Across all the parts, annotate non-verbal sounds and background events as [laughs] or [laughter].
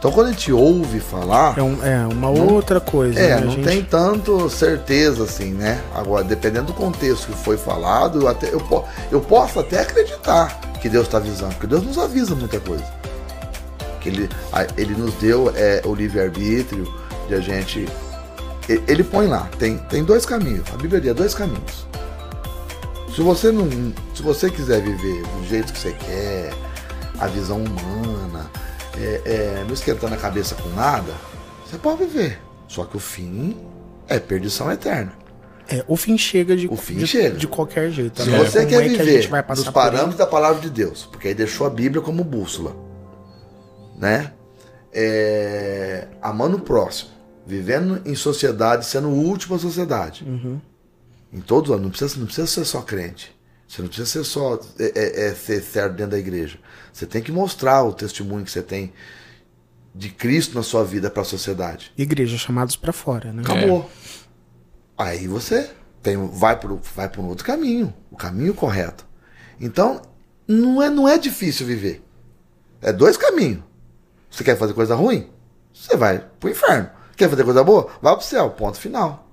Então quando a gente ouve falar. É, um, é uma não, outra coisa. É, né, não gente? tem tanto certeza assim, né? Agora, dependendo do contexto que foi falado, eu, até, eu, eu posso até acreditar que Deus está avisando, porque Deus nos avisa muita coisa. Que Ele, ele nos deu é, o livre-arbítrio de a gente. Ele põe lá, tem, tem dois caminhos. A Bíblia diz dois caminhos. Se você não. Se você quiser viver do jeito que você quer, a visão humana, é, é, não esquentando a cabeça com nada, você pode viver. Só que o fim é perdição eterna. É, o fim chega de, o fim de, chega. de qualquer jeito. Se né? você Como quer é que viver nos parâmetros da palavra de Deus, porque aí deixou a Bíblia como bússola, né? É, amando o próximo, vivendo em sociedade, sendo o último da sociedade. Uhum. Em todos os não precisa, não precisa ser só crente. Você não precisa ser só é, é, é, ser certo dentro da igreja. Você tem que mostrar o testemunho que você tem de Cristo na sua vida para a sociedade. Igreja chamados para fora, né? Acabou. É. Aí você tem, vai por vai por um outro caminho, o caminho correto. Então não é não é difícil viver. É dois caminhos. Você quer fazer coisa ruim? Você vai pro inferno. Quer fazer coisa boa? Vai pro céu. Ponto final.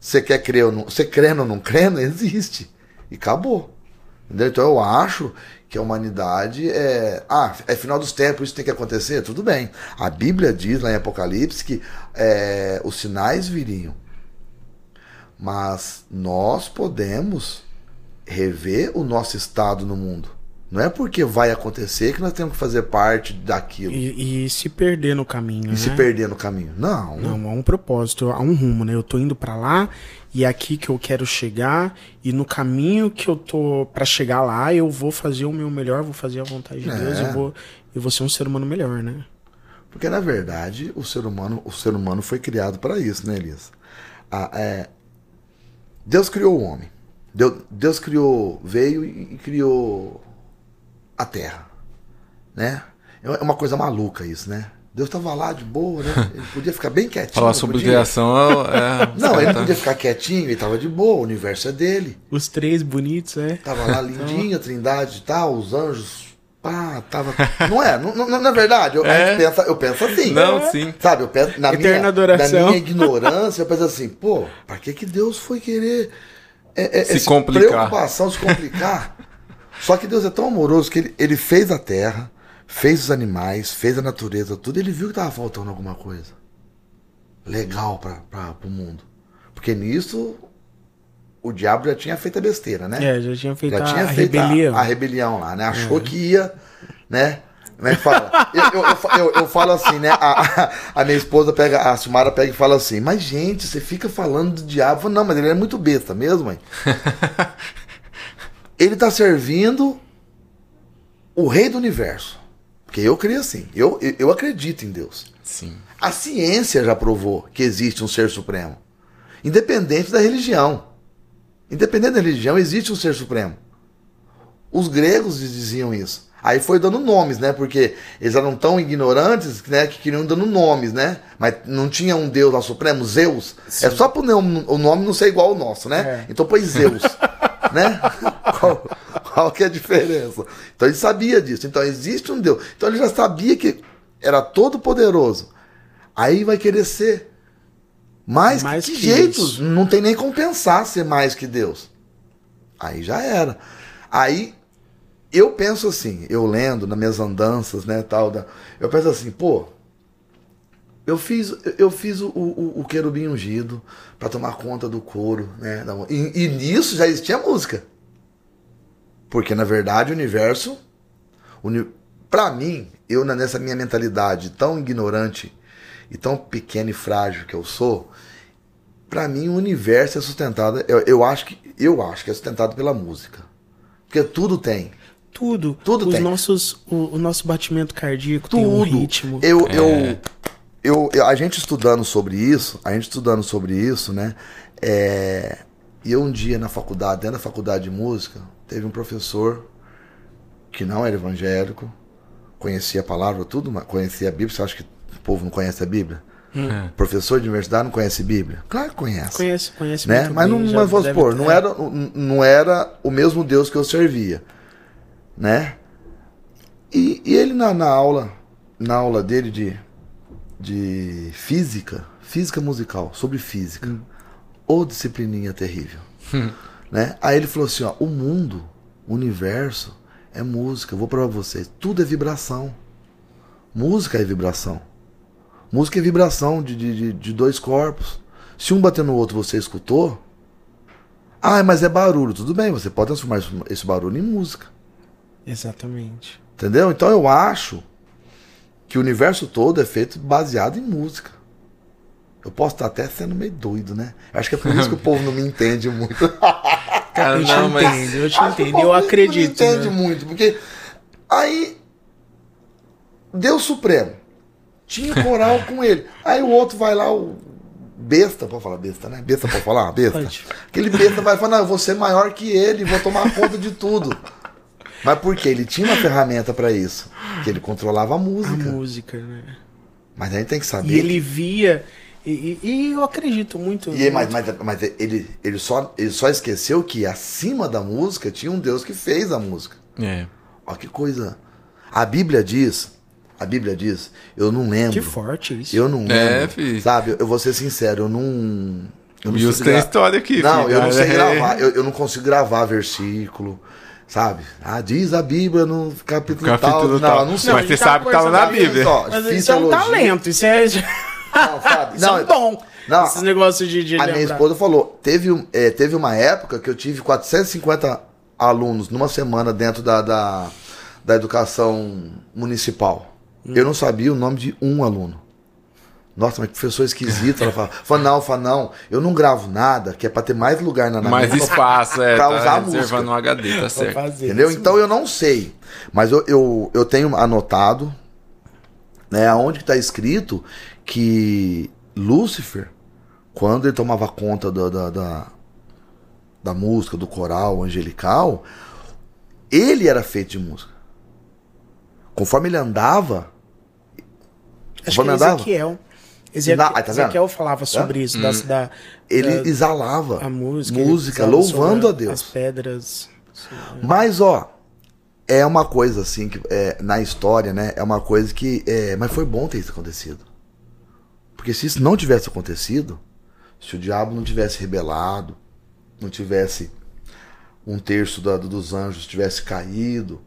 Você quer crer ou não, você crendo ou não crendo, [laughs] existe. E acabou. Entendeu? Então eu acho que a humanidade é. Ah, é final dos tempos, isso tem que acontecer? Tudo bem. A Bíblia diz lá em Apocalipse que é, os sinais viriam. Mas nós podemos rever o nosso estado no mundo. Não é porque vai acontecer que nós temos que fazer parte daquilo. E, e se perder no caminho. E né? se perder no caminho. Não. Não, há um propósito, há um rumo, né? Eu tô indo para lá e é aqui que eu quero chegar e no caminho que eu tô para chegar lá, eu vou fazer o meu melhor, vou fazer a vontade de é. Deus, eu vou eu vou ser um ser humano melhor, né? Porque na verdade, o ser humano, o ser humano foi criado para isso, né, Elias? Ah, é... Deus criou o homem. Deus, Deus criou, veio e criou a terra, né? É uma coisa maluca isso, né? Deus estava lá de boa, né? [laughs] Ele podia ficar bem quietinho. Falar sobre criação é. [laughs] não, ele podia ficar quietinho, ele estava de boa, o universo é dele. Os três bonitos, é. Tava lá lindinho, a trindade e tal, os anjos. Pá, tava. Não é? Não, não, não é verdade? Eu, é. pensa, eu penso assim. Não, né? sim. Sabe, eu penso. Na Eterna minha, adoração. Na minha ignorância, eu penso assim, pô, pra que, que Deus foi querer. É, é, se complicar. Preocupação, se complicar. [laughs] Só que Deus é tão amoroso que ele, ele fez a terra, fez os animais, fez a natureza, tudo. Ele viu que estava faltando alguma coisa legal para o mundo. Porque nisso o diabo já tinha feito a besteira, né? É, já tinha feito, já a, tinha a feito rebelião. A, a, rebelião lá, né? Achou é. que ia, né? Como é que fala? eu, eu, eu, eu, falo assim, né? A, a, minha esposa pega, a Silmara pega e fala assim, mas gente, você fica falando do diabo. Falo, não, mas ele é muito besta mesmo, mãe. [laughs] ele está servindo o rei do universo. Porque eu creio assim. Eu, eu acredito em Deus. Sim. A ciência já provou que existe um ser supremo. Independente da religião. Independente da religião, existe um ser supremo. Os gregos diziam isso. Aí foi dando nomes, né? Porque eles eram tão ignorantes né, que queriam dando nomes, né? Mas não tinha um Deus lá supremo, Zeus. Sim. É só pro o nome não ser igual ao nosso, né? É. Então põe Zeus. [laughs] né? Qual, qual que é a diferença? Então ele sabia disso. Então existe um Deus. Então ele já sabia que era todo poderoso. Aí vai querer ser mais, mais que, que jeito? Não tem nem como pensar ser mais que Deus. Aí já era. Aí eu penso assim, eu lendo nas minhas andanças, né, tal, da, eu penso assim, pô, eu fiz, eu fiz o, o, o querubim ungido para tomar conta do coro, né? E, e, nisso já existia música. Porque na verdade o universo, uni, para mim, eu nessa minha mentalidade tão ignorante e tão pequena e frágil que eu sou, para mim o universo é sustentado, eu, eu acho que eu acho que é sustentado pela música. Porque tudo tem. Tudo. Tudo Os tem. Nossos, o, o nosso batimento cardíaco tudo. tem um ritmo. Eu, É. eu, eu, eu- a gente estudando sobre isso, a gente estudando sobre isso, né? É, e eu um dia na faculdade, dentro da faculdade de música, teve um professor que não era evangélico, conhecia a palavra, tudo, mas conhecia a Bíblia. Você acha que o povo não conhece a Bíblia? É. Professor de universidade não conhece Bíblia? Claro que conhece. Conhece, conhece né? muito Mas, bem, não, já mas vamos deve supor, não era, não era o mesmo Deus que eu servia, né? E, e ele na, na aula, na aula dele de, de física, física musical, sobre física. Ô disciplininha terrível. Né? Aí ele falou assim, ó, o mundo, o universo é música. Eu vou provar pra vocês, tudo é vibração. Música é vibração. Música é vibração de, de, de dois corpos. Se um bater no outro você escutou, ah, mas é barulho. Tudo bem, você pode transformar esse barulho em música. Exatamente. Entendeu? Então eu acho que o universo todo é feito baseado em música. Eu posso estar até sendo meio doido, né? Acho que é por isso que o povo não me entende muito. [laughs] Cara, eu te não, entendo, eu te entendo, eu acredito. Não me entende né? muito, porque aí Deus Supremo tinha coral [laughs] com ele. Aí o outro vai lá, o besta, pode falar besta, né? Besta pode falar? [laughs] Besta. Pode. Aquele besta vai falar, não, eu vou ser maior que ele, vou tomar conta de tudo. Mas por quê? Ele tinha uma ferramenta para isso. Que ele controlava a música. A música, né? Mas a gente tem que saber. E ele via. E, e, eu acredito muito. E, mas, mas, mas ele, ele, só, ele só esqueceu que acima da música tinha um Deus que fez a música. É. Olha que coisa. A Bíblia diz. A Bíblia diz, eu não lembro. Que forte isso. Eu não é, lembro. É, sabe, eu vou ser sincero, eu não. Eu não tem gra... história aqui. Não, filho. eu não sei é. gravar. Eu, eu não consigo gravar versículo sabe? Ah, diz a Bíblia no capítulo, capítulo tal. Não, não sei. Mas você sabe que tá na Bíblia. Mas isso é um talento, isso é... Não, sabe? Isso não, é bom. Não, Esses negócios de, de A lembrar. minha esposa falou, teve, é, teve uma época que eu tive 450 alunos numa semana dentro da, da, da educação municipal. Hum. Eu não sabia o nome de um aluno. Nossa, mas professor esquisito. Ela fala, fala, não, fala, não, eu não gravo nada, que é pra ter mais lugar na, na Mais espaço, [laughs] é. Pra tá usar a música. no HD, tá certo. Entendeu? Então eu não sei. Mas eu, eu, eu tenho anotado, né, aonde que tá escrito que Lúcifer, quando ele tomava conta da, da, da, da música, do coral angelical, ele era feito de música. Conforme ele andava. Acho conforme que é andava, Ezequiel. Ezequiel, Na, tá Ezequiel falava sobre é? isso. Hum. Da, ele da, exalava a música, música louvando a Deus. As pedras. Mas, ó, é uma coisa assim que é, na história, né? É uma coisa que. É, mas foi bom ter isso acontecido. Porque se isso não tivesse acontecido, se o diabo não tivesse rebelado, não tivesse um terço da, dos anjos tivesse caído,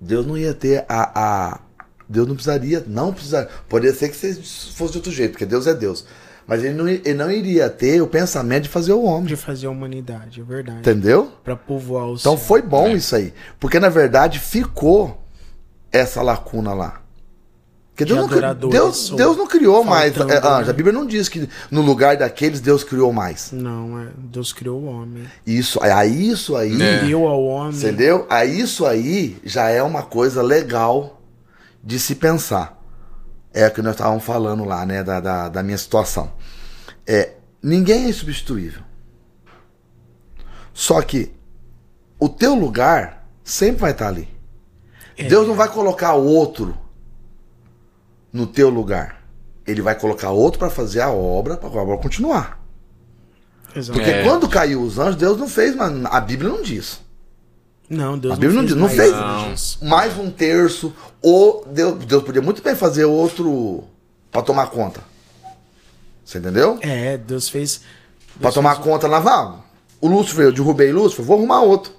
Deus não ia ter a, a Deus não precisaria, não precisaria. Poderia ser que fosse de outro jeito, porque Deus é Deus. Mas ele não, ele não iria ter o pensamento de fazer o homem. De fazer a humanidade, é verdade. Entendeu? Para povoar o Então céu. foi bom é. isso aí. Porque na verdade ficou essa lacuna lá. Porque Deus não, Deus, Deus não criou mais. É, né? a Bíblia não diz que no lugar daqueles Deus criou mais. Não, é, Deus criou o homem. Isso, a isso aí. É. Deu ao homem. Entendeu? A isso aí já é uma coisa legal de se pensar. É o que nós estávamos falando lá, né, da, da, da minha situação. É, ninguém é insubstituível. Só que o teu lugar sempre vai estar ali. É. Deus não vai colocar outro no teu lugar. Ele vai colocar outro para fazer a obra, para a obra continuar. Exato. Porque é. quando caiu os anjos, Deus não fez, mas a Bíblia não diz. Não, Deus a Bíblia não, fez, não fez não. mais um terço. Ou Deus, Deus podia muito bem fazer outro para tomar conta. Você entendeu? É, Deus fez. Para tomar fez... conta lá, O Lúcifer, eu derrubei Lúcifer, vou arrumar outro.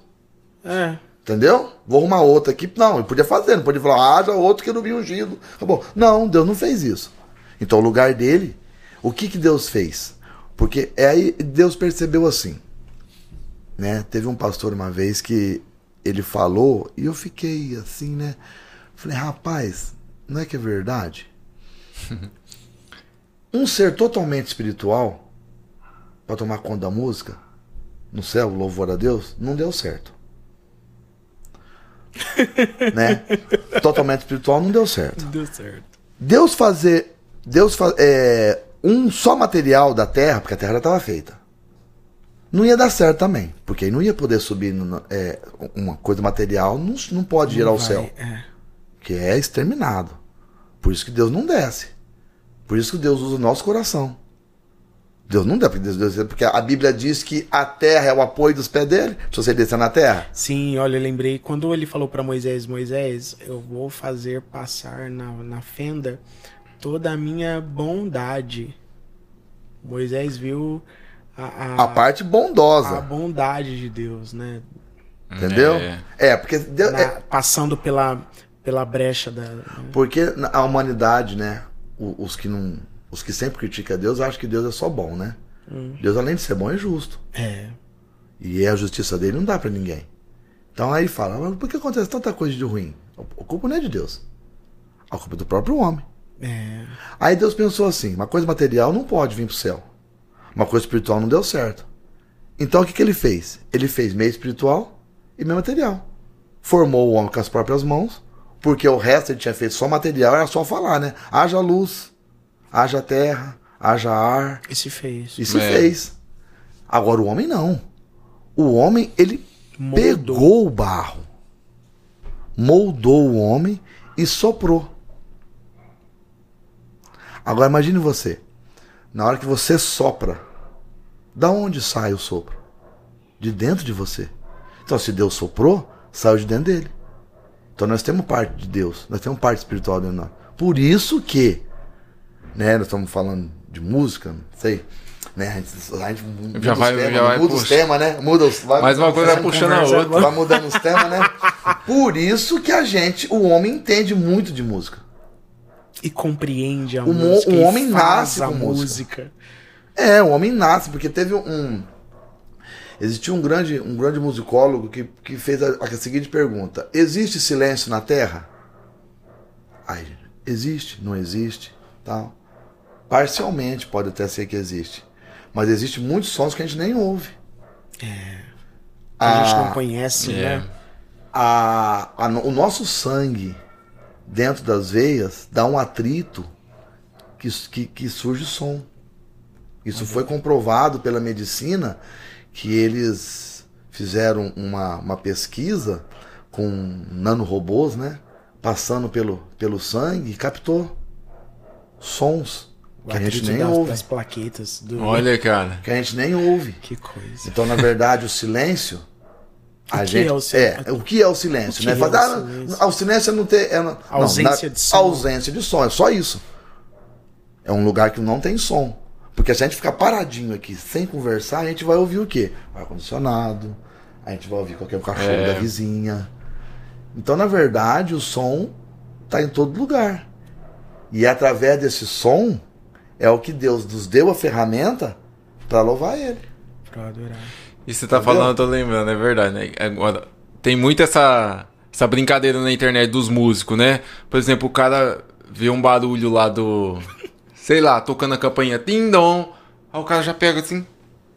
É. Entendeu? Vou arrumar outro aqui. Não, ele podia fazer, não podia falar, ah, já outro que não vi ungido. Acabou. Não, Deus não fez isso. Então, o lugar dele, o que, que Deus fez? Porque é aí Deus percebeu assim. Né? Teve um pastor uma vez que ele falou e eu fiquei assim, né? Falei, rapaz, não é que é verdade? [laughs] um ser totalmente espiritual para tomar conta da música no céu, louvor a Deus, não deu certo. [laughs] né? Totalmente espiritual não deu certo. Não deu certo. Deus fazer, Deus é, um só material da terra, porque a terra já estava feita não ia dar certo também. Porque aí não ia poder subir no, é, uma coisa material, não, não pode não ir ao vai, céu. É. Que é exterminado. Por isso que Deus não desce. Por isso que Deus usa o nosso coração. Deus não dá Deus, Deus, porque a Bíblia diz que a terra é o apoio dos pés dele, se você descer na terra. Sim, olha, eu lembrei, quando ele falou para Moisés, Moisés, eu vou fazer passar na, na fenda toda a minha bondade. Moisés viu a, a, a parte bondosa. A bondade de Deus, né? Entendeu? É, é porque Deus, Na, é... passando pela, pela brecha da. Porque a humanidade, né? Os que não, os que sempre criticam Deus acham que Deus é só bom, né? Hum. Deus além de ser bom é justo. É. E a justiça dele não dá para ninguém. Então aí fala, mas por que acontece tanta coisa de ruim? A culpa não é de Deus. A culpa é do próprio homem. É. Aí Deus pensou assim: uma coisa material não pode vir pro céu. Uma coisa espiritual não deu certo. Então o que, que ele fez? Ele fez meio espiritual e meio material. Formou o homem com as próprias mãos, porque o resto ele tinha feito só material, era só falar, né? Haja luz, haja terra, haja ar. E se fez. E se é. fez. Agora o homem não. O homem, ele moldou. pegou o barro, moldou o homem e soprou. Agora imagine você, na hora que você sopra, da onde sai o sopro? De dentro de você. Então, se Deus soprou, saiu de dentro dele. Então nós temos parte de Deus, nós temos parte espiritual dentro de nós. Por isso que, né, nós estamos falando de música, não sei, né? A gente, a gente muda já vai, os temas, já vai muda os temas, né? Muda os, vai, Mais uma coisa vai puxando a outra. Vai mudando os temas, né? Por isso que a gente, o homem entende muito de música. E compreende a o música. O homem nasce com música. música. É, o homem nasce, porque teve um. Existia um grande, um grande musicólogo que, que fez a, a seguinte pergunta: Existe silêncio na Terra? Aí, existe, não existe, tal. Parcialmente pode até ser que existe. Mas existe muitos sons que a gente nem ouve. É. A, a gente não conhece, é. né? A, a, o nosso sangue dentro das veias dá um atrito que, que, que surge som. Isso uhum. foi comprovado pela medicina que eles fizeram uma, uma pesquisa com nanorobôs, né? Passando pelo, pelo sangue e captou sons que a gente nem ouve. Das plaquetas do... Olha, cara. Que a gente nem ouve. Que coisa. Então, na verdade, o silêncio. A o gente, é o, silêncio? é, o que é o silêncio, o né? É o, silêncio? Ah, o silêncio é não ter. É, não, ausência não, de som. Ausência de som, é só isso. É um lugar que não tem som. Porque se a gente ficar paradinho aqui sem conversar, a gente vai ouvir o quê? Ar-condicionado, a gente vai ouvir qualquer cachorro é. da vizinha. Então, na verdade, o som está em todo lugar. E é através desse som é o que Deus nos deu a ferramenta para louvar Ele. Para adorar. E você tá Entendeu? falando, eu tô lembrando, é verdade, né? Agora, tem muito essa, essa brincadeira na internet dos músicos, né? Por exemplo, o cara vê um barulho lá do. [laughs] sei lá, tocando a campainha Tindom. Aí o cara já pega assim,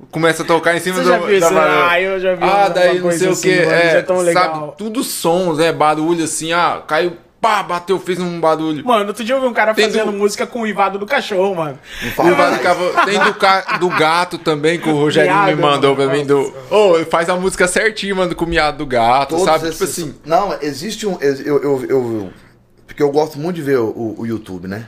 começa a tocar em cima Você do. Já viu da isso? Ah, eu já vi. Ah, daí não sei o que. Assim, é, é sabe, tudo sons, é barulho assim, ah, caiu pá, bateu, fez um barulho. Mano, outro dia eu vi um cara tem fazendo do... música com o Ivado do cachorro, mano. O Ivado do [laughs] Tem do, ca... do gato também, que o Rogério miado, me mandou pra mim. Do... Oh, faz a música certinho, mano, com o miado do gato, Todos sabe? Tipo esses... Tipo assim. Não, existe um. Eu, eu, eu, Porque eu gosto muito de ver o, o YouTube, né?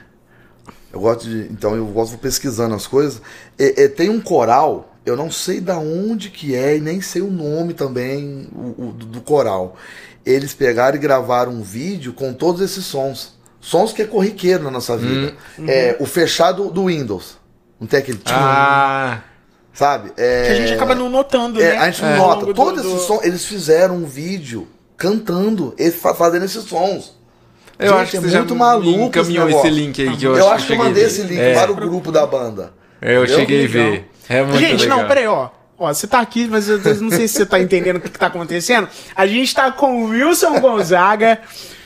Eu gosto de. Então eu gosto pesquisando as coisas. E, e, tem um coral, eu não sei da onde que é e nem sei o nome também o, o do coral eles pegaram e gravaram um vídeo com todos esses sons. Sons que é corriqueiro na nossa vida. Hum, é, o fechado do Windows. Não tem aquele. Ah. Sabe? É, que a gente acaba não notando, é, né? A gente não é. nota. Todos do, esses sons, eles fizeram um vídeo cantando, fazendo esses sons. Eu gente, acho que é você muito maluco. Encaminhou esse, esse link aí que eu, eu acho que eu mandei esse link é. para o grupo da banda. Eu Entendeu? cheguei a ver. É muito gente, legal. não, peraí, ó. Ó, você tá aqui, mas eu não sei se você tá entendendo o que, que tá acontecendo. A gente tá com o Wilson Gonzaga,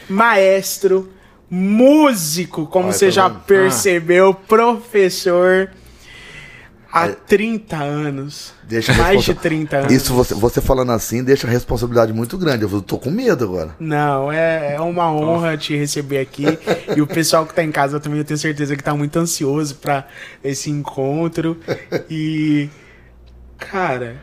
maestro, músico, como Olha, você tá já vendo? percebeu, ah. professor há 30 anos. Deixa mais de 30 anos. Isso você, você falando assim deixa a responsabilidade muito grande. Eu tô com medo agora. Não, é, é uma honra te receber aqui. e o pessoal que tá em casa também eu tenho certeza que tá muito ansioso para esse encontro. E Cara.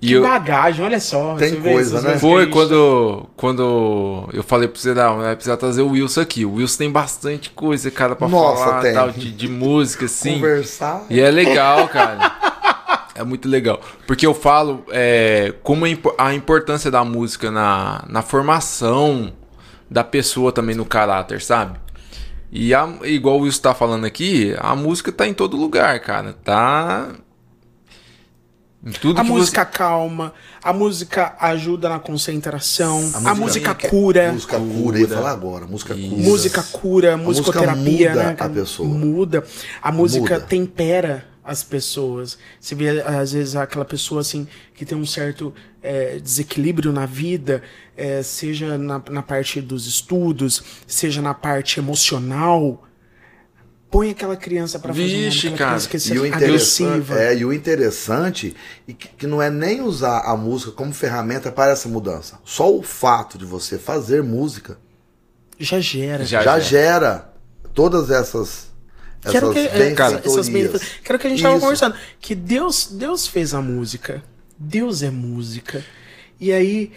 E que eu... bagagem, olha só. Tem coisa, né? Foi quando, quando eu falei pra você, não, vai precisar trazer o Wilson aqui. O Wilson tem bastante coisa, cara, pra Nossa, falar tem. tal, de, de música, assim. Conversar. E é legal, cara. é muito legal. Porque eu falo é, como a importância da música na, na formação da pessoa também no caráter, sabe? E a, igual o Wilson tá falando aqui, a música tá em todo lugar, cara. Tá. A música você... calma, a música ajuda na concentração, a, a música, cura. Música cura, ia falar agora. Música cura. Música cura, musicoterapia. Muda né? a pessoa. Muda. A música muda. tempera as pessoas. Você vê, às vezes, aquela pessoa assim que tem um certo é, desequilíbrio na vida, é, seja na, na parte dos estudos, seja na parte emocional. Põe aquela criança para fazer Vixe, uma cara. Que e o agressiva. É, e o interessante é que, que não é nem usar a música como ferramenta para essa mudança. Só o fato de você fazer música já gera. Já, já gera. gera todas essas Quero que, é, cara, essas Quero que a gente estava conversando. Que Deus, Deus fez a música. Deus é música. E aí.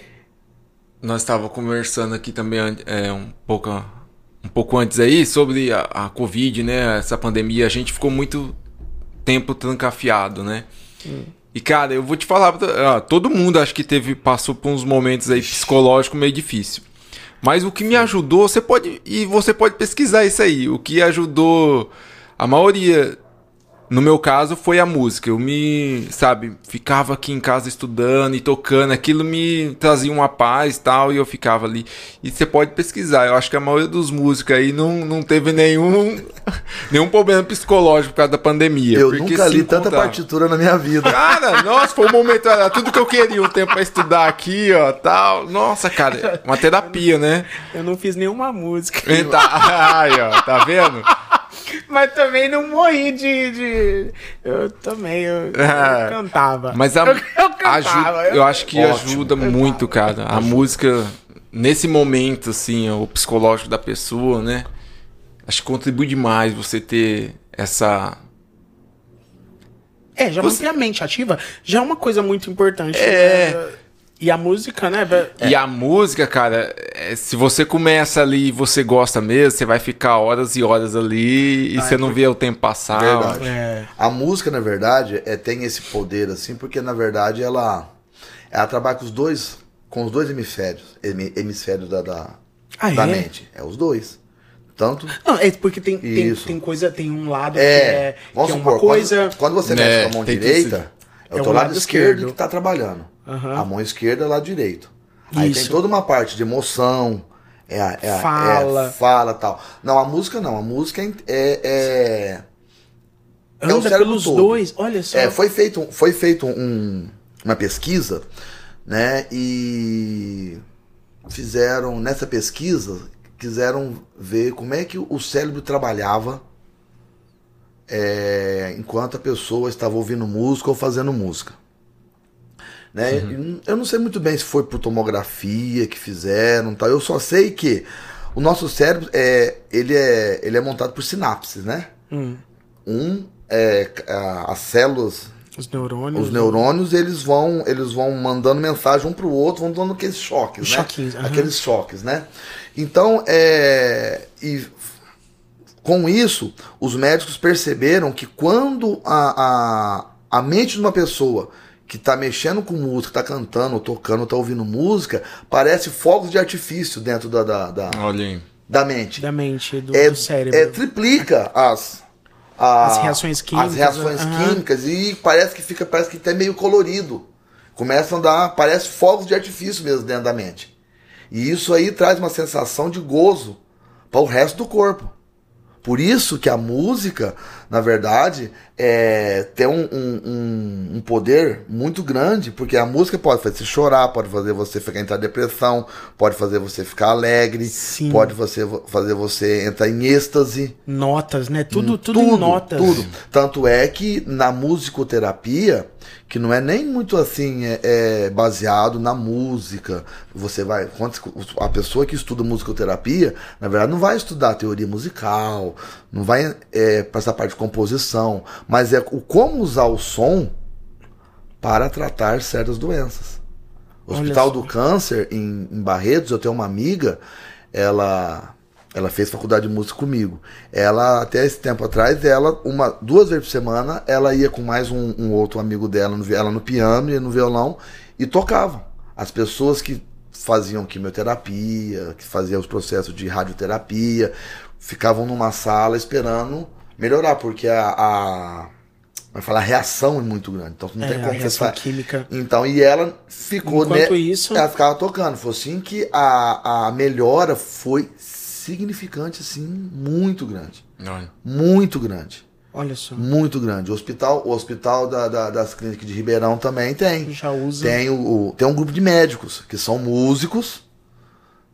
Nós estávamos conversando aqui também é, um, pouco, um pouco antes aí sobre a, a Covid, né? Essa pandemia. A gente ficou muito tempo trancafiado, né? Hum. E, cara, eu vou te falar, todo mundo acho que teve, passou por uns momentos aí psicológicos meio difícil. Mas o que me ajudou, você pode. E você pode pesquisar isso aí. O que ajudou a maioria, no meu caso, foi a música. Eu me, sabe, ficava aqui em casa estudando e tocando, aquilo me trazia uma paz e tal, e eu ficava ali. E você pode pesquisar, eu acho que a maioria dos músicos aí não, não teve nenhum, [laughs] nenhum problema psicológico por causa da pandemia. Eu nunca li tanta partitura na minha vida. Cara, nossa, foi um momento, era tudo que eu queria, um tempo pra estudar aqui, ó, tal. Nossa, cara, uma terapia, né? Eu não fiz nenhuma música. [laughs] Tá, aí, ó, tá vendo? [laughs] Mas também não morri de. de... Eu também, eu, eu é. cantava. Mas a, eu, eu, cantava, ajuda, eu, acho que ótimo, ajuda muito, cara. A música, nesse momento, assim, o psicológico da pessoa, né? Acho que contribui demais você ter essa. É, já você... manter a mente ativa já é uma coisa muito importante. É. Né? E a música, né? É. E a música, cara, é, se você começa ali e você gosta mesmo, você vai ficar horas e horas ali e ah, você é não vê o tempo passar. Verdade. É. A música, na verdade, é, tem esse poder, assim, porque na verdade ela, ela trabalha com os dois, com os dois hemisférios, hemisférios da, da, ah, da é? mente. É os dois. Tanto. Não, é porque tem, tem, tem, coisa, tem um lado é, que é, que é uma supor, coisa. Quando, quando você mexe com a mão direita, é o teu lado, lado esquerdo, esquerdo que tá trabalhando. Uhum. A mão esquerda é lado direito. Aí tem toda uma parte de emoção, é, é, fala, é, fala tal. Não, a música não. A música é, é, é, é Anda pelos todo. dois, olha só. É, foi feito, foi feito um, uma pesquisa, né? E fizeram nessa pesquisa quiseram ver como é que o cérebro trabalhava é, enquanto a pessoa estava ouvindo música ou fazendo música. Né? Uhum. Eu não sei muito bem se foi por tomografia que fizeram, tal. Eu só sei que o nosso cérebro é ele é ele é montado por sinapses, né? Hum. Um é as células os neurônios. Os neurônios, eles vão, eles vão mandando mensagem um para o outro, vão dando aqueles choques, né? Choquinhos, uhum. Aqueles choques, né? Então, é, e com isso, os médicos perceberam que quando a, a, a mente de uma pessoa que está mexendo com música, está cantando, tocando, está ouvindo música, parece fogos de artifício dentro da, da, da, da mente. Da mente, do, é, do cérebro. É, triplica as, a, as reações químicas. As reações uhum. químicas e parece que fica parece que até meio colorido. Começam a dar, parece fogos de artifício mesmo dentro da mente. E isso aí traz uma sensação de gozo para o resto do corpo. Por isso que a música, na verdade, é, tem um, um, um, poder muito grande, porque a música pode fazer você chorar, pode fazer você ficar entrar em depressão, pode fazer você ficar alegre, Sim. pode você, fazer você entrar em êxtase. Notas, né? Tudo, tudo, tudo em notas. Tudo. Tanto é que na musicoterapia, que não é nem muito assim é, é, baseado na música. Você vai. A pessoa que estuda musicoterapia, na verdade, não vai estudar teoria musical, não vai é, para essa parte composição, mas é o como usar o som para tratar certas doenças. O Hospital do Câncer, em, em Barretos, eu tenho uma amiga, ela ela fez faculdade de música comigo. Ela, até esse tempo atrás, ela, uma, duas vezes por semana, ela ia com mais um, um outro amigo dela, no, ela no piano e no violão, e tocava. As pessoas que faziam quimioterapia, que faziam os processos de radioterapia, ficavam numa sala esperando melhorar, porque a, a vai falar a reação é muito grande. Então não É, tem como reação química. Então, e ela ficou Enquanto ne- isso- ela ficava tocando. Foi assim que a, a melhora foi significante, assim, muito grande. Olha. Muito grande. Olha só. Muito grande. O hospital, o hospital da- da- das clínicas de Ribeirão também tem. Já usa. Tem, o, o- tem um grupo de médicos que são músicos,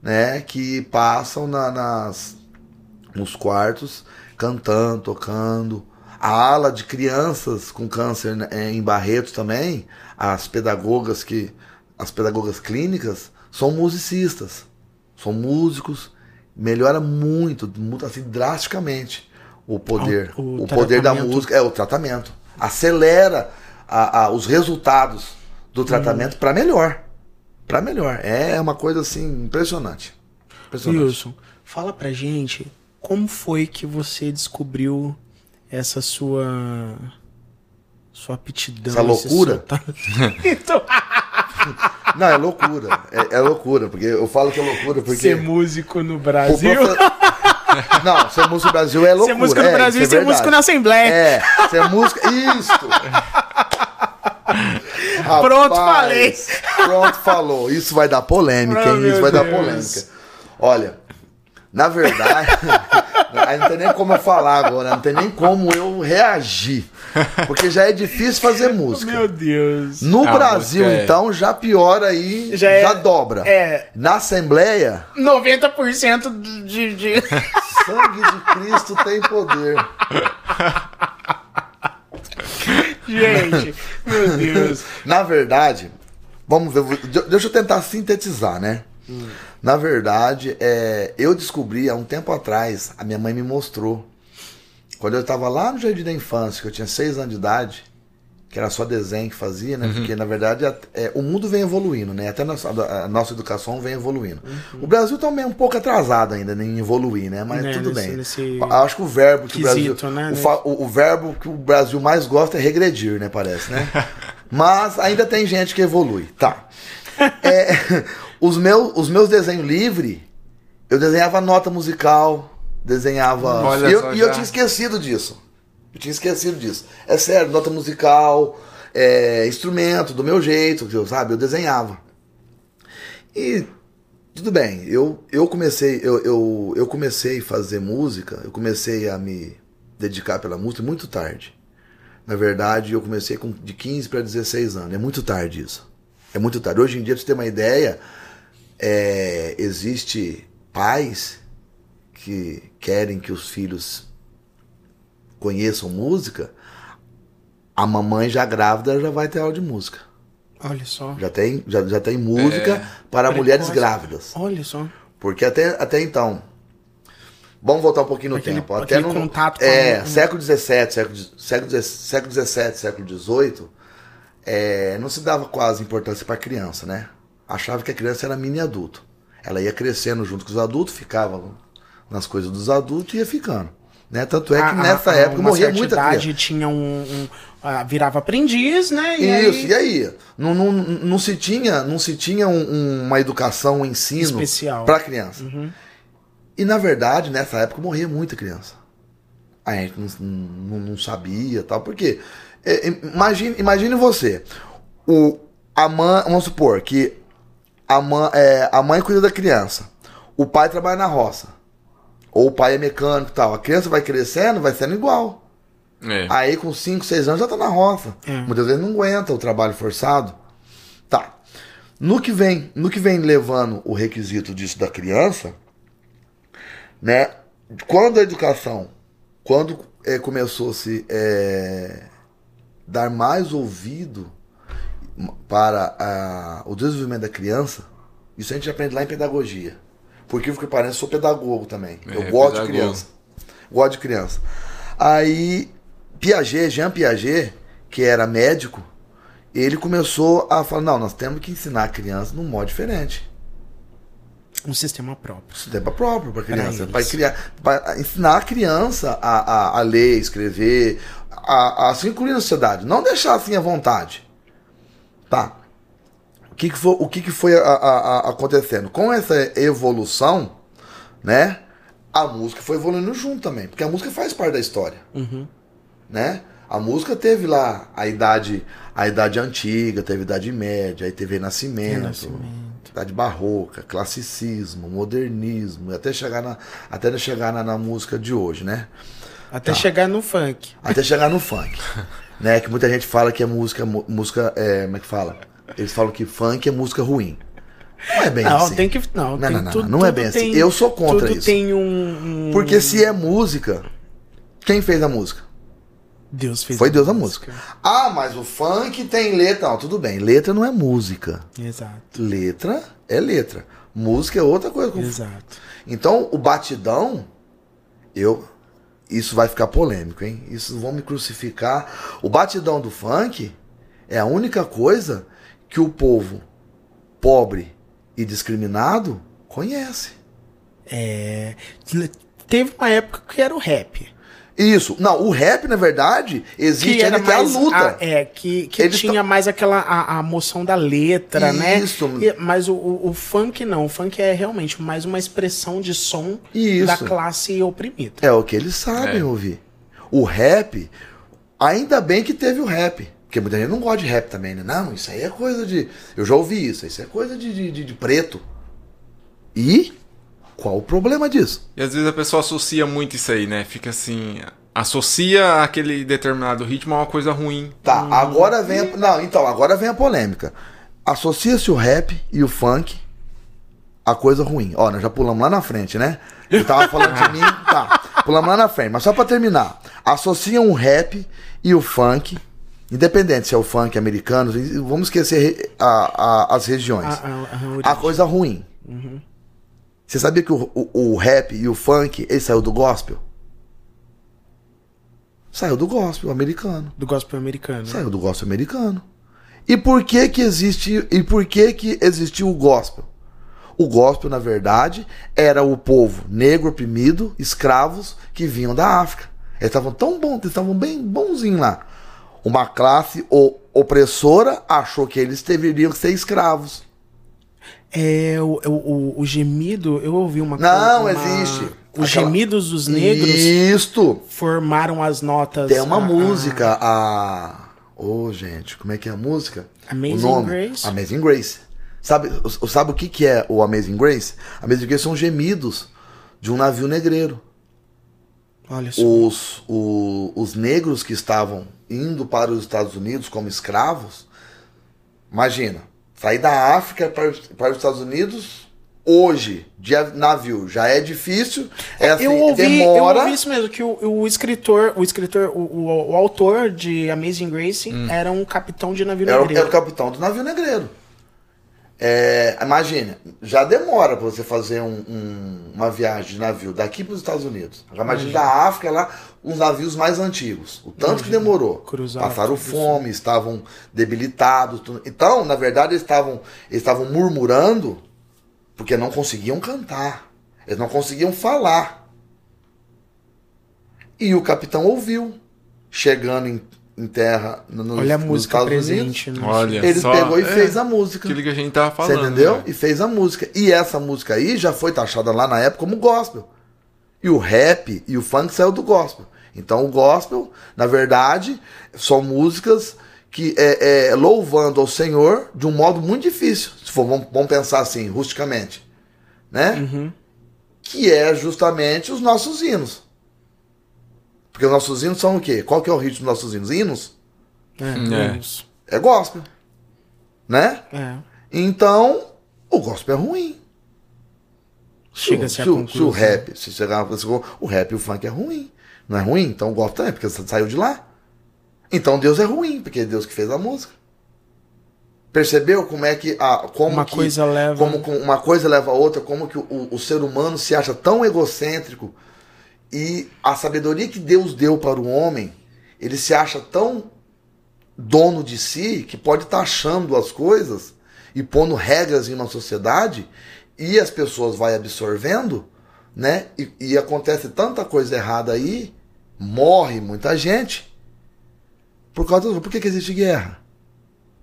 né? Que passam na- nas, nos quartos cantando, tocando. A ala de crianças com câncer né, em Barretos também, as pedagogas que. As pedagogas clínicas são musicistas. São músicos. Melhora muito, muito assim, drasticamente o poder. O- o o poder da música é o tratamento. Acelera a- a- os resultados do tratamento para melhor. Para melhor. É uma coisa assim impressionante. Impressionante. Wilson, fala pra gente como foi que você descobriu essa sua sua aptidão, Essa loucura? talento. [laughs] [laughs] Não, é loucura. É, é loucura, porque eu falo que é loucura porque ser músico no Brasil. [laughs] Não, ser músico no Brasil é loucura. Ser músico no é, Brasil e é ser músico na. Assembleia. É, ser música. Isso! Pronto, Rapaz, Pronto, falou. Isso vai dar polêmica, Oh, hein? Isso vai dar Deus. polêmica. Olha, na verdade, [laughs] aí não tem nem como eu falar agora, não tem nem como eu reagir. Porque já é difícil fazer [laughs] música. Meu Deus. No A Brasil, é- então, já piora aí, Já já, é- dobra. é. Na Assembleia, 90% de, de... [laughs] sangue de Cristo tem poder. Gente, meu Deus. Na verdade, vamos ver, deixa eu tentar sintetizar, né? Na verdade, é, eu descobri há um tempo atrás, a minha mãe me mostrou. Quando eu estava lá no Jardim da Infância, que eu tinha seis anos de idade, que era só desenho que fazia, né? Porque, na verdade, é, o mundo vem evoluindo, né? Até a nossa, a nossa educação vem evoluindo. O Brasil também é um pouco atrasado ainda né, em evoluir, né? Mas Né, tudo nesse- bem. nesse Acho que o verbo que quesito, o Brasil. né, o, né? o- o verbo que o Brasil mais gosta é regredir, né? Parece, né? [laughs] Mas ainda tem gente que evolui. Tá. É, [laughs] os, meus, os meus desenhos livres, eu desenhava nota musical, desenhava. Olha e eu, e eu tinha esquecido disso. Eu tinha esquecido disso. É sério, nota musical, é, instrumento, do meu jeito, sabe? Eu desenhava. E tudo bem, eu, eu comecei, eu, eu, eu comecei a fazer música, eu comecei a me dedicar pela música muito tarde. Na verdade, eu comecei com de 15 para 16 anos. É muito tarde isso. É muito tarde. Hoje em dia, pra você ter uma ideia, é, existe pais que querem que os filhos conheçam música. A mamãe já grávida já vai ter aula de música. Olha só. Já tem, já, já tem música É. para Precoce. mulheres grávidas. Olha só. Porque até, até então. Vamos voltar um pouquinho no Aquele- tempo. Até no, contato É, século XVII, século, século, XVII, século XVII, século XVIII, é, não se dava quase importância para criança, né? Achava que a criança era mini adulto. Ela ia crescendo junto com os adultos, ficava nas coisas dos adultos e ia ficando. Né? Tanto é que A- nessa a época morria muita idade criança. tinha um, um- ah, virava aprendiz, né? E Isso, aí- e aí? Não, não, não se tinha, não se tinha um- um- uma educação, um ensino Especial. para criança. Uhum. E na verdade, nessa época morria muita criança. A gente não, não, não sabia tal. Porque é, imagine, imagine você. O, a mãe, vamos supor que a mãe, é, a mãe cuida da criança. O pai trabalha na roça. Ou o pai é mecânico e tal. A criança vai crescendo, vai sendo igual. É. Aí com 5, 6 anos já tá na roça. É. Muitas vezes não aguenta o trabalho forçado. Tá. No que vem, no que vem levando o requisito disso da criança, né? Quando a educação, quando eh, começou a se eh, dar mais ouvido para a- o desenvolvimento da criança, isso a gente aprende lá em pedagogia. Por incrível que pareça, eu sou pedagogo também. É, eu gosto pedagogo. de criança. Gosto de criança. Aí, Piaget, Jean Piaget, que era médico, ele começou a falar: não, nós temos que ensinar a criança num modo diferente. Um sistema próprio. Sistema próprio para criança. Para criar, para ensinar a criança a, a, a ler, escrever, a, a se incluir na sociedade. Não deixar assim à vontade. Tá. O que, que foi, o que, que foi a, a, a, acontecendo? Com essa evolução, né? A música foi evoluindo junto também, porque a música faz parte da história, Uhum. né? A música teve lá a idade, a idade antiga, teve idade média, aí teve renascimento, Renascimento. idade barroca, classicismo, modernismo, até chegar na, até chegar na, na música de hoje, né? Até chegar no funk. Até chegar no funk. [laughs] né? Que muita gente fala que é música. música é, como é que fala? Eles falam que funk é música ruim. Não é bem Não, assim. tem que. Não, Não, tem, não, não, tudo, não é bem assim. tem- Eu sou contra tudo isso. tem um, um- Porque se é música, quem fez a música? Deus fez Foi Deus a música. Ah, mas o funk tem letra. Não, tudo bem. Letra não é música. Exato, Letra é letra. Música é outra coisa. exato. Então, o batidão, eu. Isso vai ficar polêmico, hein? Isso vão me crucificar. O batidão do funk é a única coisa que o povo pobre e discriminado conhece. É, teve uma época que era o rap. Isso. Não, o rap, na verdade, existe ainda que é a luta. a- é, que, que Eles tinha mais aquela a, a moção da letra, né? Isso. Mas o, o, o funk não. O funk é realmente mais uma expressão de som Isso. da classe oprimida. É o que eles sabem É. ouvir. O rap, ainda bem que teve o rap. Porque muita gente não gosta de rap também, né? Não, isso aí é coisa de. Eu já ouvi isso, isso é coisa de, de, de- de preto. E qual o problema disso? E às vezes a pessoa associa muito isso aí, né? Fica assim. Associa aquele determinado ritmo a uma coisa ruim. Tá, agora vem. A, não, então, agora vem a polêmica. Associa-se o rap e o funk a coisa ruim. Ó, nós já pulamos lá na frente, né? Eu tava falando de mim, [laughs] tá. Pulamos lá na frente, mas só pra terminar. Associam o rap e o funk, independente se é o funk americano, vamos esquecer a- a- as regiões. A- a- a origem. A coisa ruim. Você sabia que o, o- o rap e o funk, ele saiu do gospel? Saiu do gospel americano. Do gospel americano. Saiu do gospel americano. E por que que existe e por que que existiu o gospel? O gospel, na verdade, era o povo negro oprimido, escravos que vinham da África. Eles estavam tão bons, eles estavam bem bonzinhos lá. Uma classe opressora achou que eles deveriam ser escravos. É, o, o, o- o gemido, eu ouvi uma Não, uma- existe. Os Aquela- gemidos dos negros Isto. formaram as notas. Tem uma a- a- música, a. Ô, gente, como é que é a música? Amazing o nome? Grace? Amazing Grace. Sabe, o- sabe o que, que é o Amazing Grace? Amazing Grace são gemidos de um navio negreiro. Olha só. Os, o- os negros que estavam indo para os Estados Unidos como escravos, imagina, sair da África para, os- para os Estados Unidos hoje, de navio, já é difícil, é assim, eu, ouvi, demora. eu ouvi isso mesmo, que o, o escritor, o escritor, o, o, o autor de Amazing Grace era um capitão de navio Era, negreiro. era o capitão do navio negreiro. É, imagina, já demora para você fazer um- um- uma viagem de navio daqui para os Estados Unidos. Já imagina da África lá, os navios mais antigos. O tanto que demorou. cruzar Passaram fome, estavam debilitados. tudo. Então, na verdade, eles estavam, eles estavam murmurando porque não conseguiam cantar. Eles não conseguiam falar. E o capitão ouviu, chegando em, em terra no- nos, Olha a nos música Estados Unidos. presente. no- Olha Ele só. pegou e é, fez a música. Aquilo que a gente tava Você falando. entendeu? né? E fez a música. E essa música aí já foi taxada lá na época como gospel. E o rap e o funk saiu do gospel. Então o gospel, na verdade, são músicas que é, é louvando ao Senhor de um modo muito difícil. Se for, vamos, vamos pensar assim, rusticamente. Né? Uhum. Que é justamente os nossos hinos. Porque os nossos hinos são o quê? Qual que é o ritmo dos nossos hinos? Hinos? É, É. isso. É gospel. Né? É. Então, o gospel é ruim. Chega-se se, a o- se o rap, se chegar uma pessoa, o rap e o funk é ruim. Não é ruim? Então o gospel também, porque você saiu de lá. Então Deus é ruim, porque é Deus que fez a música. Percebeu como é que a como Uma que- coisa leva- como com- uma coisa leva a outra, como que o, o ser humano se acha tão egocêntrico e a sabedoria que Deus deu para o homem, ele se acha tão dono de si que pode estar achando as coisas e pondo regras em uma sociedade e as pessoas vai absorvendo, né? E, e acontece tanta coisa errada aí, morre muita gente por causa do por que, que existe guerra?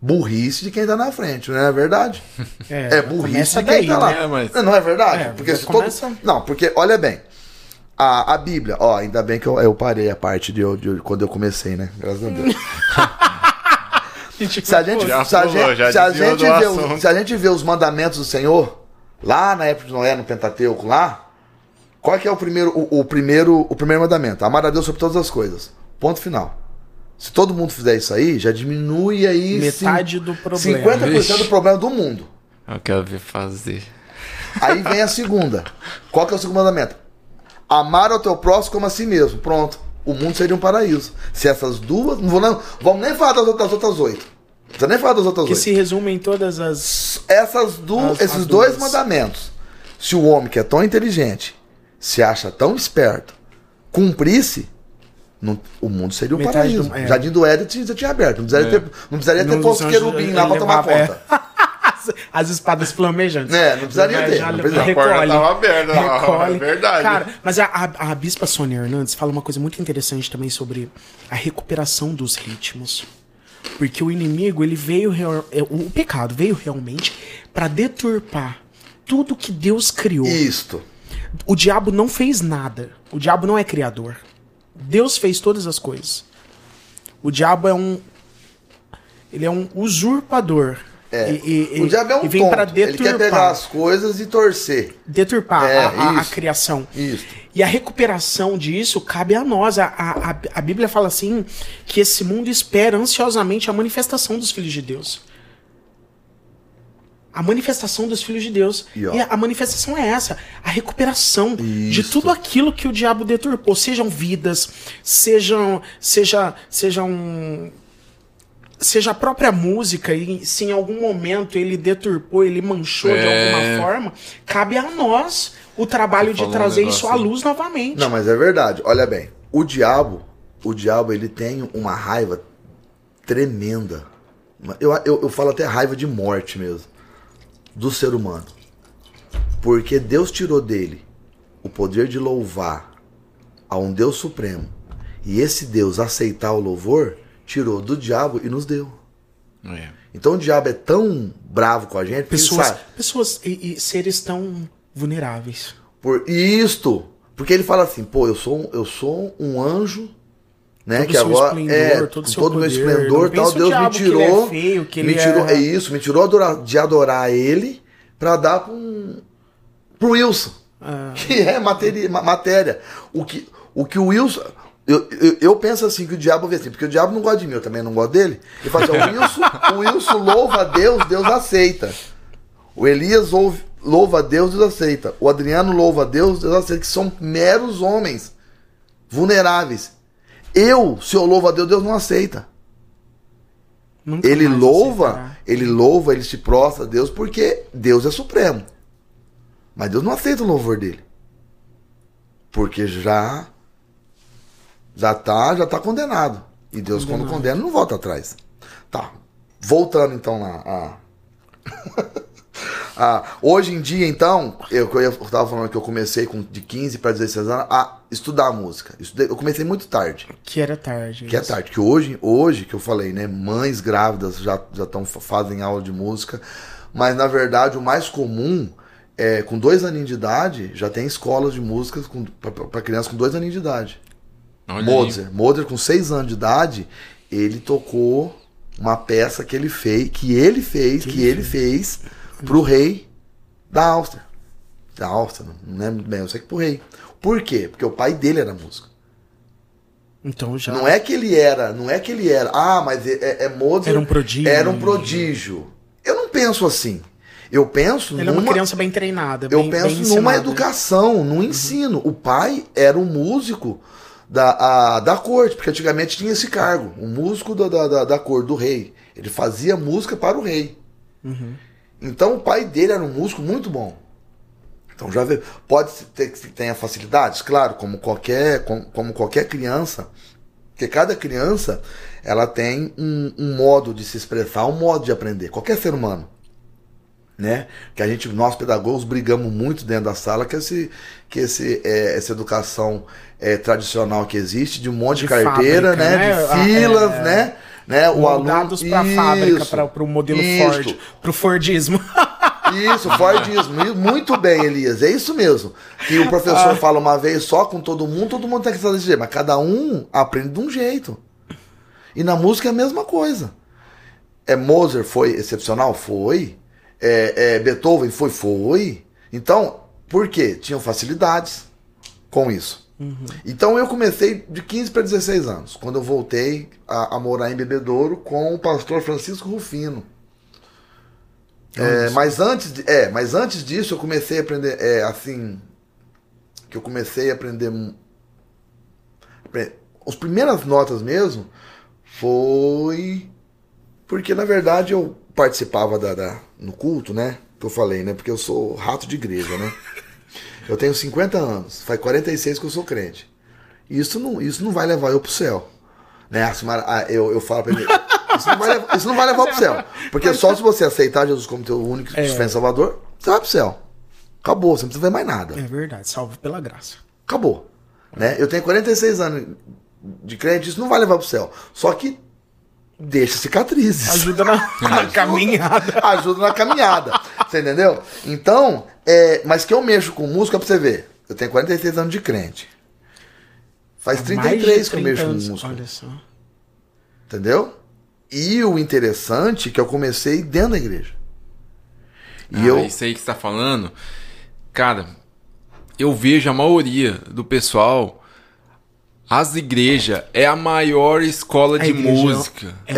burrice de quem tá na frente, não é verdade? É, É burrice de quem daí, tá lá. né? Mas- Não, não é verdade? É, porque começa- todo... Não, porque, olha bem, a, a Bíblia, ó, ainda bem que eu, eu parei a parte de, eu- de quando eu comecei, né? Graças a Deus. [laughs] Se a gente, Já se a gente, se a gente do vê, os- se a gente vê os mandamentos do Senhor, lá na época de Noé, no Pentateuco, lá, qual é que é o primeiro, o, o primeiro, o primeiro mandamento? Amar a Deus sobre todas as coisas. Ponto final. Se todo mundo fizer isso aí, já diminui aí Metade do problema. 50% do Vixe. problema do mundo. Eu quero ver fazer. Aí vem a segunda. Qual que é o segundo mandamento? Amar ao teu próximo como a si mesmo. Pronto. O mundo seria um paraíso. Se essas duas. Não vou nem, vamos nem falar das outras, das outras oito. Não precisa nem falar das outras Que oito. se resume em todas as. Essas duas, As- esses as dois duas. mandamentos. Se o homem que é tão inteligente se acha tão esperto, cumprisse, não- o mundo seria um Metade paraíso. do- é. Jardim do Éden tinha, já tinha aberto. Não precisaria É. ter, não precisaria ter Não, posto querubim lá pra tomar levava- conta. As espadas flamejantes. É, não precisaria Já- ter, já não precisava. A porta recolhe. tava aberta, recolhe. é verdade. Cara, mas a, a, a Bispa Sônia Hernandes fala uma coisa muito interessante também sobre a recuperação dos ritmos. Porque o inimigo, ele veio. real- é, O pecado veio realmente para deturpar tudo que Deus criou. Isto. O diabo não fez nada. O diabo não é criador. Deus fez todas as coisas. O diabo é um. Ele é um usurpador. É. E, e- o diabo é um e vem tonto. Ele quer pegar as coisas e torcer. deturpar É, a, a- a criação. Isso. E a recuperação disso cabe a nós. A, a, a- Bíblia fala assim que esse mundo espera ansiosamente a manifestação dos filhos de Deus. A manifestação dos filhos de Deus. E. E, a, manifestação é essa: a recuperação de Isso. tudo aquilo que o diabo deturpou. Sejam vidas, sejam. Seja, sejam seja a própria música, e se em algum momento ele deturpou, ele manchou de É. alguma forma, cabe a nós o trabalho de um trazer negócio isso à luz novamente. Não, mas é verdade. Olha bem, o diabo, o diabo, ele tem uma raiva tremenda. Eu, eu, eu falo até raiva de morte mesmo. Do ser humano. Porque Deus tirou dele o poder de louvar a um Deus supremo. E esse Deus aceitar o louvor, tirou do diabo e nos deu. É. Então o diabo é tão bravo com a gente, pessoas sabe, pessoas e, e seres tão vulneráveis. Por isto. Porque ele fala assim, pô, eu sou, um- eu sou um anjo, né? Todo que seu agora esplendor, é todo com seu todo o meu poder. esplendor, tal, Deus me diabo que ele tirou, é feio, que me tirou, é- é isso, me tirou de adorar ele pra dar pra um pro Wilson, Ah. que é matéria, ma- matéria. O que o que o Wilson eu, eu, eu penso assim que o diabo vê assim, porque o diabo não gosta de mim, eu também não gosto dele. Ele fala assim, o Wilson, o Wilson louva a Deus, Deus aceita. O Elias ouve- louva a Deus, Deus aceita. O Adriano louva a Deus, Deus aceita, que são meros homens vulneráveis. Eu, se eu louvo a Deus, Deus não aceita. Nunca Ele louva, aceitará. ele louva, ele se prostra a Deus porque Deus é supremo. Mas Deus não aceita o louvor dele. Porque já já tá, já tá condenado. E Deus quando Condenado. condena não volta atrás. Tá. Voltando então lá, [laughs] a- hoje em dia, então, eu, eu, tava falando que eu comecei com de 15 para 16 anos a estudar música. Estudei- eu comecei muito tarde. Que era tarde. Que é isso. tarde. Que hoje, hoje que eu falei, né? Mães grávidas já, já tão, fazem aula de música. Mas na verdade, o mais comum é com dois aninhos de idade, já tem escolas de música para crianças com dois aninhos de idade. Olha aí. Mozart, com seis anos de idade, ele tocou uma peça que ele fez, que ele fez, que ele fez pro rei da Áustria. Da Áustria, não lembro bem, eu sei que pro rei. Por quê? Porque o pai dele era músico. Então já. Não é que ele era, não é que ele era. Ah, mas é, é- é Mozart. Era um prodígio. Era um prodígio. Eu não penso assim. Eu penso Ele é numa, uma criança bem treinada. eu bem, bem penso numa ensinada. educação, num ensino. O pai era um músico da, a- da corte, porque antigamente tinha esse cargo, o músico da, da, da, corte, do rei. Ele fazia música para o rei. Uhum. Então o pai dele era um músico muito bom. Então já vê, pode ter que tenha facilidades, claro, como qualquer, como, como qualquer criança, porque cada criança ela tem um, um modo de se expressar, um modo de aprender. Qualquer ser humano, né? Que a gente, nós pedagogos, brigamos muito dentro da sala que esse, que esse, é, essa educação é, tradicional que existe de um monte de, De carteira, fábrica, né? né? De Ah, filas, é. né? né? O aluno pra fábrica, para o modelo isso. Ford, pro Fordismo. [laughs] Isso, Fordismo. Muito bem, Elias. É isso mesmo. Que o professor Ah. fala uma vez só com todo mundo, todo mundo tem que fazer desse jeito. Mas cada um aprende de um jeito. E na música é a mesma coisa. É, Mozart foi excepcional? Foi. É, é, Beethoven foi? Foi. Então, por quê? Tinham facilidades com isso. Então eu comecei de 15 para 16 anos, quando eu voltei a, a morar em Bebedouro com o pastor Francisco Rufino. É, mas antes de- é, mas antes disso eu comecei a aprender é, assim que eu comecei a aprender as primeiras notas mesmo foi porque na verdade eu participava da, da- no culto, né? Que eu falei, né? Porque eu sou rato de igreja, né? Eu tenho 50 anos, faz 46 que eu sou crente. Isso não, isso não vai levar eu pro céu. Né? Eu, eu falo pra ele, isso não, vai levar, isso não vai levar pro céu. Porque só se você aceitar Jesus como teu único É. é. salvador, você vai pro céu. Acabou, você não precisa ver mais nada. É verdade, salvo pela graça. Acabou. Né? Eu tenho 46 anos de crente, isso não vai levar pro céu. Só que deixa cicatrizes. Ajuda na, [laughs] na caminhada. Ajuda na caminhada. Você entendeu? Então, é, mas que eu mexo com música pra você ver. Eu tenho 46 anos de crente. Faz de 33 que eu 30 mexo com anos, música. Olha só. Entendeu? E o interessante é que eu comecei dentro da igreja. E Ah, eu. Isso aí que você tá falando, cara, eu vejo a maioria do pessoal. As igrejas é a maior escola A de igreja música. É,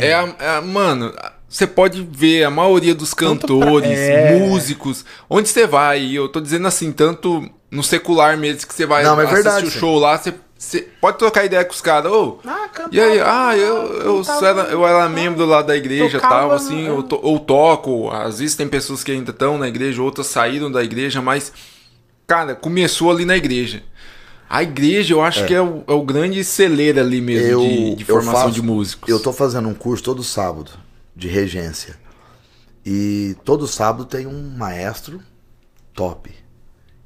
É. É, a, é a- mano, você pode ver a maioria dos cantores, pra- é. músicos, onde você vai, e eu tô dizendo assim, tanto no secular mesmo, que você vai Não, é assistir verdade, o sim. show lá, você, você pode trocar ideia com os caras, ô, Ah, e aí, ah, eu, eu, cantava, era, eu era membro lá da igreja tal, no- assim, eu, to, eu toco, às vezes tem pessoas que ainda estão na igreja, outras saíram da igreja, mas, cara, começou ali na igreja. A igreja, eu acho que é o, é o grande celeiro ali mesmo eu, de, de formação faço- de músicos. Eu tô fazendo um curso todo sábado de regência. E todo sábado tem um maestro top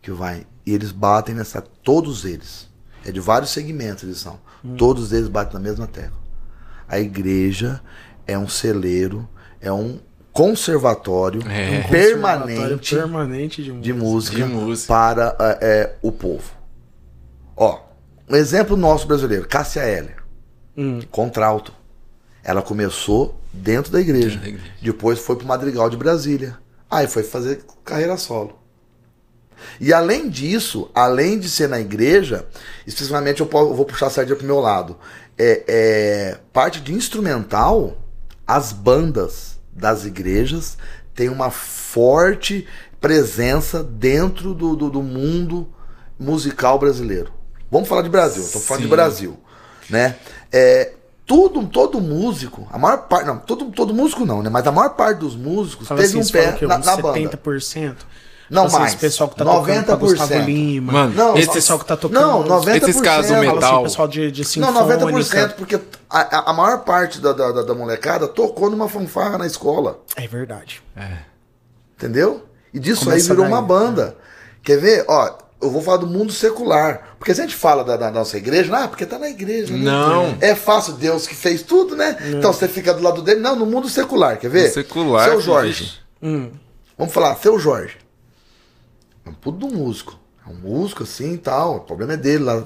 que vai. E eles batem nessa. Todos eles. É de vários segmentos eles são. Todos eles batem na mesma tecla. A igreja é um celeiro, é um conservatório É. Um permanente permanente de música. de música, De música. para é, é, o povo. Ó, um exemplo nosso brasileiro, Cássia Eller, Hum. contralto. Ela começou dentro da igreja, Dentro da igreja. depois foi pro Madrigal de Brasília, aí foi fazer carreira solo. E além disso, além de ser na igreja, especificamente eu vou puxar a sardinha pro meu lado. É, é, parte de instrumental, as bandas das igrejas têm uma forte presença dentro do, do, do mundo musical brasileiro. Vamos falar de Brasil, estou falando de. Brasil, né? É, tudo, todo músico, a maior parte, não, todo, todo músico não, né? Mas a maior parte dos músicos Fala teve assim, um pé que na, na banda. 70%. Não Assim, mais. Esse pessoal que tá tocando pra 90%. Gustavo Lima. Mano, Não, esse pessoal que tá tocando. Não, 90%. Esses casos Fala assim, metal. pessoal de, de Não, sinfônica. 90%, porque a, a- maior parte da, da, da- da molecada tocou numa fanfarra na escola. É verdade. Entendeu? E disso Começa aí virou daí. uma banda. Quer ver? Ó, eu vou falar do mundo secular. Porque se a gente fala da, da nossa igreja, ah, porque tá na igreja. né? Não. É fácil, Deus que fez tudo, né? Então você fica do lado dele. Não, no mundo secular, quer ver? No secular, Seu Jorge. Hum. Vamos falar, seu Jorge. É um puto do músico. É um músico assim e tal. O problema é dele lá.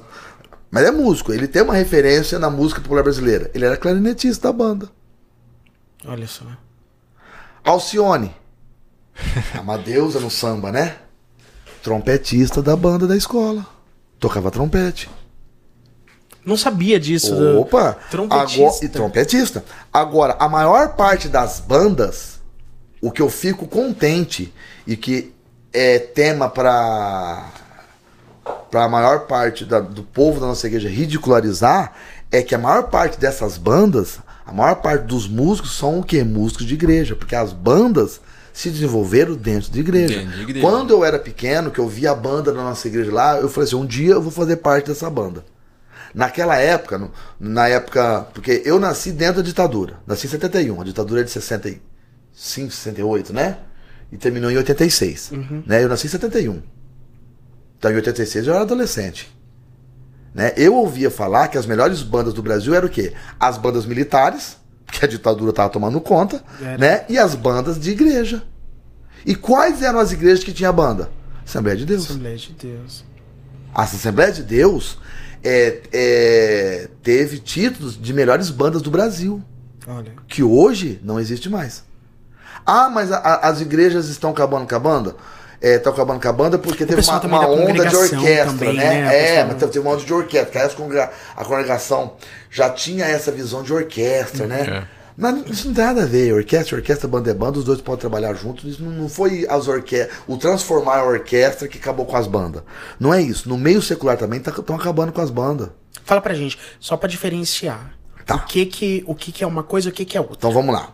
Mas é músico. Ele tem uma referência na música popular brasileira. Ele era clarinetista da banda. Olha só. Alcione. [laughs] Uma deusa no samba, né? Trompetista da banda da escola. Tocava trompete. Não sabia disso. do- Opa! Trompetista. Agora, e trompetista. Agora, a maior parte das bandas, o que eu fico contente e que é tema para para a maior parte da- do povo da nossa igreja ridicularizar, é que a maior parte dessas bandas, a maior parte dos músicos são o quê? Músicos de igreja, porque as bandas se desenvolveram dentro de igreja. Dentro de igreja. Quando eu era pequeno, que eu via a banda da nossa igreja lá, eu falei assim, um dia eu vou fazer parte dessa banda. Naquela época, no- na época. Porque eu nasci dentro da ditadura. Nasci em 71. A ditadura é de 65, 68, né? E terminou em 86. Né? Eu nasci em 71. Então em 86 eu era adolescente. Né? Eu ouvia falar que as melhores bandas do Brasil eram o quê? As bandas militares que a ditadura estava tomando conta, né? E as bandas de igreja. E quais eram as igrejas que tinha banda? Assembleia de Deus. Assembleia de Deus. A Assembleia de Deus é, é, teve títulos de melhores bandas do Brasil, Olha. que hoje não existe mais. Ah, mas a- a- as igrejas estão acabando com a banda? É, estão acabando com a banda porque teve uma, uma da onda de orquestra, também, né? né? É, mas teve uma onda de orquestra. a congregação já tinha essa visão de orquestra, né? É. Mas isso não tem nada a ver. Orquestra, orquestra, banda é banda, os dois podem trabalhar juntos. Isso não, foi as orque o transformar a orquestra que acabou com as bandas. Não é isso. No meio secular também estão acabando com as bandas. Fala pra gente, só pra diferenciar. Tá. O que que, o que que é uma coisa e o que que é outra. Então vamos lá.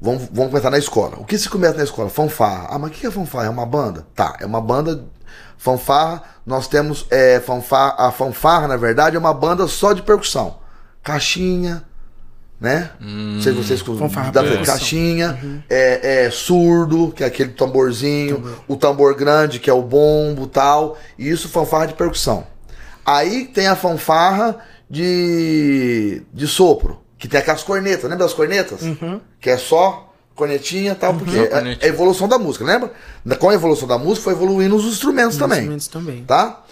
Vamos, vamos começar na escola. O que se começa na escola? Fanfarra. Ah, mas o que é fanfarra? É uma banda? Tá, é uma banda. Fanfarra, nós temos. É, fanfarra, a fanfarra, na verdade, é uma banda só de percussão. Caixinha, né? Não sei se vocês Fanfarra, percussão. Caixinha, é, é surdo, que é aquele tamborzinho, o tambor grande, que é o bombo tal. E isso, fanfarra de percussão. Aí tem a fanfarra de, de sopro, que tem aquelas cornetas, lembra das cornetas? Que é só cornetinha e tal, porque Só é é a evolução da música, lembra? Com a evolução da música foi evoluindo os instrumentos também. instrumentos também. Tá?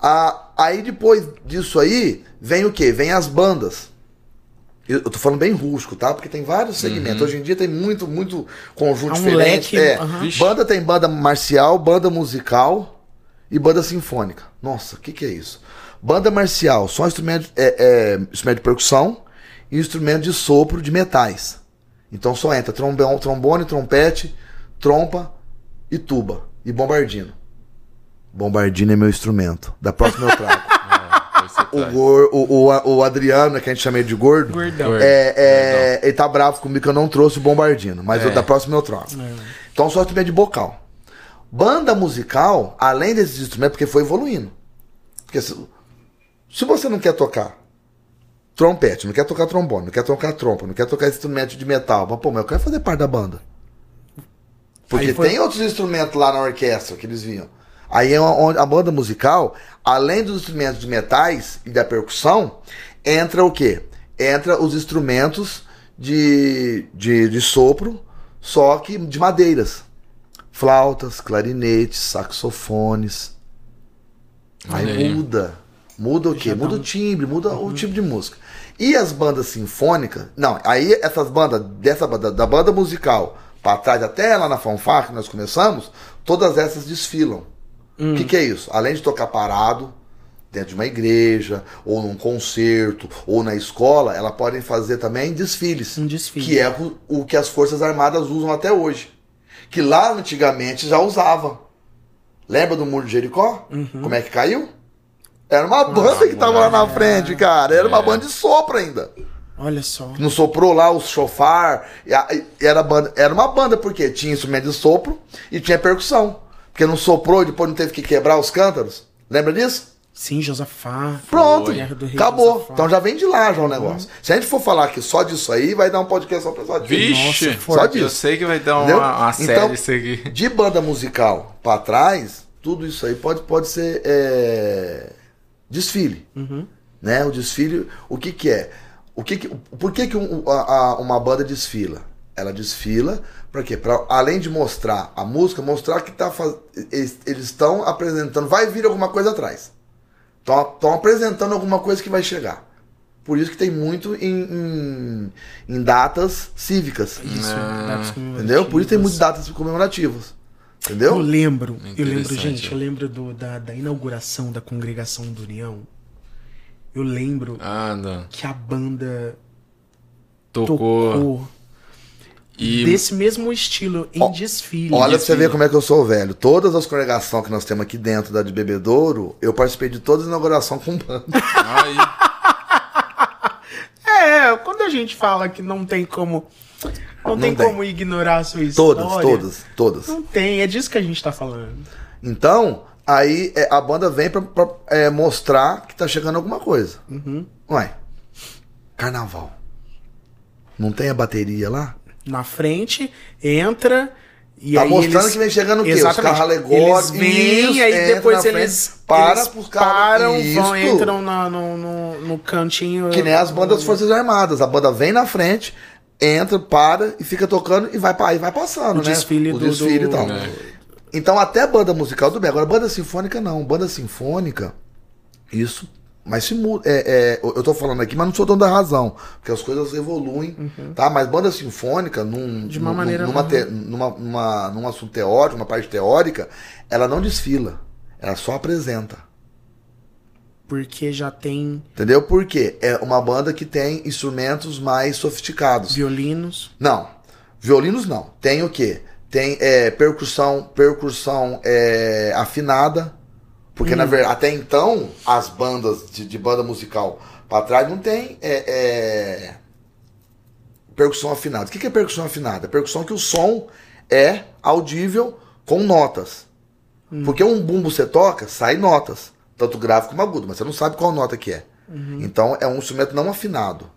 Ah, aí depois disso aí, vem o quê? Vem as bandas. Eu, eu tô falando bem rústico, tá? Porque tem vários segmentos. Hoje em dia tem muito, muito conjunto Há um diferente. leque, É. Vixe. Banda tem banda marcial, banda musical e banda sinfônica. Nossa, o que, que é isso? Banda marcial, só instrumento, é, é, instrumento de percussão e instrumento de sopro de metais. Então só entra trombone, trombone, trompete, trompa e tuba. E bombardino. Bombardino é meu instrumento. Da próxima eu trago. [laughs] É, esse o, gor, o, o, o Adriano, que a gente chama ele de gordo, Gordão. É, é, ele tá bravo comigo que eu não trouxe o bombardino. Mas É. eu- da próxima eu troco. Então só instrumento de bocal. Banda musical, além desses instrumentos, porque foi evoluindo. Porque se, se você não quer tocar trompete, não quer tocar trombone, não quer tocar trompa, não quer tocar instrumento de metal, mas pô, mas eu quero fazer parte da banda. Porque foi- tem outros instrumentos lá na orquestra que eles vinham. Aí é onde a banda musical, além dos instrumentos de metais e da percussão, entra o quê? Entra os instrumentos de, de, de sopro, só que de madeiras. Flautas, clarinetes, saxofones. Aí aí. muda. Muda o quê? Muda o timbre, muda o tipo de música. E as bandas sinfônicas, não, aí essas bandas, dessa banda, da banda musical pra trás, até lá na fanfarra que nós começamos, todas essas desfilam. O que, que é isso? Além de tocar parado, dentro de uma igreja, ou num concerto, ou na escola, elas podem fazer também desfiles. Um desfile. Que é o, o que as Forças Armadas usam até hoje. Que lá antigamente já usava. Lembra do Muro de Jericó? Como é que caiu? Era uma banda que tava lá na frente, cara. Era uma É. banda de sopro ainda. Olha só. Não soprou lá o chofar. Era, banda, era uma banda, porque tinha instrumento de sopro e tinha percussão. Porque não soprou e depois não teve que quebrar os cântaros. Lembra disso? Sim, Josafá. Pronto, Rei acabou. Josafá. Então já vem de lá já o negócio. Se a gente for falar aqui só disso aí, vai dar um podcast só pra só disso. Vixe, Nossa, Só eu disso. sei que vai dar uma, uma série Então, isso aqui. De banda musical pra trás, tudo isso aí pode, pode ser é, desfile. Né? O desfile, o que que é? O que que, por que, que um- a- a- uma banda desfila? Ela desfila para quê? Para além de mostrar a música, mostrar que tá faz... eles estão apresentando, vai vir alguma coisa atrás. Estão apresentando alguma coisa que vai chegar. Por isso que tem muito em, em, em datas cívicas. Isso, comemorativas. Entendeu? Por isso tem muitas datas comemorativas. Entendeu? Eu lembro, eu lembro, gente, eu lembro do, da, da inauguração da congregação do União. Eu lembro Ah, não. que a banda Tocou. tocou E desse mesmo estilo em Ó, desfile. Olha pra você desfile. ver como é que eu sou velho. Todas as congregações que nós temos aqui dentro da de Bebedouro, eu participei de todas as inaugurações com banda. aí, [laughs] É, quando a gente fala que não tem como. Não, tem, tem. como ignorar a sua história. Todas, todas, todas. Não tem, é disso que a gente tá falando. Então, aí é, a banda vem pra, pra, é, mostrar que tá chegando alguma coisa. Uhum. Ué, carnaval. Não tem a bateria lá? Na frente, entra. E tá mostrando eles... que vem chegando o quê? Os Exatamente. carros alegóricos. Eles vêm, Isso, aí depois frente, eles, para eles pros param, vão, Isso. entram na- no, no, no cantinho. Que nem as bandas das Forças Armadas. A banda vem na frente, entra, para e fica tocando e vai, e vai passando, O né? desfile o do- desfile do- e tal. É. Então até banda musical do bem. Agora banda sinfônica não. Banda sinfônica, isso. Mas se muda. É, é, eu tô falando aqui, mas não sou dono da razão. Porque as coisas evoluem, tá? Mas banda sinfônica, num, Uhum. De uma num- maneira- numa, te- uhum. numa, numa- num assunto teórico, uma parte teórica, ela não desfila. Ela só apresenta. Porque já tem Entendeu? Por quê? É uma banda que tem instrumentos mais sofisticados. violinos. Não. Violinos não. Tem o quê? Tem é, percussão, percussão é, afinada. Porque, na verdade, até então, as bandas de, de banda musical pra trás não tem é, é, percussão afinada. O que que é percussão afinada? É percussão que o som é audível com notas. Porque um bumbo você toca, sai notas. Tanto grave como agudo, mas você não sabe qual nota que é. Então é um instrumento não afinado.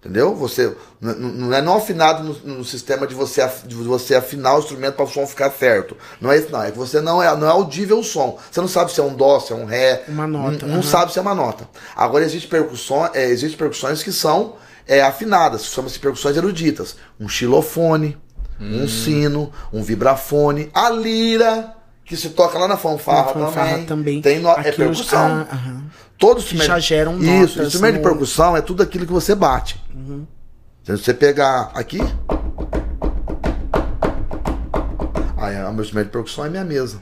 Entendeu? Você não é não afinado no, no sistema de você, af- de você afinar o instrumento para o som ficar certo. Não é isso, não. É que você não é, não é audível o som. Você não sabe se é um dó, se é um ré. Uma nota, Não aham. sabe se é uma nota. Agora existe percussões, é, existe percussões que são é, afinadas, chamam-se percussões eruditas. Um xilofone, um sino, um vibrafone, a lira que se toca lá na fanfarra, Na fanfarra também. também. Tem no, é percussão. ah, aham. Todo Que já geram Isso, notas instrumento de no- percussão é tudo aquilo que você bate. Se você pegar aqui. Aí, o meu instrumento de percussão é minha mesa.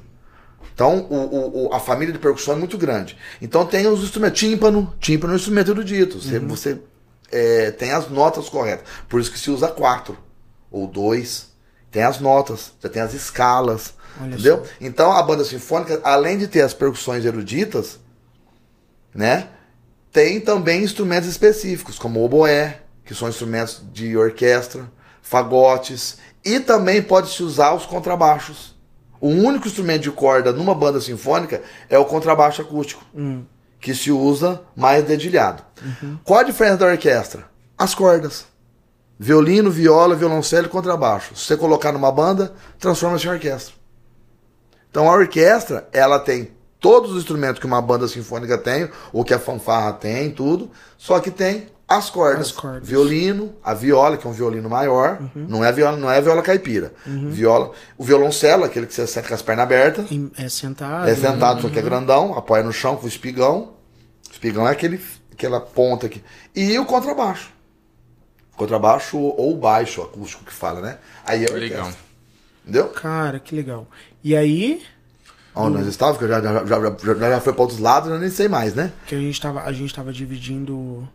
Então, o, o- a família de percussão é muito grande. Então, tem os instrumentos. Tímpano. Tímpano é um instrumento erudito. Você, Uhum. você, é, tem as notas corretas. Por isso que se usa quatro ou dois. Tem as notas, você tem as escalas. Olha entendeu? só. Então, a banda sinfônica, além de ter as percussões eruditas, né? Tem também instrumentos específicos, como o oboé, que são instrumentos de orquestra, fagotes, e também pode-se usar os contrabaixos. O único instrumento de corda numa banda sinfônica é o contrabaixo acústico, que se usa mais dedilhado. Qual a diferença da orquestra? As cordas. Violino, viola, violoncelo e contrabaixo. Se você colocar numa banda, transforma-se em orquestra. Então a orquestra, ela tem todos os instrumentos que uma banda sinfônica tem, ou que a fanfarra tem, tudo, só que tem as cordas. As cordas. Violino, a viola, que é um violino maior, não é viola, não é viola caipira. Viola, o violoncelo, aquele que você senta com as pernas abertas, É sentado. é sentado, só que é grandão, apoia no chão com o espigão. O espigão é aquele, aquela ponta aqui. E o contrabaixo. Contrabaixo ou baixo acústico que fala, né? Aí é orquestra. Legal. Entendeu? Cara, que legal. E aí, Onde nós estávamos, que eu já, já, já, já, já, foi para outros lados, eu nem sei mais, né? que a gente tava, a gente tava dividindo.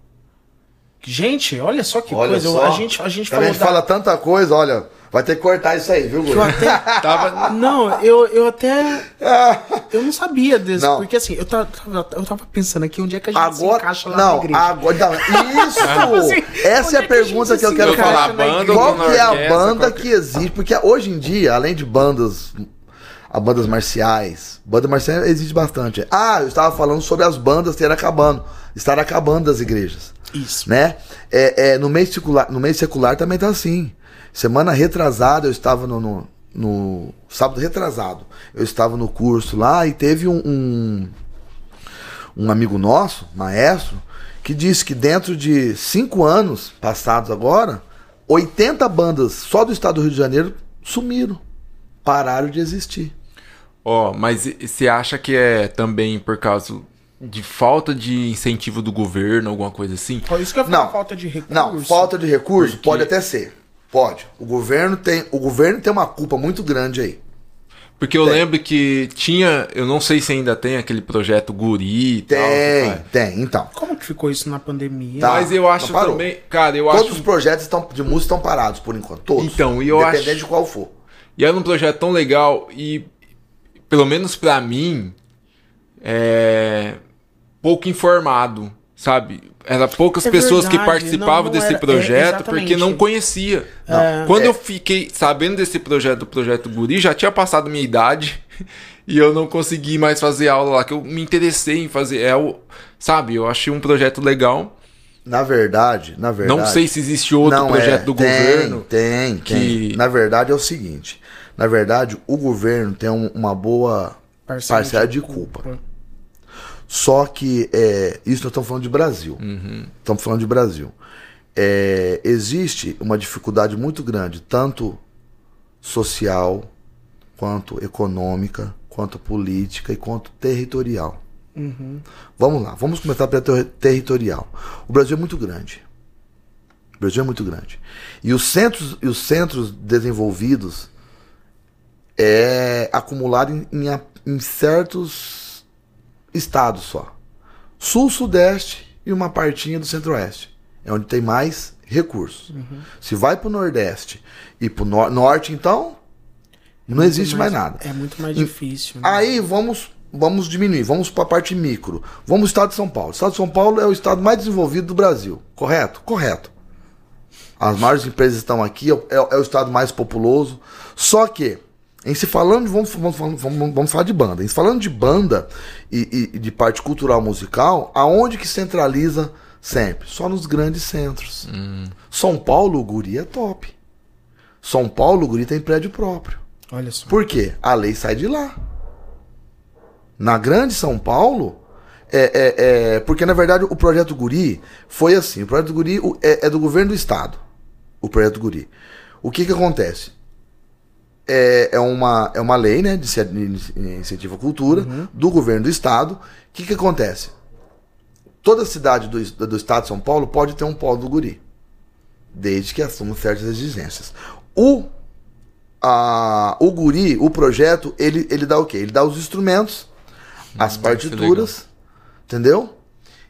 Gente, olha só que Olha coisa. só. A gente, a gente a gente da- fala tanta coisa, olha. Vai ter que cortar isso aí, viu, Guri? até. [laughs] Tava. Não, eu, eu até. [laughs] Eu não sabia desse. Não. Porque assim, eu tava, eu tava pensando aqui onde é que a gente se Agora, encaixa lá não, na igreja. agora, não, [laughs] isso! Assim, Essa é a é que a pergunta que eu se quero falar banda Qual que é a banda qual que existe? Porque hoje em dia, além de bandas, a bandas marciais, banda marcial existe bastante. Ah, eu estava falando sobre as bandas ter acabando, estar acabando das igrejas, Isso. né? É, é, no meio secular, no meio secular também tá assim. Semana retrasada eu estava no, no, no sábado retrasado, eu estava no curso lá e teve um, um um amigo nosso, maestro, que disse que dentro de cinco anos passados agora, 80 bandas só do estado do Rio de Janeiro sumiram, pararam de existir. Ó, mas e- você acha que é também por causa de falta de incentivo do governo, alguma coisa assim? Por isso que eu falo Não. falta de recurso. Não, falta de recurso Porque- pode até ser, pode. O governo tem, o governo tem uma culpa muito grande aí. Porque eu Tem. lembro que tinha, eu não sei se ainda tem aquele projeto Guri e tal. Tem, que faz. tem. Então, Como que ficou isso na pandemia? Tá. Mas eu acho também, cara, eu todos acho os projetos estão, de música estão parados por enquanto, todos. Então, e eu independente acho- de qual for. E era um projeto tão legal e, pelo menos pra mim, é pouco informado, sabe? Era poucas É pessoas que verdade, participavam não, não desse era- é, projeto porque exatamente. não conhecia. É. Quando É. eu fiquei sabendo desse projeto, do projeto Guri, já tinha passado minha idade [laughs] e eu não consegui mais fazer aula lá, que eu me interessei em fazer, é o, sabe? Eu achei um projeto legal. Na verdade, na verdade. Não sei se existe outro Não, projeto é, do tem, governo. Tem, que- tem. Na verdade é o seguinte. Na verdade, o governo tem um- uma boa Parcela de de culpa. Só que é, isso nós estamos falando de Brasil. Uhum. Estamos falando de Brasil. é, existe uma dificuldade muito grande, tanto social, quanto econômica, quanto política e quanto territorial. Uhum. Vamos lá, vamos começar pela ter territorial. O Brasil é muito grande. O Brasil é muito grande. E os centros, e os centros desenvolvidos é acumulado em, em, em certos estados só. Sul, Sudeste e uma partinha do Centro-Oeste. É onde tem mais recursos. Uhum. Se vai para o Nordeste e para o nor Norte, então, não existe mais, mais, nada. É muito mais difícil. Né? Aí vamos, vamos diminuir, vamos para a parte micro. Vamos ao estado de São Paulo. O estado de São Paulo é o estado mais desenvolvido do Brasil. Correto? Correto. As maiores empresas estão aqui, é, é, é o estado mais populoso. Só que, em se falando, vamos, vamos, vamos, vamos falar de banda. Em se falando de banda e, e, de parte cultural musical, aonde que centraliza sempre? Só nos grandes centros. Hum. São Paulo, o guri é top. São Paulo, o guri tem prédio próprio. Olha só. Por quê? A lei sai de lá. Na grande São Paulo, é, é, é, porque na verdade o projeto Guri foi assim: o projeto Guri é, é do governo do estado o projeto Guri. O que que acontece? É, é, uma, é uma lei né, de incentivo à cultura uhum. do governo do estado. O que que acontece? Toda cidade do, do estado de São Paulo pode ter um polo do Guri, desde que assuma certas exigências. O, a, o Guri, o projeto, ele, ele dá o quê? Ele dá os instrumentos, hum, as partituras, entendeu?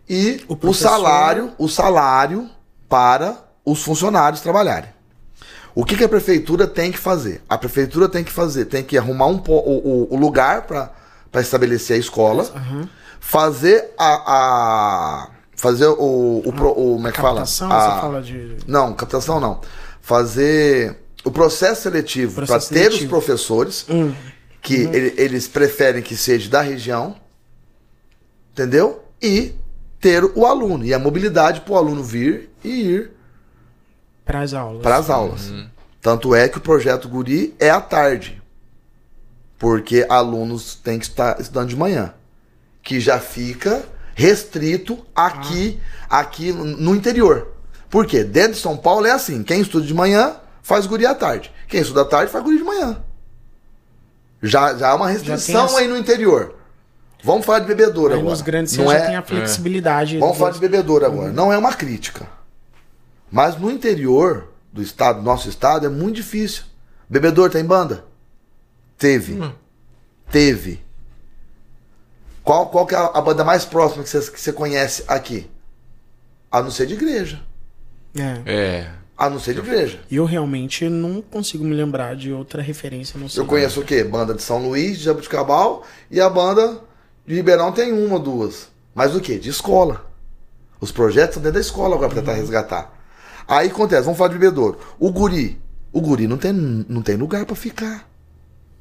E o, o salário, o salário para os funcionários trabalharem. O que, que, a prefeitura tem que fazer? A prefeitura tem que fazer, tem que arrumar um, o, o, o lugar para estabelecer a escola, uhum. fazer a, a, fazer o, o, o como é que fala? A, você fala de não captação não, fazer o processo seletivo para ter os professores uhum. que uhum. ele, eles preferem que seja da região, entendeu? E ter o aluno e a mobilidade para o aluno vir e ir para as aulas. Para as aulas. Uhum. Tanto é que o projeto Guri é à tarde. Porque alunos têm que estar estudando de manhã. Que já fica restrito aqui, ah. aqui no interior. Por quê? Dentro de São Paulo é assim: quem estuda de manhã faz guri à tarde. Quem estuda à tarde faz guri de manhã. Já, já há uma restrição as... aí no interior. Vamos falar de bebedouro aí agora. Nos grandes não é... tem a flexibilidade. É. Vamos falar de bebedouro agora. Uhum. Não é uma crítica. Mas no interior do estado, nosso estado, é muito difícil. Bebedor tem banda? Teve. Hum. Teve. Qual, qual que é a banda mais próxima que você, que você conhece aqui? A não ser de igreja. É. É. A não ser de igreja. E eu realmente não consigo me lembrar de outra referência. Não eu conheço o quê? Banda de São Luís, de Jabuticabal e a banda de Ribeirão tem uma ou duas. Mas o quê? De escola. Os projetos são dentro da escola agora para tentar uhum. resgatar. Aí acontece, vamos falar de bebedouro. O guri. O guri não tem, não tem lugar para ficar.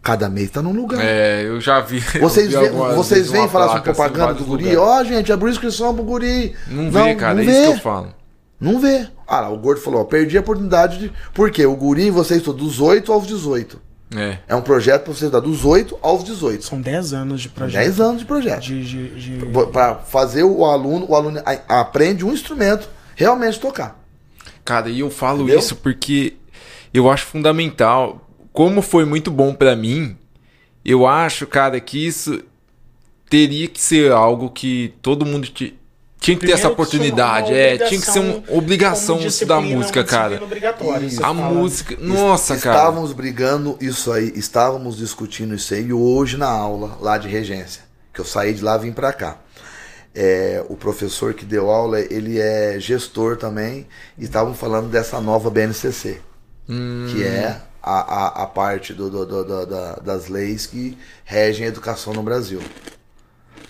Cada mês tá num lugar. É, eu já vi. Vocês, vê, vocês vêm falar sobre propaganda assim, do guri? Ó, oh, gente, abriu inscrição pro guri. Não, não vê, cara, não é vê. isso que eu falo. Não vê. Ah lá, o gordo falou, ó, perdi a oportunidade de. Por quê? O guri, vocês estão dos 8 aos 18. É. É um projeto para você estudar dos 8 aos 18. São 10 anos de projeto. 10 anos de projeto. De, de, de... Para fazer o aluno, o aluno aprende um instrumento realmente tocar. Cara, e eu falo Entendeu? isso porque eu acho fundamental. Como foi muito bom para mim, eu acho, cara, que isso teria que ser algo que todo mundo tinha que ter essa oportunidade. É, tinha que ser uma obrigação estudar música, cara. A música. Nossa, estávamos cara. Estávamos brigando isso aí, estávamos discutindo isso aí hoje na aula lá de regência. Que eu saí de lá e vim pra cá. É, o professor que deu aula, ele é gestor também, e estavam falando dessa nova BNCC, hum. que é a, a, a parte do, do, do, do, das leis que regem a educação no Brasil.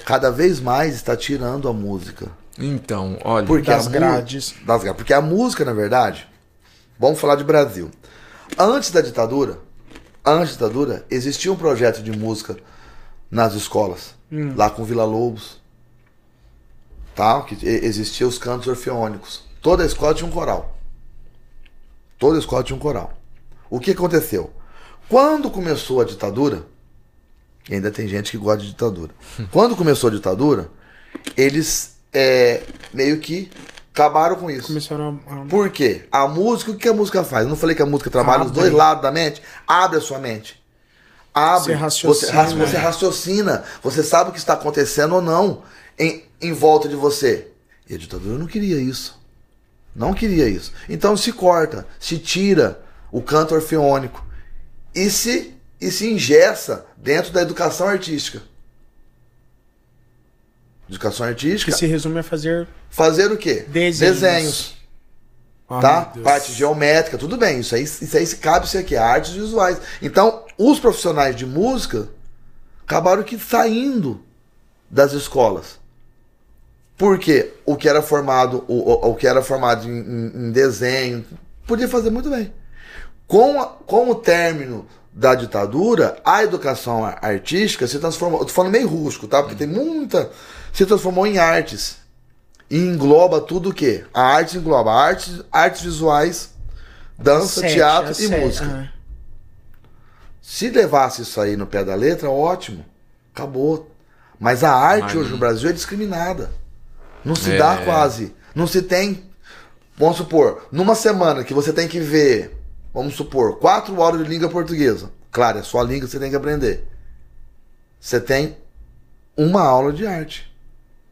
Cada vez mais está tirando a música. Então, olha, porque das grades. Das grades. Porque a música, na verdade, vamos falar de Brasil. Antes da ditadura, antes da ditadura, existia um projeto de música nas escolas, hum. lá com Vila Lobos, tá? que existiam os cantos orfeônicos. Toda escola tinha um coral. Toda escola tinha um coral. O que aconteceu? Quando começou a ditadura, e ainda tem gente que gosta de ditadura. [laughs] Quando começou a ditadura, eles é, meio que Acabaram com isso. Começaram a. a- Por quê? A música, o que a música faz? Eu não falei que a música trabalha os Abre. dois lados da mente? Abre a sua mente. Abre. Você raciocina. Você, você raciocina. Você sabe o que está acontecendo ou não em, em volta de você. E a ditadura não queria isso. Não queria isso. Então se corta, se tira o canto orfeônico e se, e se ingessa dentro da educação artística. Educação Que artística. se resume a fazer. Fazer o quê? Desenhos. Desenhos Ah, tá? Parte geométrica, tudo bem. Isso aí, isso aí cabe isso aqui, artes visuais. Então, os profissionais de música acabaram que saindo das escolas. Porque o que era formado, o, o, o que era formado em, em- em desenho, podia fazer muito bem. Com, a- com o término da ditadura, a educação ar- artística se transformou. Eu tô falando meio rústico, tá? Porque tem muita. Se transformou em artes. E engloba tudo o quê? A arte engloba artes, artes visuais, dança, Sete, teatro e sete, música. ah. Se levasse isso aí no pé da letra, ótimo. Acabou. Mas a arte Mas- hoje no Brasil é discriminada. Não se É. dá quase. Não se tem. Vamos supor, numa semana que você tem que ver, vamos supor, quatro horas de língua portuguesa. Claro, é sua língua que você tem que aprender. Você tem uma aula de arte.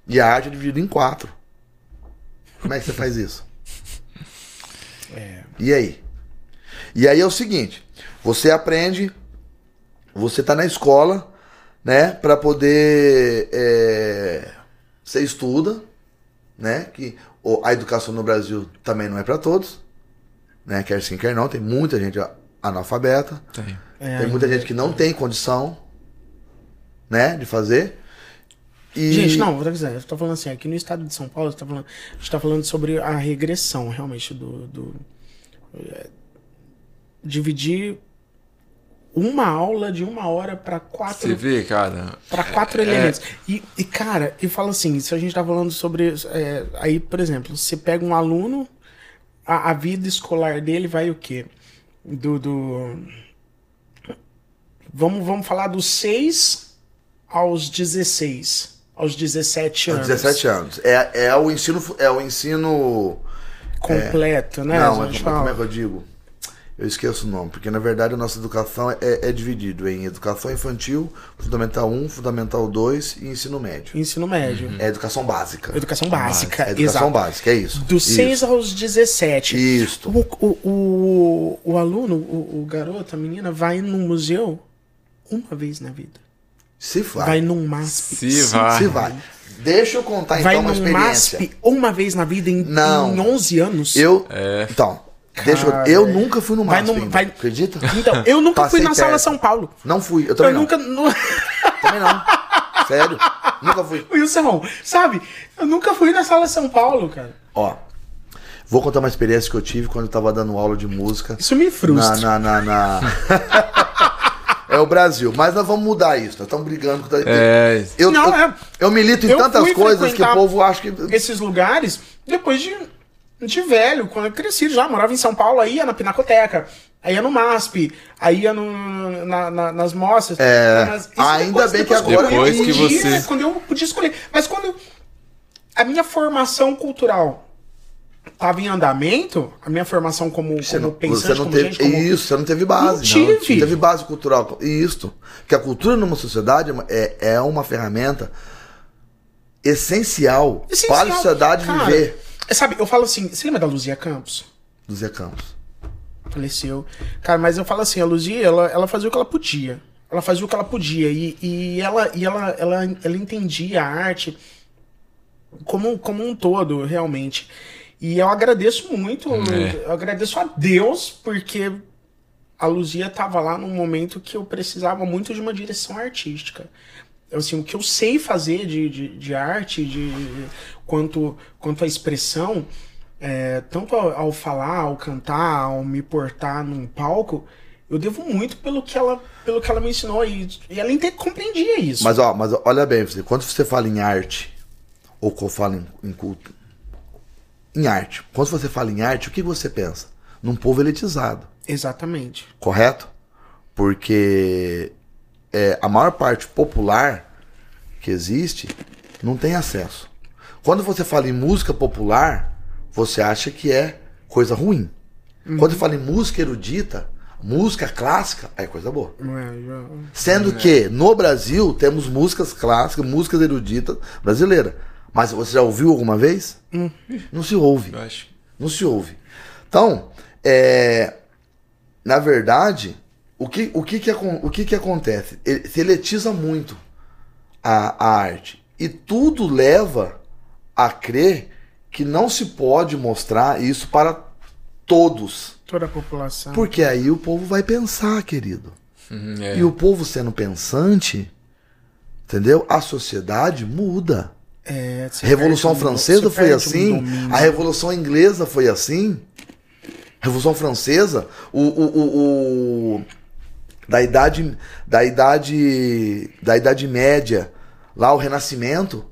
E a arte é dividida em quatro. Como é que você faz isso? É. E aí? E aí é o seguinte, você aprende, você tá na escola, né, para poder, é, você estuda, né, que a educação no Brasil também não é para todos, né, quer sim, quer não, tem muita gente analfabeta, Tem. É, tem muita gente que não tem condição, né, de fazer. E Gente, não, vou dizer, eu tô falando assim, aqui no estado de São Paulo, tá falando, a gente tá falando sobre a regressão, realmente, do. do é, dividir uma aula de uma hora para quatro Você vê, cara. para quatro é- elementos. E, e, cara, eu falo assim, se a gente tá falando sobre. é, aí, por exemplo, você pega um aluno, a, a vida escolar dele vai o quê? Do. do vamos, vamos falar dos 6 aos 16. Aos 17 aos anos. 17 anos. É, é o ensino, é o ensino Completo, né? Não, é, como, fala. é que eu digo? Eu esqueço o nome, porque na verdade a nossa educação é, é dividido em educação infantil, fundamental 1, fundamental 2 e ensino médio. Ensino médio. É educação básica. Educação básica, É educação exato. básica, é isso. Dos Isso. 6 aos 17. Isto. O, o, o, o aluno, o, o garoto, a menina, vai num museu uma vez na vida. Se vai. Vai num MASP. Se vai. Se vai. Deixa eu contar Vai então uma num experiência. MASP uma vez na vida em, Não. em 11 anos. Eu. É. Então, deixa eu. Eu nunca fui no vai MASP. num- ainda, vai- Acredita? Então, eu nunca fui Passei na sala. São Paulo. Não fui. Eu Eu também não. nunca. nu- [laughs] Também não. Sério. Nunca fui. [laughs] Wilson, sabe? Eu nunca fui na sala São Paulo, cara. Ó. Vou contar uma experiência que eu tive quando eu tava dando aula de música. Isso me frustra. Na, na, na, na- [laughs] é o Brasil. Mas nós vamos mudar isso. Nós estamos brigando com. É. Eu, Não, eu, é. eu milito em Eu tantas fui coisas que o povo acha que. Esses lugares, depois de, de velho, quando eu cresci já, morava em São Paulo, aí ia na Pinacoteca, aí ia no MASP, aí ia no, na- na- nas mostras. É, Mas ainda bem que quando agora eu Depois que podia, você- Quando eu podia escolher. Mas quando eu- a minha formação cultural estava em andamento, a minha formação como, Você como não, pensante, você não como teve gente, como... isso, você não teve base. Não tive. Não teve base cultural. Isso. Porque a cultura numa sociedade é uma- é, é uma ferramenta essencial, Essencial. para a sociedade Cara, viver. Sabe, eu falo assim, você lembra da Luzia Campos? Zé Campos. faleceu. Cara, mas eu falo assim, a Luzia, ela, ela fazia o que ela podia. Ela fazia o que ela podia. E, e, ela, e ela, ela, ela entendia a arte como, como um todo, realmente. E eu agradeço muito, É. eu agradeço a Deus, porque a Luzia tava lá num momento que eu precisava muito de uma direção artística. Assim, o que eu sei fazer de, de, de arte, de, quanto, quanto à expressão, é, tanto ao, ao falar, ao cantar, ao me portar num palco, eu devo muito pelo que ela, pelo que ela me ensinou e, e ela compreendia isso. Mas, ó, mas olha bem, você, quando você fala em arte, ou quando fala em, em culto, em arte, quando você fala em arte, o que você pensa? Num povo elitizado. Exatamente. correto? Porque é, a maior parte popular que existe não tem acesso. Quando você fala em música popular, você acha que é coisa ruim. Quando você fala em música erudita, música clássica, é coisa boa. É, Sendo que no Brasil temos músicas clássicas, músicas eruditas brasileiras. Mas você já ouviu alguma vez? Não se ouve. Não se ouve. Então, é, na verdade, o que, o que, que, o que, que acontece? Ele, se eletiza muito a, a arte. E tudo leva a crer que não se pode mostrar isso para todos. Toda a população. Porque aí o povo vai pensar, querido. Uhum, é. E o povo sendo pensante, entendeu? A sociedade muda. É, A Revolução um- Francesa foi um assim, domínio. a Revolução Inglesa foi assim. Revolução Francesa, o, o, o, o- da idade da idade da idade média, lá o Renascimento,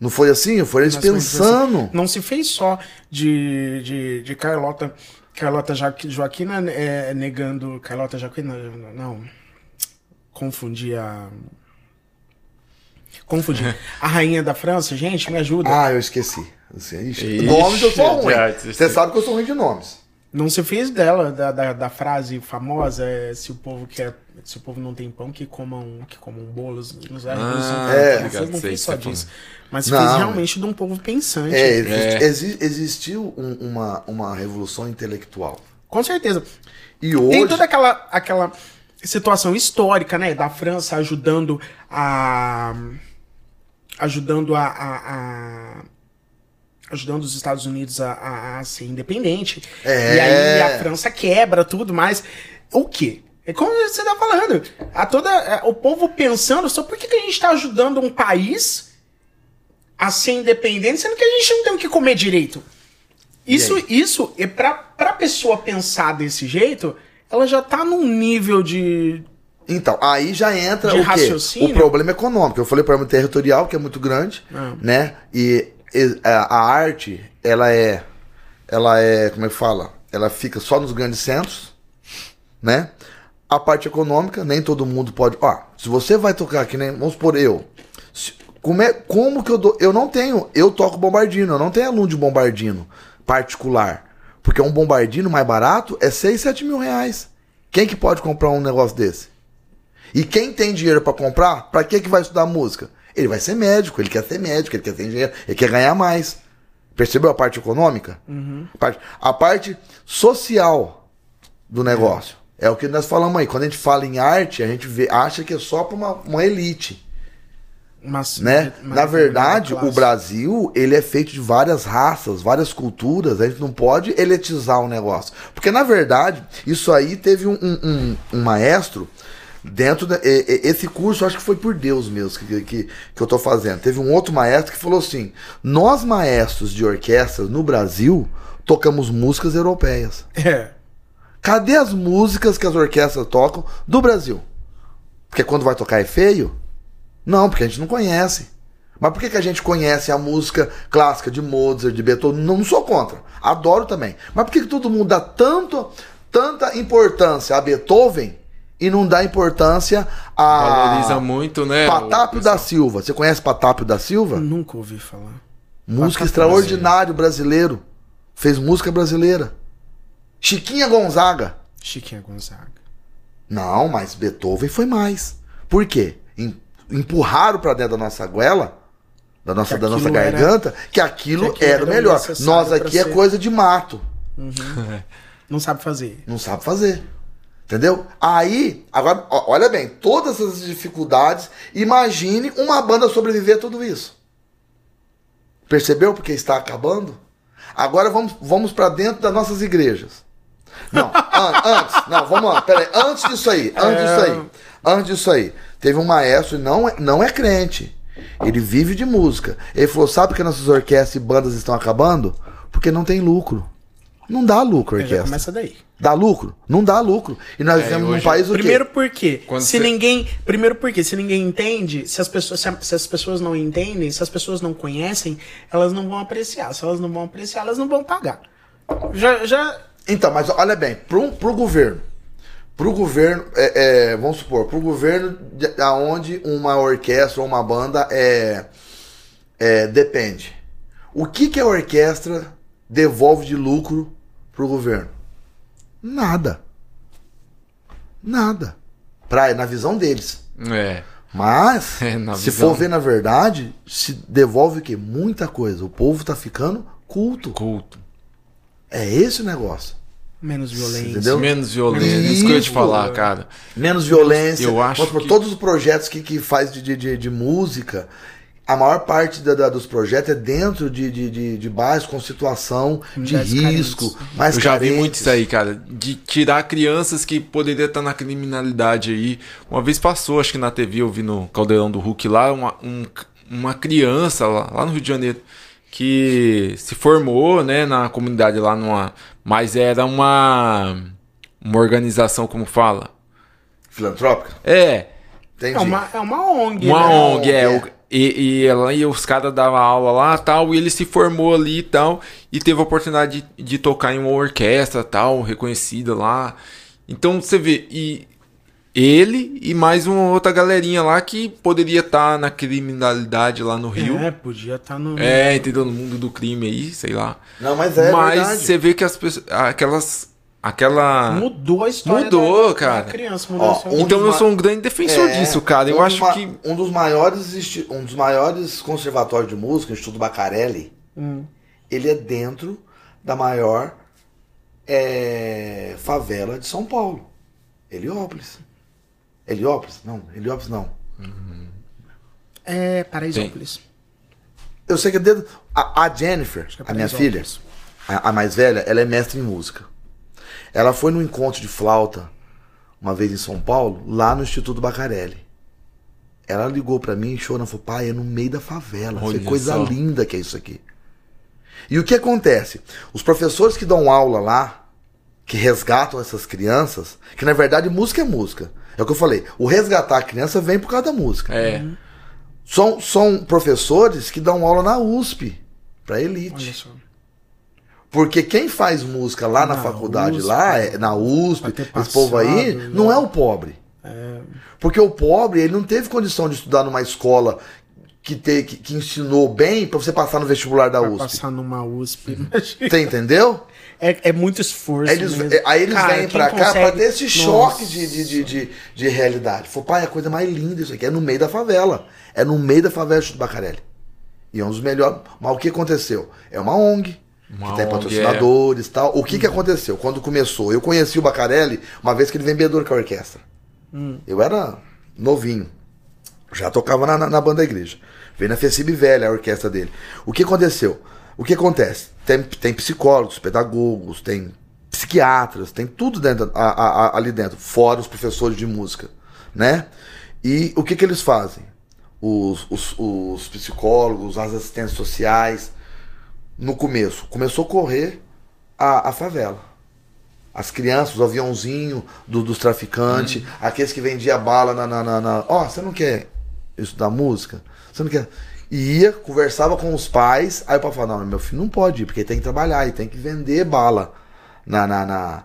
não foi assim? Foi eles foi pensando. Não se fez só de, de, de Carlota, Carlota Jo- Joaquina é, negando. Carlota Joaquina. Não. Confundi a. Confundi. [laughs] A rainha da França, gente, me ajuda. Ah, eu esqueci. Assim, ixi, Ixi, nomes eu sou ruim. Você sabe que eu sou ruim de nomes. Não se fez dela, da, da, da frase famosa, é, se o povo quer. Se o povo não tem pão, que comam, que comam bolos. Nos Ah, é. não ligado, fez, não sei fez só tá disso. Mas se Não, fez realmente de um povo pensante. É, É. exi- existiu um- uma, uma revolução intelectual. Com certeza. E hoje. Tem toda aquela, aquela situação histórica, né? Da França ajudando a. ajudando a. a- a- ajudando os Estados Unidos a, a- a ser independente. É. E aí a França quebra tudo, mas o quê? É como você tá falando. A toda, é, o povo pensando só por que, que a gente tá ajudando um país a ser independente, sendo que a gente não tem o que comer direito. Isso, isso, é pra, pra pessoa pensar desse jeito, ela já tá num nível de. Então, aí já entra o quê? O problema econômico. Eu falei problema territorial, que é muito grande, Ah. né? E, a, a arte, ela é. Ela é. Como é que fala? Ela fica só nos grandes centros, né? A parte econômica, nem todo mundo pode. Ó, se você vai tocar aqui, nem. Vamos supor, eu. Se- Como, é, como que eu dou. Eu não tenho. Eu toco bombardino, eu não tenho aluno de bombardino particular. Porque um bombardino mais barato é 6, 7 mil reais. Quem que pode comprar um negócio desse? E quem tem dinheiro pra comprar, pra que que vai estudar música? Ele vai ser médico, ele quer ser médico, ele quer ter dinheiro, ele quer ganhar mais. Percebeu a parte econômica? A, parte, a parte social do negócio. É o que nós falamos aí. Quando a gente fala em arte, a gente vê, acha que é só pra uma, uma elite Mas, né? mas- Na verdade, classe. o Brasil, ele é feito de várias raças, várias culturas, a gente não pode elitizar o negócio. Porque, na verdade, isso aí teve um, um- um- um maestro dentro da, esse curso, eu acho que foi por Deus mesmo que, que, que eu tô fazendo. Teve um outro maestro que falou assim: nós maestros de orquestra no Brasil tocamos músicas europeias. É. Cadê as músicas que as orquestras tocam do Brasil? Porque quando vai tocar é feio? Não, porque a gente não conhece. Mas por que, que a gente conhece a música clássica de Mozart, de Beethoven? Não, não sou contra. Adoro também. Mas por que, que todo mundo dá tanto, tanta importância a Beethoven e não dá importância a Valoriza muito, né? Patápio da. Silva? Você conhece Patápio da Silva? Nunca ouvi falar. Música Patápio extraordinário brasileiro. Fez música brasileira. Chiquinha Gonzaga. Chiquinha Gonzaga. Não, mas Beethoven foi mais. Por quê? Em- Empurraram pra dentro da nossa goela, da nossa, da nossa aquilo era- garganta, que aquilo, que aquilo era o era melhor. Nós aqui é ser. coisa de mato. [laughs] Não sabe fazer. Não sabe fazer. Entendeu? Aí, agora, olha bem, todas essas dificuldades, imagine uma banda sobreviver a tudo isso. Percebeu porque está acabando? Agora vamos, vamos para dentro das nossas igrejas. Não, an- antes, não, vamos lá, peraí, antes disso aí, antes disso aí, antes disso aí, teve um maestro, não é, não é crente, ele vive de música. Ele falou: sabe que nossas orquestras e bandas estão acabando? Porque não tem lucro. Não dá lucro, a Já orquestra. começa daí. Dá lucro? Não dá lucro. E nós É, vivemos num país o quê? Primeiro porque se você- ninguém, primeiro porque se ninguém entende, se as pessoas se, a- se as pessoas não entendem, se as pessoas não conhecem, elas não vão apreciar. Se elas não vão apreciar, elas não vão pagar. Já já Então, mas olha bem, pro, pro governo. Pro governo, é, é, vamos supor, pro governo de, aonde uma orquestra ou uma banda é, é, depende. O que, que a orquestra devolve de lucro pro governo? Nada. Nada. Pra, na visão deles. É. Mas, [laughs] É, na se visão. for ver na verdade, se devolve o quê? Muita coisa. O povo tá ficando culto. Culto. É esse o negócio. Menos violência. Entendeu? Menos violência. Isso que eu ia te Isso. falar, cara. Menos violência. Eu acho que- Todos os projetos que, que faz de, de, de, de música, a maior parte da, da- dos projetos é dentro de, de, de, de bairros com situação de Comunidades risco. carentes. Mais eu já vi carentes. muito isso aí, cara. De tirar crianças que poderiam estar na criminalidade aí. Uma vez passou, acho que na TV, eu vi no Caldeirão do Hulk lá, uma, um- uma criança lá, lá no Rio de Janeiro que se formou, né, na comunidade lá numa. Mas era uma. Uma organização, como fala? Filantrópica? É, Entendi. É uma, é uma ONG, uma né? ONG, é. O- E, e, ela, e os caras davam aula lá tal, e ele se formou ali e tal, e teve a oportunidade de, de tocar em uma orquestra tal, reconhecida lá. Então você vê, e ele e mais uma outra galerinha lá que poderia estar na criminalidade lá no Rio. É, podia estar no. É, entendeu? No mundo do crime aí, sei lá. Não, mas é Mas verdade. você vê que as pessoas. Aquelas. Aquela. Mudou a história Mudou, da, cara. da criança. Mudou Ó, a história. um Então eu sou um grande defensor É, disso, cara. Eu um acho que. um dos maiores um dos maiores conservatórios de música, o Instituto Bacarelli, Hum. ele é dentro da maior é, favela de São Paulo. Heliópolis. Heliópolis? Não, Heliópolis não. É, Paraisópolis. Eu sei que é dentro. A, a Jennifer, é a minha filha, a, a mais velha, ela é mestre em música. Ela foi no encontro de flauta uma vez em São Paulo, lá no Instituto Bacarelli. Ela ligou pra mim e chorando, falou: pai, é no meio da favela. Olha que coisa só. linda que é isso aqui. E o que acontece? Os professores que dão aula lá, que resgatam essas crianças, que na verdade música é música. É o que eu falei. O resgatar a criança vem por causa da música. É. São, são professores que dão aula na USP, pra elite. Olha só. Porque quem faz música lá na, Na faculdade, USP, lá, é, na USP, ter esse povo aí, passado, não né? é o pobre. É, Porque o pobre, ele não teve condição de estudar numa escola que, te, que, que ensinou bem pra você passar no vestibular da pra USP. passar numa USP. imagina. Você entendeu? É, é muito esforço. Eles, é, aí eles Cara, vêm pra cá consegue- pra ter esse choque Nossa. de, de, de, de, de realidade. Falei, pai, é a coisa mais linda isso aqui. É no meio da favela. É no meio da favela do Bacarelli. E é um dos melhores. Mas o que aconteceu? É uma ONG. Uma que tem patrocinadores e tal. O que, que aconteceu? Quando começou, eu conheci o Bacarelli uma vez que ele vem bebedor com a orquestra. Eu era novinho. Já tocava na, na, na banda da igreja. Veio na Fecib Velha a orquestra dele. O que aconteceu? O que acontece? Tem, tem psicólogos, pedagogos, tem psiquiatras, tem tudo dentro, a- a- a- ali dentro, fora os professores de música, né? E o que, que eles fazem? Os, os, os psicólogos, as assistentes sociais, no começo, começou a correr a, a favela. As crianças, o aviãozinho do- dos traficantes, aqueles que vendiam bala na. na, na, na- Ó, você não quer estudar música? Você não quer. E ia, conversava com os pais, aí o pai falava, não, meu filho não pode ir, porque tem que trabalhar, ele tem que vender bala na, na, na-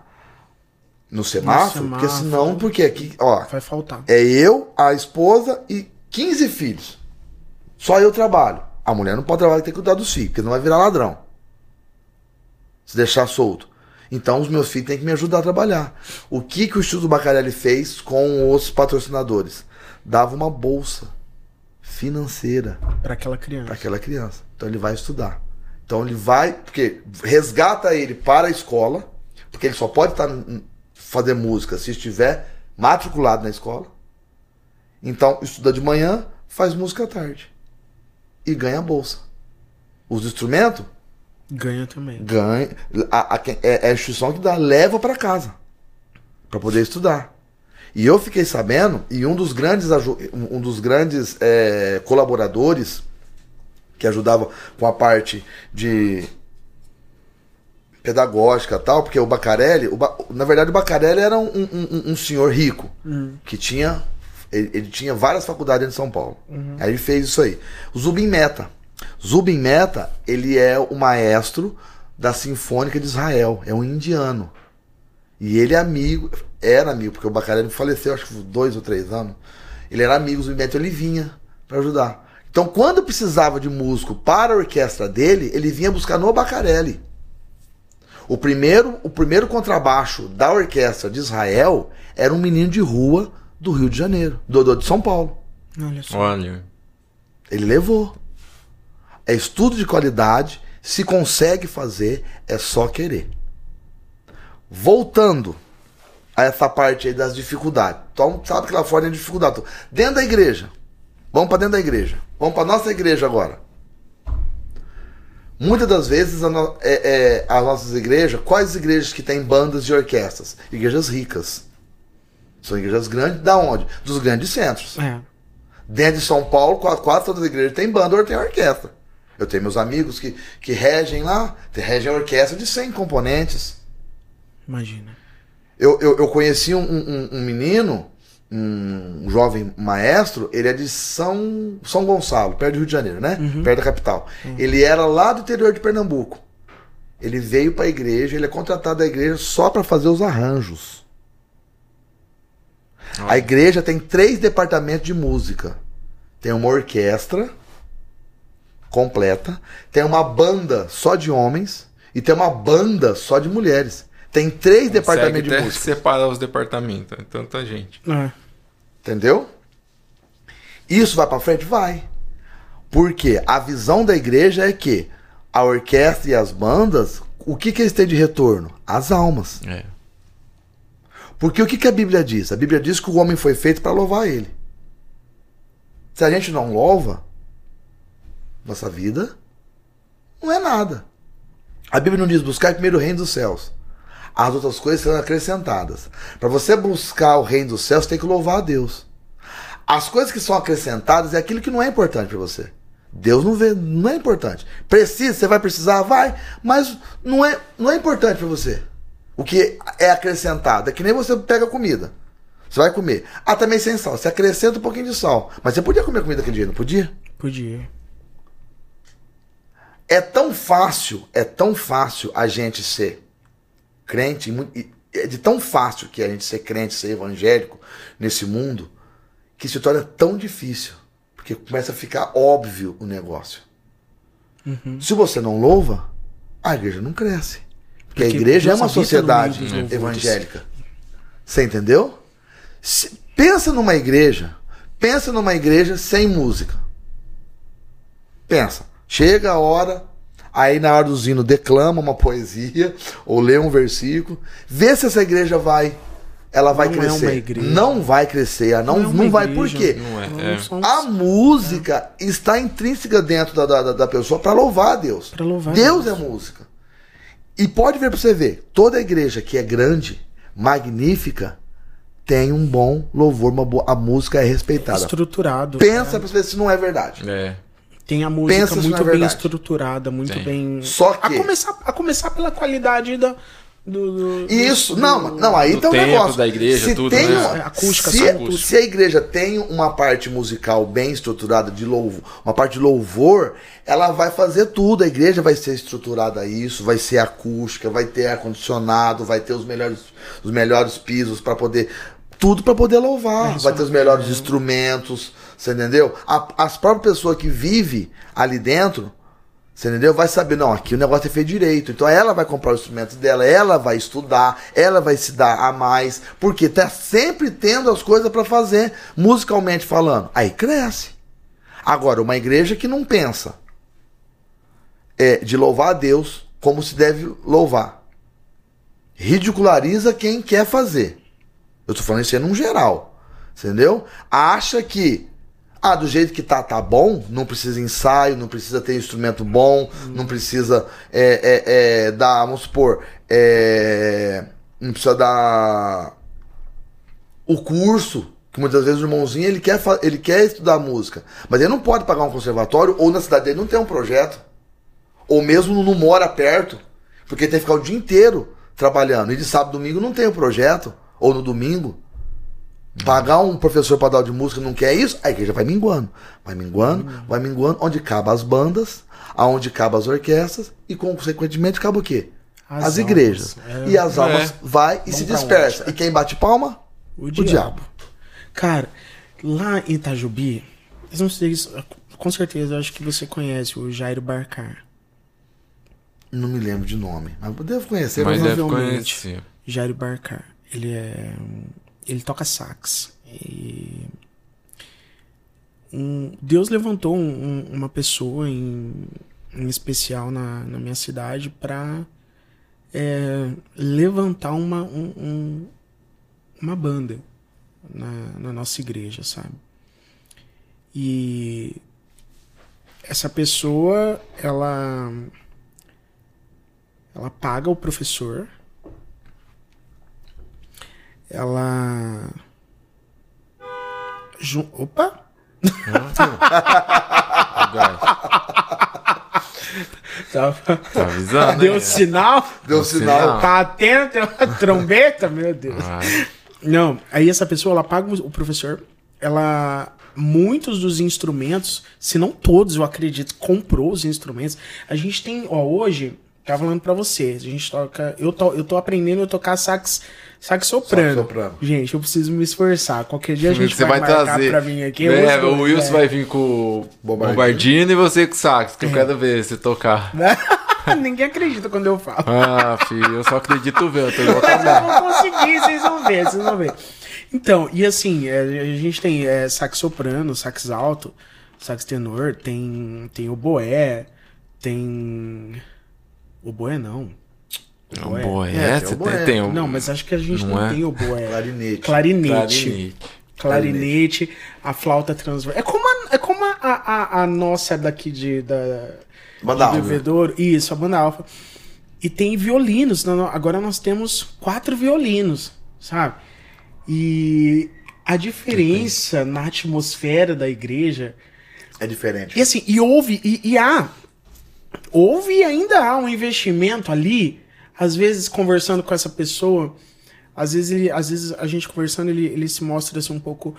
no semáforo, porque semáforo. senão, porque aqui, ó, Vai faltar. é eu, a esposa e 15 filhos. Só eu trabalho. A mulher não pode trabalhar, tem que cuidar dos filhos, porque não vai virar ladrão. Se deixar solto. Então os meus filhos têm que me ajudar a trabalhar. O que, que o Instituto Bacarelli fez com os patrocinadores? Dava uma bolsa financeira Pra aquela criança. para aquela criança. Então ele vai estudar. Então ele vai, porque resgata ele para a escola, porque ele só pode estar fazer música se estiver matriculado na escola. Então estuda de manhã, faz música à tarde e ganha a bolsa. Os instrumentos Ganha também. ganha, a, a- é, é a instituição que dá, leva para casa para poder estudar. E eu fiquei sabendo, e um dos grandes, um dos grandes é, colaboradores que ajudava com a parte de pedagógica e tal, porque o Bacarelli, o Ba- na verdade o Bacarelli era um, um- um- um senhor rico, que tinha, ele, ele tinha várias faculdades em São Paulo. Aí ele fez isso aí. Zubin Meta. Zubin Meta, ele é o maestro da Sinfônica de Israel, é um indiano. E ele é amigo, era amigo, porque o Bacarelli faleceu acho que dois ou três anos. Ele era amigo do Zubin Meta, ele vinha para ajudar. Então, quando precisava de músico para a orquestra dele, ele vinha buscar no Bacarelli. O primeiro, o primeiro contrabaixo da orquestra de Israel era um menino de rua do Rio de Janeiro, do, do de São Paulo. Olha só. Olha. Ele levou. É estudo de qualidade, se consegue fazer, é só querer. Voltando a essa parte aí das dificuldades. Então, sabe que lá fora tem dificuldade. Dentro da igreja. Vamos para dentro da igreja. Vamos para nossa igreja agora. Muitas das vezes a no- é- é, as nossas igrejas, quais igrejas que têm bandas e orquestras? Igrejas ricas. São igrejas grandes, da onde? Dos grandes centros. É. Dentro de São Paulo, quase, quase todas as igrejas têm banda ou tem orquestra. Eu tenho meus amigos que, que regem lá, que regem a orquestra de 100 componentes. Imagina. Eu, eu, eu conheci um, um- um menino, um jovem maestro, ele é de São, São Gonçalo, perto do Rio de Janeiro, né? Perto da capital. Ele era lá do interior de Pernambuco. Ele veio para a igreja, ele é contratado da igreja só para fazer os arranjos. A igreja tem três departamentos de música. Tem uma orquestra completa, tem uma banda só de homens e tem uma banda só de mulheres. Tem três departamentos de Consegue música. separar os departamentos. é Tanta gente. É. Entendeu? Isso vai pra frente? Vai. Porque a visão da igreja é que a orquestra e as bandas, o que, que eles têm de retorno? As almas. É. Porque o que, que a Bíblia diz? A Bíblia diz que o homem foi feito para louvar ele. Se a gente não louva, nossa vida não é nada. A Bíblia não diz buscar primeiro o reino dos céus. As outras coisas serão acrescentadas. Para você buscar o reino dos céus, tem que louvar a Deus. As coisas que são acrescentadas é aquilo que não é importante para você. Deus não vê, não é importante. Precisa, você vai precisar, vai, mas não é, não é importante para você. O que é acrescentado é que nem você pega comida. Você vai comer. Ah, também sem sal. Você acrescenta um pouquinho de sal. Mas você podia comer comida aquele dia, não podia? Podia. É tão fácil, é tão fácil a gente ser crente, é de tão fácil que a gente ser crente, ser evangélico nesse mundo, que se torna tão difícil. Porque começa a ficar óbvio o negócio. Se você não louva, a igreja não cresce. Porque, a igreja é uma sociedade evangélica. Você entendeu? Se- pensa numa igreja, pensa numa igreja sem música. Pensa, chega a hora, aí na hora do zino declama uma poesia ou lê um versículo, vê se essa igreja vai, ela vai Não é crescer. uma igreja. Não vai crescer, ela não, é não, vai por igreja. quê? Não é. Não é. A música está intrínseca dentro da, da, da pessoa para louvar a Deus. Pra louvar Deus Deus. é música. E pode ver para você ver, toda igreja que é grande, magnífica, tem um bom louvor, uma boa, a música é respeitada. Estruturado. Pensa para ver se não é verdade. É. Tem a música Pensa muito é bem estruturada, muito Tem. bem. Só que- A começar, a começar pela qualidade da. Do, do- Isso, do- não, não, aí tem um negócio. da igreja, se tudo, tem né? uma- É, acústica, se, tudo. se a igreja tem uma parte musical bem estruturada de louvor, uma parte de louvor, ela vai fazer tudo. A igreja vai ser estruturada a isso, vai ser acústica, vai ter ar condicionado, vai ter os melhores, os melhores pisos para poder tudo para poder louvar, É, vai ter os melhores é. instrumentos, você entendeu? A- as próprias pessoas que vivem ali dentro você entendeu? Vai saber, não, aqui o negócio é feito direito. Então ela vai comprar os instrumentos dela, ela vai estudar, ela vai se dar a mais, porque tá sempre tendo as coisas para fazer, musicalmente falando. Aí cresce. Agora, uma igreja que não pensa é, de louvar a Deus como se deve louvar. Ridiculariza quem quer fazer. Eu tô falando isso aí num geral. Entendeu? Acha que ah, do jeito que tá, tá bom, não precisa ensaio, não precisa ter instrumento bom, não precisa é, é, é, dar, vamos supor, é, não precisa dar o curso, que muitas vezes o irmãozinho ele quer, ele quer estudar música, mas ele não pode pagar um conservatório, ou na cidade dele não tem um projeto, ou mesmo não mora perto, porque tem que ficar o dia inteiro trabalhando, e de sábado e domingo não tem o projeto, ou no domingo. Pagar um professor para dar de música não quer isso, a igreja vai minguando. Vai minguando, vai minguando, onde acaba as bandas, aonde acaba as orquestras, e consequentemente acaba o quê? As As, igrejas. é. E as almas É. vai e Vão se dispersa. E quem bate palma? O O diabo. diabo. Cara, lá em Itajubi, eles não sei se- com certeza, eu acho que você conhece o Jairo Barcar. Não me lembro de nome, mas eu devo conhecer. Mas deve provavelmente. conhecer. Jairo Barcar. Ele é. Ele toca sax. E. um- Deus levantou um- um- uma pessoa em, em especial na, na minha cidade para levantar uma, um- um- uma banda na, na nossa igreja, sabe? E essa pessoa, ela ela paga o professor, ela Ju- Opa! [laughs] Gás. Tá, avisando, Deu né? sinal? Deu sinal. sinal. Tá atento? Uma [laughs] trombeta? Meu Deus. Ah, Não, aí essa pessoa, ela paga o professor, ela... Muitos dos instrumentos, se não todos, eu acredito, comprou os instrumentos. A gente tem, ó, hoje, tava falando pra vocês, a gente toca... Eu tô, eu tô aprendendo a tocar sax, sax soprano. Sax soprano. Gente, eu preciso me esforçar. Qualquer dia a gente você vai, vai, marcar trazer. pra vir aqui. É, o Wilson né? vai vir com o Bombardino. Bombardino e você com o sax, que eu quero ver você tocar. [laughs] Ninguém acredita quando eu falo. Ah, filho, eu só acredito vendo, eu tô igual Mas eu vou conseguir, vocês vão ver, vocês vão ver. Então, e assim, é, a gente tem é, sax soprano, sax alto, sax tenor, tem, tem oboé, tem. Oboé não. Não, Oboé. boa, É, é, tem o boé. tem, tem um Não, mas acho que a gente Não não, é? tem oboé. Clarinete. Clarinete. clarinete. Clarinete, a flauta transversal. É como a, é como a, a, a nossa daqui de, da, Banda de alfa. Bebedouro. Isso, a banda alfa. E tem violinos. Agora nós temos quatro violinos, sabe? E a diferença na atmosfera da igreja. É diferente. E assim, e houve, e, e há. Houve e ainda há um investimento ali, às vezes conversando com essa pessoa, às vezes, ele, às vezes a gente conversando, ele, ele se mostra assim, um pouco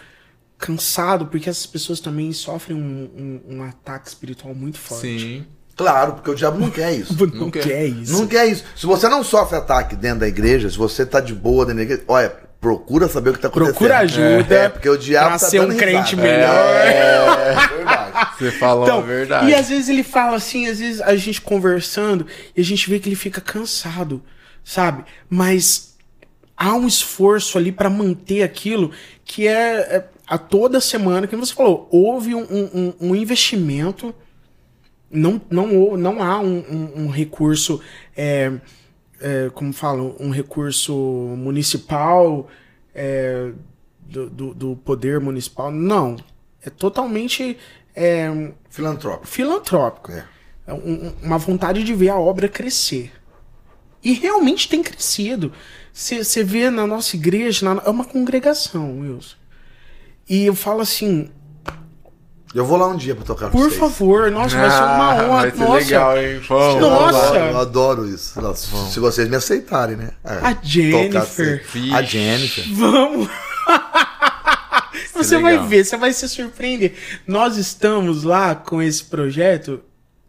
cansado, porque essas pessoas também sofrem um, um, um ataque espiritual muito forte. Sim. Claro, porque o diabo não quer isso. [laughs] Não, Não quer. quer. isso. Não quer isso. Se você não sofre ataque dentro da igreja, se você tá de boa dentro da igreja, olha, procura saber o que tá acontecendo. Procura ajuda É, porque o diabo pra tá ser um crente risada. melhor. É, é [laughs] verdade. Você falou Então, a verdade. E às vezes ele fala assim, às vezes a gente conversando e a gente vê que ele fica cansado, sabe? Mas há um esforço ali pra manter aquilo que é, é a toda semana, que você falou, houve um, um- um investimento, não, não, não há um, um- um recurso, é, é, como falam, um recurso municipal, é, do, do- do poder municipal, não. É totalmente é, Filantrópico. filantrópico. É. É um- uma vontade de ver a obra crescer. E realmente tem crescido. Você vê na nossa igreja, na- é uma congregação, Wilson. E eu falo assim, Eu vou lá um dia pra tocar por vocês. favor, nossa, vai ser uma [laughs] honra. Vai ser nossa, legal, hein? Vamos, Nossa! Eu adoro isso. Nossa, se vocês me aceitarem, né? É, A Jennifer. tocar assim. A Jennifer. Vamos! [laughs] você vai legal. ver, você vai se surpreender. Nós estamos lá com esse projeto,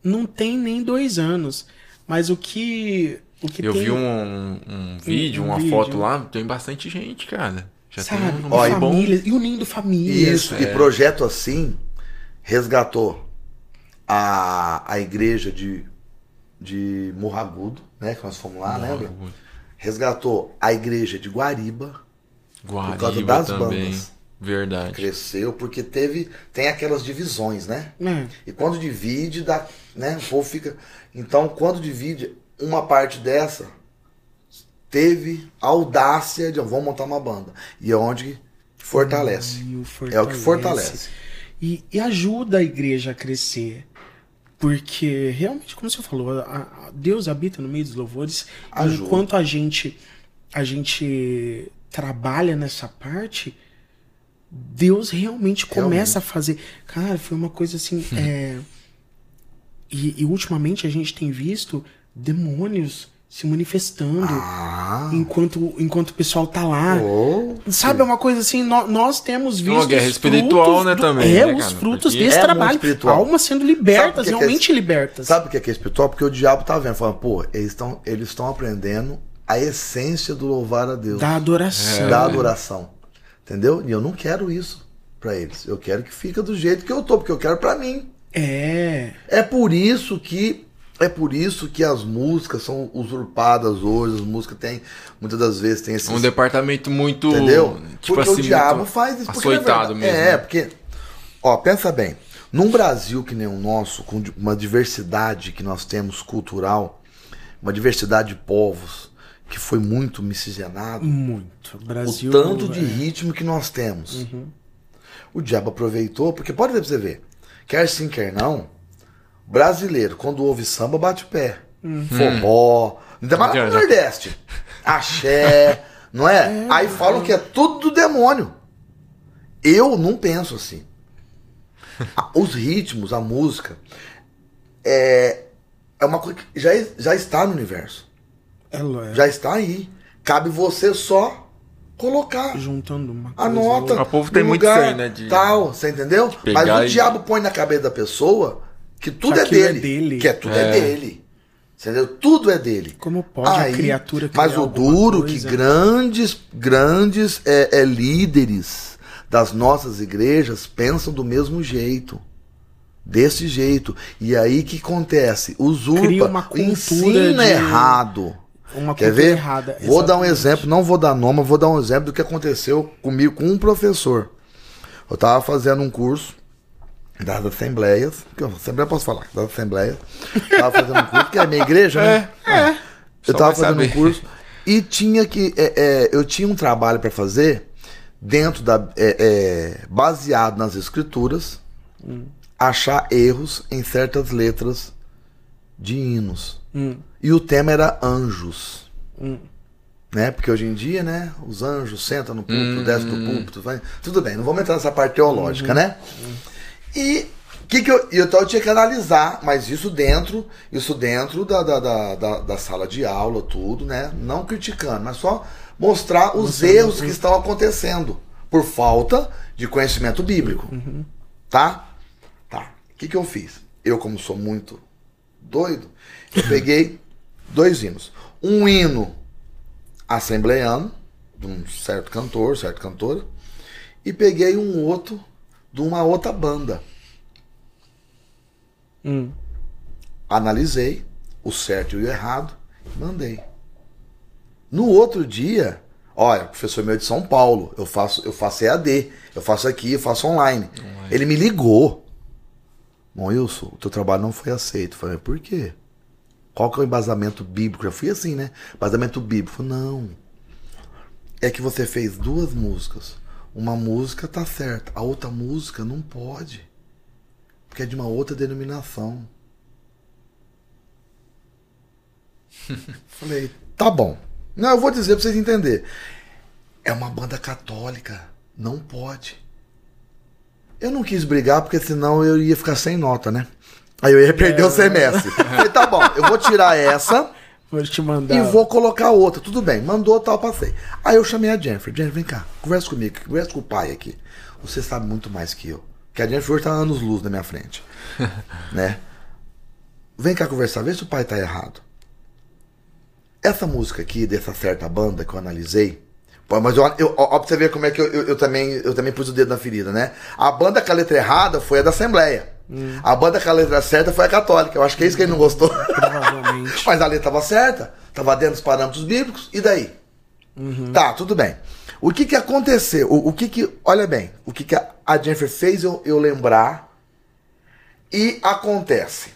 não tem nem dois anos. Mas o que. O que Eu tem, vi um, um vídeo, um uma vídeo. foto lá, tem bastante gente, cara. Já Sabe? tem um Olha, número bom. famílias, e unindo famílias. Isso, e projeto assim resgatou a, a igreja de, de Morragudo, né? Que nós fomos lá, lembra? Resgatou a igreja de Guariba, Guariba causa das também. bandas. Verdade. cresceu, porque teve. Tem aquelas divisões, né? É. E quando divide, dá, né? O povo fica. Então, quando divide, uma parte dessa teve audácia de "Ó, vamos montar uma banda. E é onde fortalece. E o É o que fortalece. E, e ajuda a igreja a crescer. Porque realmente, como você falou, a- a- Deus habita no meio dos louvores. Ajuda. enquanto a gente, a gente trabalha nessa parte, Deus realmente começa a fazer. Cara, foi uma coisa assim. é, E, e ultimamente a gente tem visto demônios se manifestando Ah! enquanto, enquanto o pessoal tá lá. Oh, Sabe, é uma coisa assim, nó- nós temos visto. uma guerra os espiritual, frutos né, do- também, É, né, os cara? frutos Porque desse é trabalho. espiritual. Almas sendo libertas, que que é realmente esse- libertas. Sabe o que é, que é espiritual? Porque o diabo tá vendo, falando, pô, eles estão eles estão aprendendo a essência do louvar a Deus, Da adoração. da adoração. Entendeu? E eu não quero isso pra eles. Eu quero que fique do jeito que eu tô, porque eu quero pra mim. É. É por isso que é por isso que as músicas são usurpadas hoje, as músicas têm muitas das vezes tem esse Um departamento muito entendeu? tipo porque assim, o diabo faz isso porque, açoitado mesmo. É, né? porque ó, pensa bem, num Brasil que nem o nosso, com uma diversidade que nós temos cultural, uma diversidade de povos que foi muito miscigenado, Muito. Brasil. o tanto de é. ritmo que nós temos. O diabo aproveitou, porque pode ver pra você ver, quer sim, quer não, brasileiro, quando ouve samba, bate o pé. Forró, ainda mais no. Nordeste. Axé, [laughs] não é? Aí falam que é tudo do demônio. Eu não penso assim. A- Os ritmos, a música, é, é uma coisa que já, já está no universo. É, é. Já está aí. Cabe você só colocar. Juntando uma coisa. Anota. O povo tem muito lugar isso aí, né, de Tal, você entendeu? Mas o e- diabo põe na cabeça da pessoa que tudo Que é aquilo é dele, dele. Que é tudo é, É. dele. Entendeu? Tudo é dele. Como pode a criatura criar Mas o duro que coisa? grandes, grandes é, é, líderes das nossas igrejas pensam do mesmo jeito. Desse jeito. E aí que acontece? Usurpa, Cria uma cultura ensina de- errado. Uma Quer ver? errada. Vou dar um exemplo, não vou dar nome, vou dar um exemplo do que aconteceu comigo com um professor. Eu estava fazendo um curso das assembleias, que eu assembleia eu posso falar, das assembleias. Tava fazendo um curso, que é a minha igreja, né? É, Eu Só tava vai fazendo um saber. curso e tinha que. é, é, eu tinha um trabalho para fazer dentro da. é, é, baseado nas escrituras, achar erros em certas letras de hinos. Hum. E o tema era anjos. Hum. Né? Porque hoje em dia, né? Os anjos sentam no púlpito, Hum. descem do púlpito. Vai... Tudo bem, não vamos entrar nessa parte teológica, Uhum. né? E que que eu, então eu tinha que analisar, mas isso dentro, isso dentro da, da, da, da, sala de aula, tudo, né? Não criticando, mas só mostrar os erros que estão acontecendo por falta de conhecimento bíblico. Tá? Tá. O que, que eu fiz? Eu, como sou muito doido, eu peguei [laughs] dois hinos. Um hino assembleiano, de um certo cantor, certa cantora, e peguei um outro de uma outra banda. Hum. Analisei o certo e o errado mandei. No outro dia, olha, professor meu é de São Paulo, eu faço, eu faço EAD, eu faço aqui, eu faço online. Ele me ligou. Bom, Wilson, o teu trabalho não foi aceito. Eu falei, por quê? Qual que é o embasamento bíblico? Eu fui assim, né? Embasamento bíblico. Eu falei, não. É que você fez duas músicas. Uma música tá certa, a outra música não pode. Porque é de uma outra denominação. [laughs] Falei, tá bom. Não, eu vou dizer pra vocês entenderem. É uma banda católica. Não pode. Eu não quis brigar, porque senão eu ia ficar sem nota, né? Aí eu ia perder o semestre. [laughs] Falei, tá bom, eu vou tirar essa Vou te mandar. e vou colocar outra. Tudo bem, mandou tal, passei. Aí eu chamei a Jennifer. Jennifer, vem cá, conversa comigo, conversa com o pai aqui. Você sabe muito mais que eu. Porque a Jennifer hoje tá anos luz na minha frente. [laughs] né? Vem cá conversar, vê se o pai tá errado. Essa música aqui, dessa certa banda que eu analisei. Mas eu, eu, ó, pra você ver como é que eu, eu, eu também, eu também pus o dedo na ferida, né? A banda com a letra errada foi a da Assembleia. A banda com a letra certa foi a católica. Eu acho que é isso que ele não gostou. Provavelmente. [laughs] Mas a letra estava certa, estava dentro dos parâmetros bíblicos, e daí? Tá, tudo bem. O que que aconteceu? O, o que que, olha bem, o que que a, a Jennifer fez eu, eu lembrar e acontece.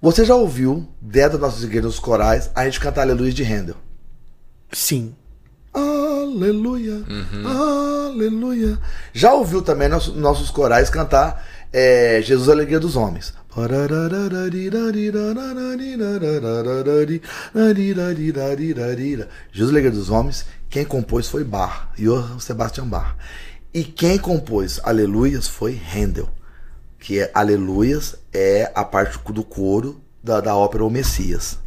Você já ouviu, dentro das nossas igrejas dos corais, a gente cantar Aleluia de Handel? Sim. Aleluia, aleluia. Já ouviu também nossos, nossos corais cantar é, Jesus, Alegria dos Homens? Jesus, Alegria dos Homens, quem compôs foi Bach, Johann Sebastian Bach. E quem compôs Aleluias foi Handel, que é Aleluias é a parte do coro da, da ópera O Messias.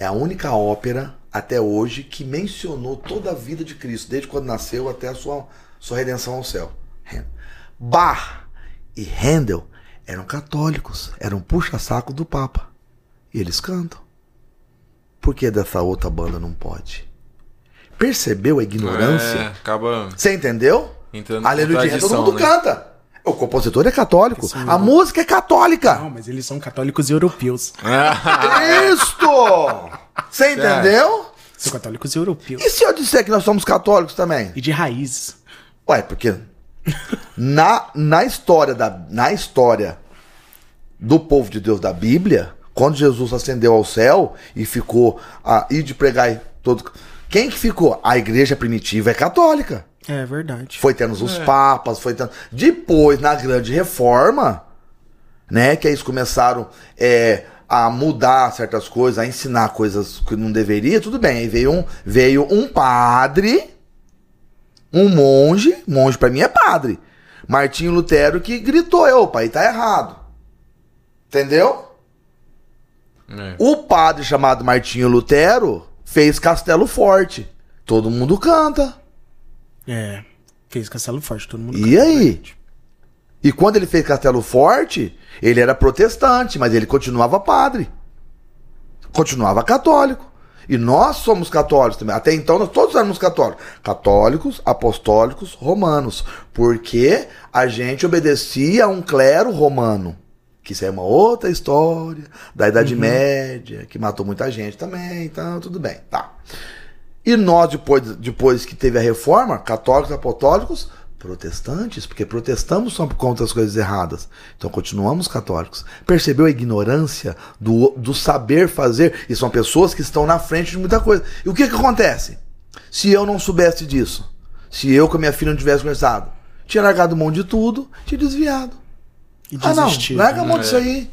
É a única ópera até hoje que mencionou toda a vida de Cristo, desde quando nasceu até a sua, sua redenção ao céu. Handel. Bach e Handel eram católicos, eram puxa-saco do Papa. E eles cantam. Por que dessa outra banda não pode? Percebeu a ignorância? É, acaba Você entendeu? entrando Aleluia de Handel, todo mundo né? canta. O compositor é católico. A música é católica. Não, mas eles são católicos europeus. Isto! Você entendeu? São católicos europeus. E se eu disser que nós somos católicos também? E de raízes. Ué, porque na, na história da na história do povo de Deus da Bíblia, quando Jesus ascendeu ao céu e ficou a ir de pregar todo quem que ficou? A igreja primitiva é católica. É verdade. Foi tendo os papas, foi tendo. Depois, na grande reforma, né? Que aí eles começaram é, a mudar certas coisas, a ensinar coisas que não deveria, tudo bem. Aí veio um, veio um padre, um monge, monge para mim é padre. Martinho Lutero que gritou, opa, aí tá errado. Entendeu? É. O padre chamado Martinho Lutero fez Castelo Forte. Todo mundo canta. É. Fez Castelo Forte, todo mundo. E aí? E quando ele fez Castelo Forte, ele era protestante, mas ele continuava padre. Continuava católico. E nós somos católicos também. Até então nós todos éramos católicos. Católicos, apostólicos, romanos. Porque a gente obedecia a um clero romano. Que isso é uma outra história da Idade Média, que matou muita gente também, então tudo bem, tá. E nós, depois, depois que teve a reforma, católicos, apostólicos, protestantes, porque protestamos só por conta das coisas erradas. Então continuamos católicos. Percebeu a ignorância do, do saber fazer? E são pessoas que estão na frente de muita coisa. E o que, que acontece? Se eu não soubesse disso, se eu com a minha filha não tivesse conversado, tinha largado mão de tudo, tinha desviado. E Ah, não, desistiu. larga a mão É. disso aí.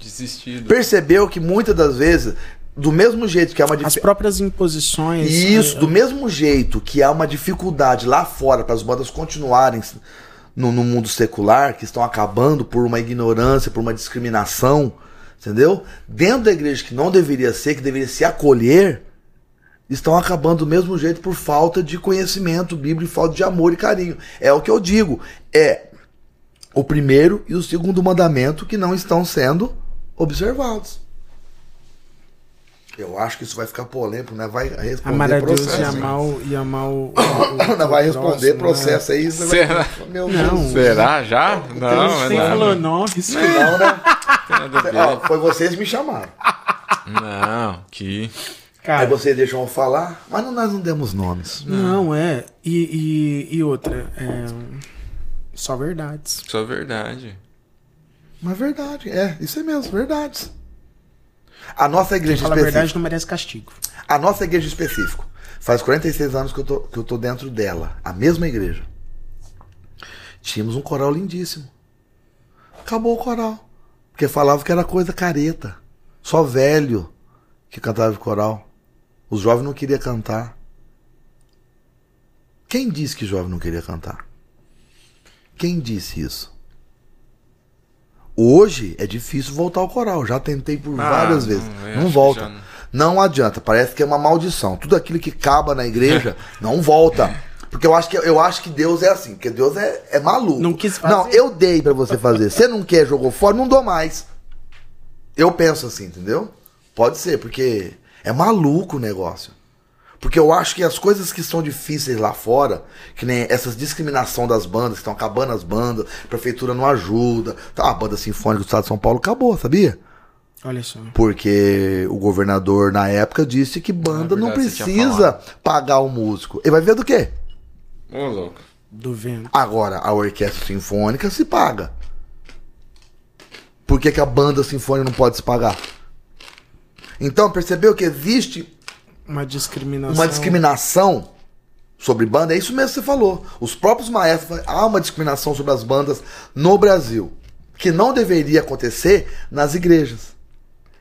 Desistido. Percebeu que muitas das vezes, do mesmo jeito que é uma As próprias imposições. Isso, é, do mesmo jeito que há uma dificuldade lá fora para as bandas continuarem no, no mundo secular, que estão acabando por uma ignorância, por uma discriminação, entendeu? Dentro da igreja que não deveria ser, que deveria se acolher, estão acabando do mesmo jeito por falta de conhecimento bíblico, falta de amor e carinho. É o que eu digo. É o primeiro e o segundo mandamento que não estão sendo observados. Eu acho que isso vai ficar polêmico, né? Vai responder Amar a Deus e processo. amar, o- e amar o. [coughs] o- Não o vai responder próximo, processo aí. Vai... Será? Meu Não. Deus. Será já? Não, é Tem nada. Flanovis. Não, né? Nada a ver. Ó, foi vocês que me chamaram. Não, que. Aí Cara, vocês deixam eu falar, mas não- nós não demos nomes. não, é. E, e, e outra, é. Só verdades. Só verdade. Mas verdade, é, isso é mesmo, verdades. A nossa igreja Fala a específica. verdade não merece castigo. A nossa igreja em específico. Faz 46 anos que eu, tô, que eu tô dentro dela. A mesma igreja. Tínhamos um coral lindíssimo. Acabou o coral. Porque falava que era coisa careta. Só velho que cantava de coral. Os jovens não queriam cantar. Quem disse que jovem não queria cantar? Quem disse isso? Hoje é difícil voltar ao coral. Já tentei por Ah, várias não, vezes. Não que volta. já não. Não adianta, parece que é uma maldição. Tudo aquilo que acaba na igreja [laughs] não volta. Porque eu acho que, eu acho que Deus é assim, porque Deus é, é maluco. Não quis fazer. Não, eu dei pra você fazer. Você não quer, jogou fora, não dou mais. Eu penso assim, entendeu? Pode ser, porque é maluco o negócio. Porque eu acho que as coisas que são difíceis lá fora, que nem essa discriminação das bandas, que estão acabando as bandas, a prefeitura não ajuda. Tá, a banda sinfônica do estado de São Paulo acabou, sabia? Olha só. Porque o governador na época disse que banda não verdade, tinha precisa pagar o músico. Ele vai ver do quê? Ô, louco. Do vento. Agora, a orquestra sinfônica se paga. Por que, que a banda sinfônica não pode se pagar? Então, percebeu que existe Uma discriminação. uma discriminação sobre banda? É isso mesmo que você falou. Os próprios maestros, há uma discriminação sobre as bandas no Brasil, que não deveria acontecer nas igrejas.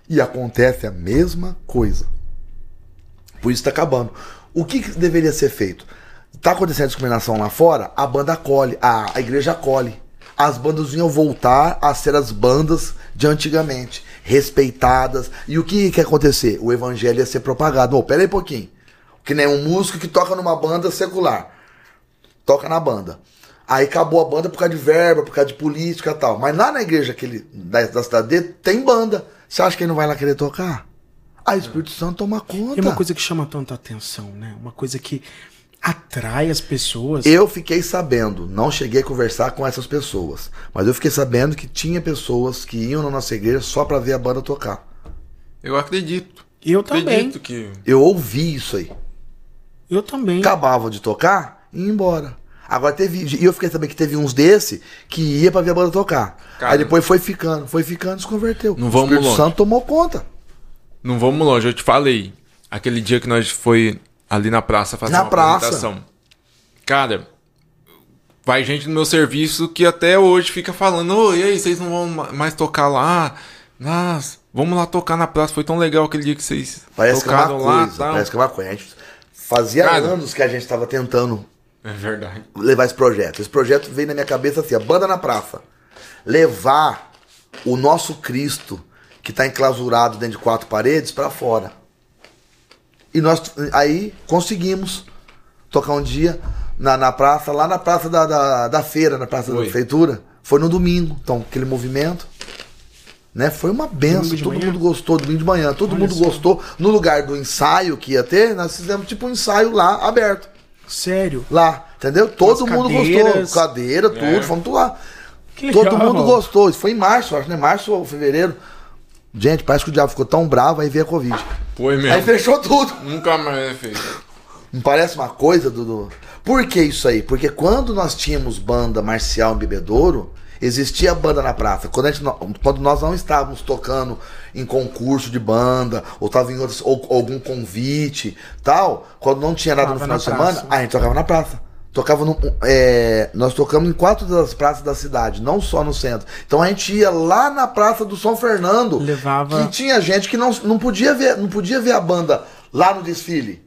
E acontece a mesma coisa. Por isso está acabando. O que, que deveria ser feito? Está acontecendo discriminação lá fora, a banda acolhe, a, a igreja acolhe. As bandas iam voltar a ser as bandas de antigamente, respeitadas. E o que, ia acontecer? O evangelho ia ser propagado. Oh, pera aí um pouquinho. Que nem um músico que toca numa banda secular. Toca na banda. Aí acabou a banda por causa de verba, por causa de política e tal. Mas lá na igreja aquele, da, da cidade dele, tem banda. Você acha que ele não vai lá querer tocar? Aí o Espírito Santo toma conta. E uma coisa que chama tanta atenção, né? Uma coisa que atrai as pessoas. Eu fiquei sabendo, não cheguei a conversar com essas pessoas, mas eu fiquei sabendo que tinha pessoas que iam na nossa igreja só pra ver a banda tocar. Eu acredito. Eu também. Acredito que. Eu ouvi isso aí. Eu também. Acabava de tocar e ia embora. Agora teve. E eu fiquei sabendo que teve uns desse que ia pra ver a banda tocar. Cara. Aí depois foi ficando, foi ficando, se converteu. Não o vamos Espírito longe. Santo tomou conta. Não vamos longe, eu te falei. Aquele dia que nós foi ali na praça fazer Na uma praça. apresentação. Cara, vai gente no meu serviço que até hoje fica falando, ô, e aí, vocês não vão ma- mais tocar lá? Nossa, vamos lá tocar na praça. Foi tão legal aquele dia que vocês Parece que é tocaram uma lá. coisa. tal. Parece que é uma coisa. A gente fazia Cara. anos que a gente estava tentando É verdade. levar esse projeto. Esse projeto veio na minha cabeça assim, a banda na praça. Levar o nosso Cristo, que está enclausurado dentro de quatro paredes, para fora. E nós aí conseguimos tocar um dia na, na praça, lá na praça da, da, da feira, na praça da Foi. prefeitura. Foi no domingo, então aquele movimento. Né? Foi uma benção, todo manhã? mundo gostou, domingo de manhã, todo Olha mundo só. gostou. No lugar do ensaio que ia ter, nós fizemos tipo um ensaio lá, aberto. Sério. Lá, entendeu? Todo as mundo cadeiras. gostou. Cadeira, tudo, É. fomos tudo lá. Que legal. Todo mundo gostou. Isso foi em março, acho, né? Março ou fevereiro. Gente, parece que o diabo ficou tão bravo, aí veio a Covid. Foi Aí mesmo. fechou tudo. Nunca mais é feito. Não parece uma coisa, Dudu? Por que isso aí? Porque quando nós tínhamos banda marcial em Bebedouro, existia banda na praça. Quando, a gente quando nós não estávamos tocando em concurso de banda, ou estava em outros, ou, algum convite, tal, quando não tinha nada no final na de semana, a gente tocava na praça. Tocava no, é, nós tocamos em quatro das praças da cidade, não só no centro. Então a gente ia lá na praça do São Fernando, Levava- que tinha gente que não, não, podia ver, não podia ver a banda lá no desfile.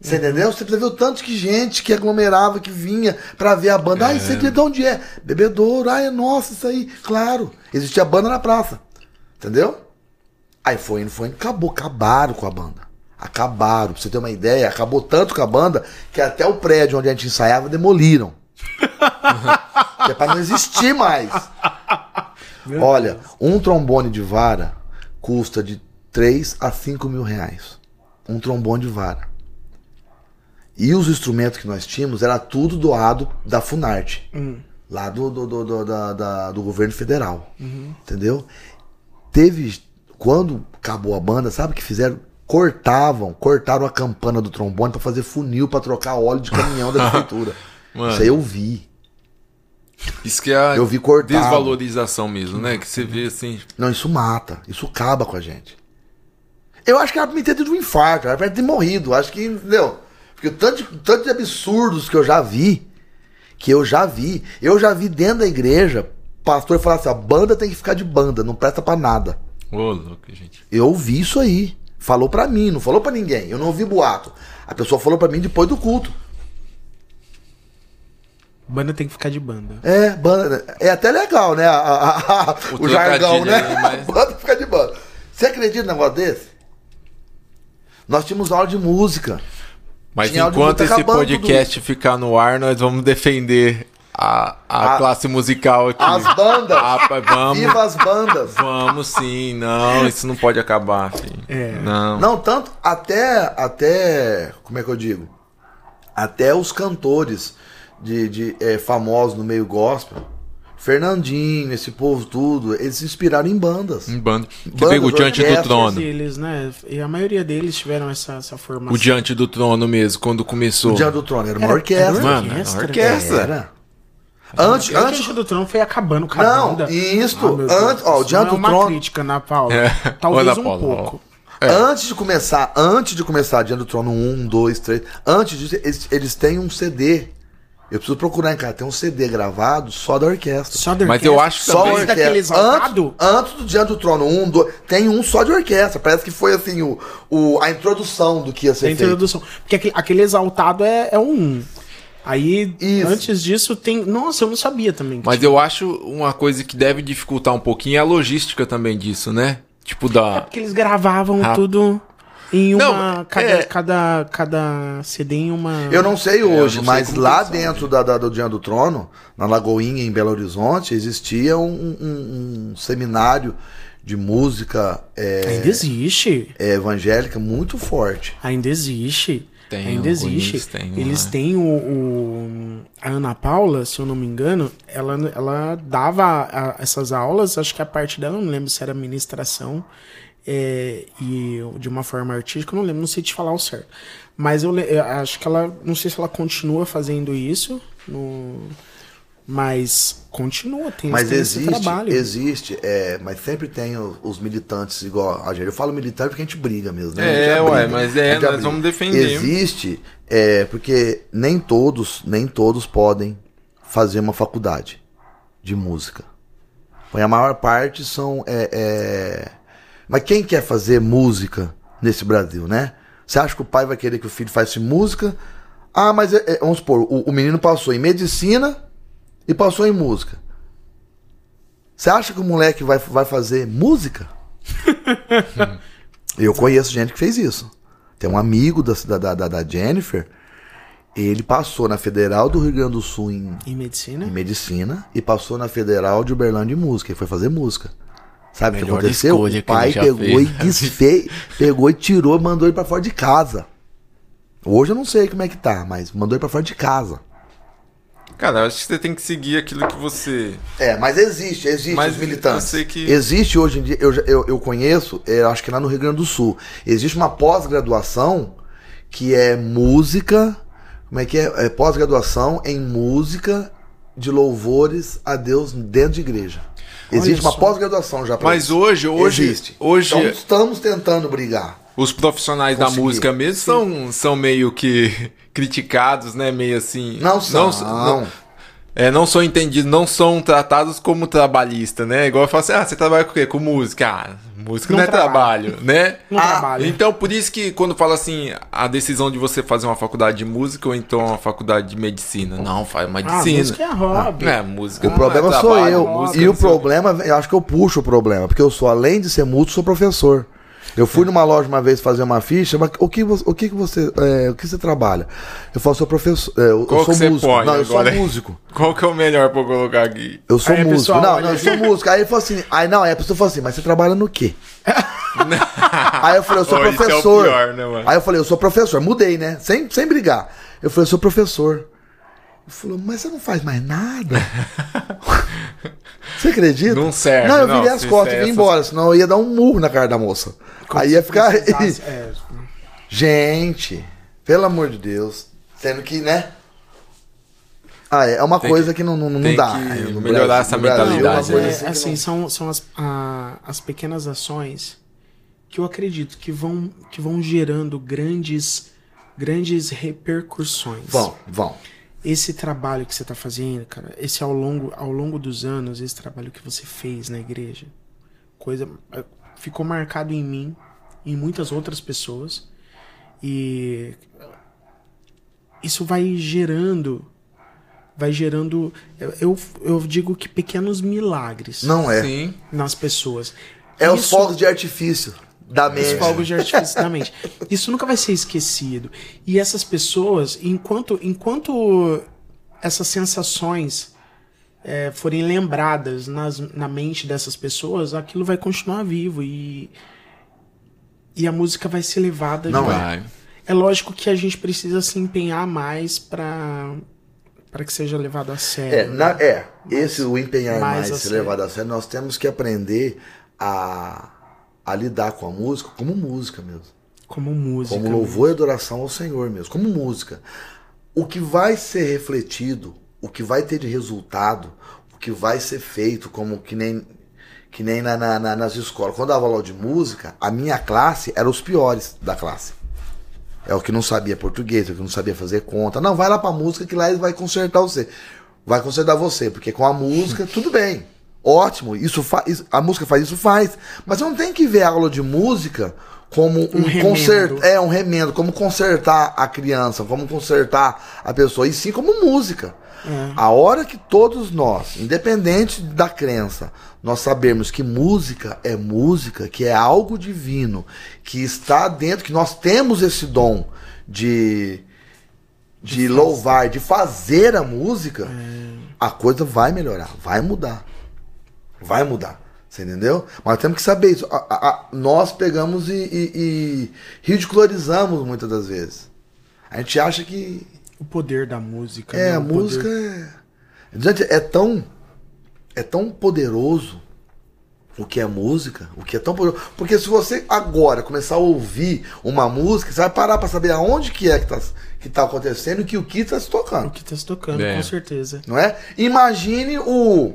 Você Uhum. entendeu? Você o tanto que gente que aglomerava, que vinha pra ver a banda. Ah, isso aqui de onde é? Bebedouro. Ah, é nossa, isso aí. Claro. Existia banda na praça. Entendeu? Aí foi indo, foi indo. Acabou, acabaram com a banda. Acabaram. Pra você ter uma ideia, acabou tanto com a banda que até o prédio onde a gente ensaiava demoliram. [laughs] que é pra não existir mais. Olha, um trombone de vara custa de 3 a 5 mil reais. Um trombone de vara. E os instrumentos que nós tínhamos era tudo doado da Funarte. Lá do, do, do, do, da- da- do governo federal. Entendeu? Teve. Quando acabou a banda, sabe o que fizeram? Cortavam, cortaram a campana do trombone pra fazer funil pra trocar óleo de caminhão da [laughs] prefeitura. Isso aí eu vi. Isso que é a Eu vi cortado. desvalorização mesmo, né? Que você vê assim. Não, isso mata. Isso acaba com a gente. Eu acho que era pra me ter tido um infarto, era pra ter morrido. Acho que, entendeu? Porque o tanto, de- tanto de absurdos que eu já vi, que eu já vi, eu já vi dentro da igreja, pastor falar assim: a banda tem que ficar de banda, não presta pra nada. Ô, louco, gente. Eu ouvi isso aí. Falou pra mim, não falou pra ninguém. Eu não ouvi boato. A pessoa falou pra mim depois do culto. Banda tem que ficar de banda. É, banda. É até legal, né? A- a- a- O o jargão, né? aí, [laughs] mas- Banda fica de banda. Você acredita num negócio desse? Nós tínhamos aula de música. Mas Tinha enquanto muito esse acabando podcast ficar no ar, nós vamos defender a, a, A- classe musical aqui. As bandas. Ah, vamos. Viva as bandas. Vamos sim, não, isso não pode acabar, filho. É. Não. Não, tanto até. Até. Como é que eu digo? Até os cantores de, de eh, famosos no meio gospel. Fernandinho, esse povo tudo, eles se inspiraram em bandas. Em banda. Que Bandas, pega o Diante do orquestras, Trono. Eles, né? E a maioria deles tiveram essa, essa formação. O Diante do Trono mesmo, quando começou. O Diante do Trono era uma Era- orquestra. era Mano, orquestra. é orquestra. Era. Antes, O antes, Diante do Trono foi acabando com a Não, banda. isto, Ah, antes- ó, o isso Diante não é do uma Trono- crítica na Paula. É. Talvez Olha, um Paula, pouco. Antes de começar, antes de começar Diante do Trono 1, 2, 3, antes disso, eles, eles têm um CD. Eu preciso procurar em casa, tem um CD gravado só da orquestra. Só da Mas eu orquestra. acho Só também- Antes daquele exaltado? Antes, antes do Diante do Trono 1, 2, tem um só de orquestra. Parece que foi assim o, o, a introdução do que ia ser Tem feito. introdução. Porque aquele, aquele exaltado é, é um. Aí, Isso. antes disso, tem. Nossa, eu não sabia também. que Mas tinha. eu acho uma coisa que deve dificultar um pouquinho é a logística também disso, né? Tipo da. Porque eles gravavam Ah. tudo em Não, uma. cada, é- cada, cada CD em uma. Eu não sei É, hoje, não sei mas lá dentro da, da- do Diante do Trono, na Lagoinha, em Belo Horizonte, existia um, um- um seminário de música é, Ainda existe. é, evangélica muito forte. Ainda existe. Tem, Ainda existe. Tem Eles têm o, o- A Ana Paula, se eu não me engano, ela, ela dava a- essas aulas, acho que a parte dela, não lembro se era ministração é, e de uma forma artística, não lembro, não sei te falar o certo. Mas eu, eu acho que ela. Não sei se ela continua fazendo isso. No, mas continua, tem, Mas tem esse existe, trabalho. existe, é, mas sempre tem os, militantes igual a gente. Eu falo militante porque a gente briga mesmo, né? É, ué, briga, mas é, nós briga. vamos defender. Existe, é, porque nem todos, nem todos podem fazer uma faculdade de música. A maior parte são. é, é, Mas quem quer fazer música nesse Brasil, né? Você acha que o pai vai querer que o filho faça música? Ah, mas é- é, vamos supor, o, o menino passou em medicina e passou em música. Você acha que o moleque vai, vai fazer música? [laughs] Eu conheço gente que fez isso. Tem um amigo da, da, da, da Jennifer, ele passou na Federal do Rio Grande do Sul em, Em medicina? em medicina e passou na Federal de Uberlândia em música. Ele foi fazer música. Sabe o que aconteceu? O pai pegou fez. e desfez, pegou e tirou mandou ele pra fora de casa. Hoje eu não sei como é que tá, mas mandou ele pra fora de casa. Cara, eu acho que você tem que seguir aquilo que você. É, mas existe, existe Mas os militantes. eu que- Existe hoje em dia, eu, eu, eu conheço, é, acho que lá no Rio Grande do Sul, existe uma pós-graduação que é música, como é que é? É pós-graduação em música de louvores a Deus dentro de igreja. Existe uma pós-graduação já Mas isso. hoje, hoje, Existe. hoje Então estamos tentando brigar. os profissionais da Conseguir. música mesmo são, são meio que criticados, né? Meio assim. Não são. Não, é, não são entendidos, não são tratados como trabalhista, né? Igual eu falo assim, ah, você trabalha com o quê? Com música. Ah, música não, Não é trabalho. trabalho, né? Não Ah, trabalha. Então, por isso que quando fala assim, a decisão de você fazer uma faculdade de música ou então uma faculdade de medicina. Não, faz Ah, medicina. música é hobby. É, música. O não problema é sou trabalho, eu. música E não o problema, eu acho que eu puxo o problema, porque eu sou, além de ser músico, sou professor. Eu fui numa loja uma vez fazer uma ficha, mas o que, você- o que, você. é, o que você trabalha? Eu falo, sou professor. é, eu, Qual eu sou que você músico. põe Não, eu sou músico. [laughs] Qual que é o melhor pra eu colocar aqui? Eu sou Aí músico. pessoa não, não, eu sou músico. Aí ele falou assim. Aí não, aí a pessoa falou assim, mas você trabalha no quê? [laughs] aí eu falei, eu sou é professor. pior, né? Aí eu falei, eu sou professor. Mudei, né? Sem, sem brigar. Eu falei, eu sou professor. Ele falou, mas você não faz mais nada? [laughs] você acredita? Não serve, Não, eu não, virei as se costas e vim essas- embora, senão eu ia dar um murro na cara da moça. Aí ia ficar. É, Gente, pelo amor de Deus. Sendo que, né? Ah, é uma Tem coisa que- que, não, não, não tem dá. que no melhorar Brasil- essa Brasil, mentalidade, uma coisa né? assim é, assim, não- são, são as, a- as pequenas ações que eu acredito que vão, que vão gerando grandes, grandes repercussões. Vão, vão. Esse trabalho que você está fazendo, cara, esse ao longo, ao longo dos anos, esse trabalho que você fez na igreja, coisa ficou marcado em mim, em muitas outras pessoas, e isso vai gerando, vai gerando, eu, eu, digo que pequenos milagres Não é. Sim. nas pessoas. É os Isso- fogos de artifício da os mente. fogos de artifício da mente. [laughs] Isso nunca vai ser esquecido. E essas pessoas, enquanto, enquanto essas sensações é, forem lembradas nas, na mente dessas pessoas, aquilo vai continuar vivo e, e a música vai ser levada Não. Vai. É lógico que a gente precisa se empenhar mais para para que seja levado a É, sério. na- é, esse o empenhar mais mais, a se sério. levado a sério, nós temos que aprender a, a lidar com a música como música mesmo. Como música. Como louvor e adoração ao Senhor mesmo, como música. O que vai ser refletido, o que vai ter de resultado, o que vai ser feito, como que nem, que nem na, na- na- nas escolas. Quando eu dava aula de música, a minha classe era os piores da classe. É o que não sabia português, é o que não sabia fazer conta. Não, vai lá pra música que lá ele vai consertar você. Vai consertar você, porque com a música, tudo bem. Ótimo, isso faz. A música faz isso, faz. Mas você não tem que ver a aula de música como um, remendo. conserto. É, um remendo, como consertar a criança, como consertar a pessoa, e sim como música. A hora que todos nós, independente da crença, nós sabemos que música é música, que é algo divino, que está dentro, que nós temos esse dom de, de, louvar, de fazer a música, a coisa vai melhorar, vai mudar. Vai mudar. Você entendeu? Mas temos que saber isso. A- a- a- nós pegamos e, e- e ridicularizamos muitas das vezes. A gente acha que. O poder da música. É, né? a O música poder- é. Gente, é tão. É tão poderoso o que é música, o que é tão poderoso. Porque se você agora começar a ouvir uma música, você vai parar pra saber aonde que é que tá, que tá acontecendo e que o que tá se O tocando. que tá se tocando, É. com certeza. Não é? Imagine o.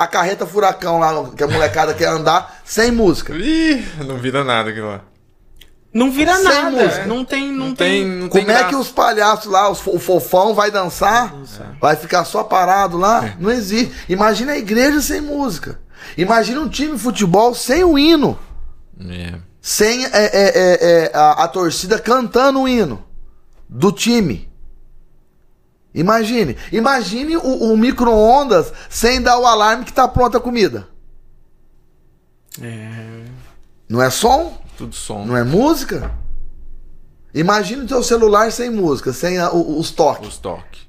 A carreta furacão lá, que a molecada quer andar sem música. Ih, não vira nada aquilo lá. Não vira Sem nada. música. Não tem. Não, Não tem. tem, não tem Como é que os palhaços lá, os o fofão vai dançar? dançar. Vai ficar só parado lá? Não existe. Imagina a igreja sem música. Imagina um time de futebol sem o hino. É. Sem é, é, é, é, a, a torcida cantando o hino do time. Imagine. Imagine o, o micro-ondas sem dar o alarme que tá pronta a comida. É. Não é som? Tudo som. Não é música? Imagina o teu celular sem música, sem a- o- os toques. Os toques.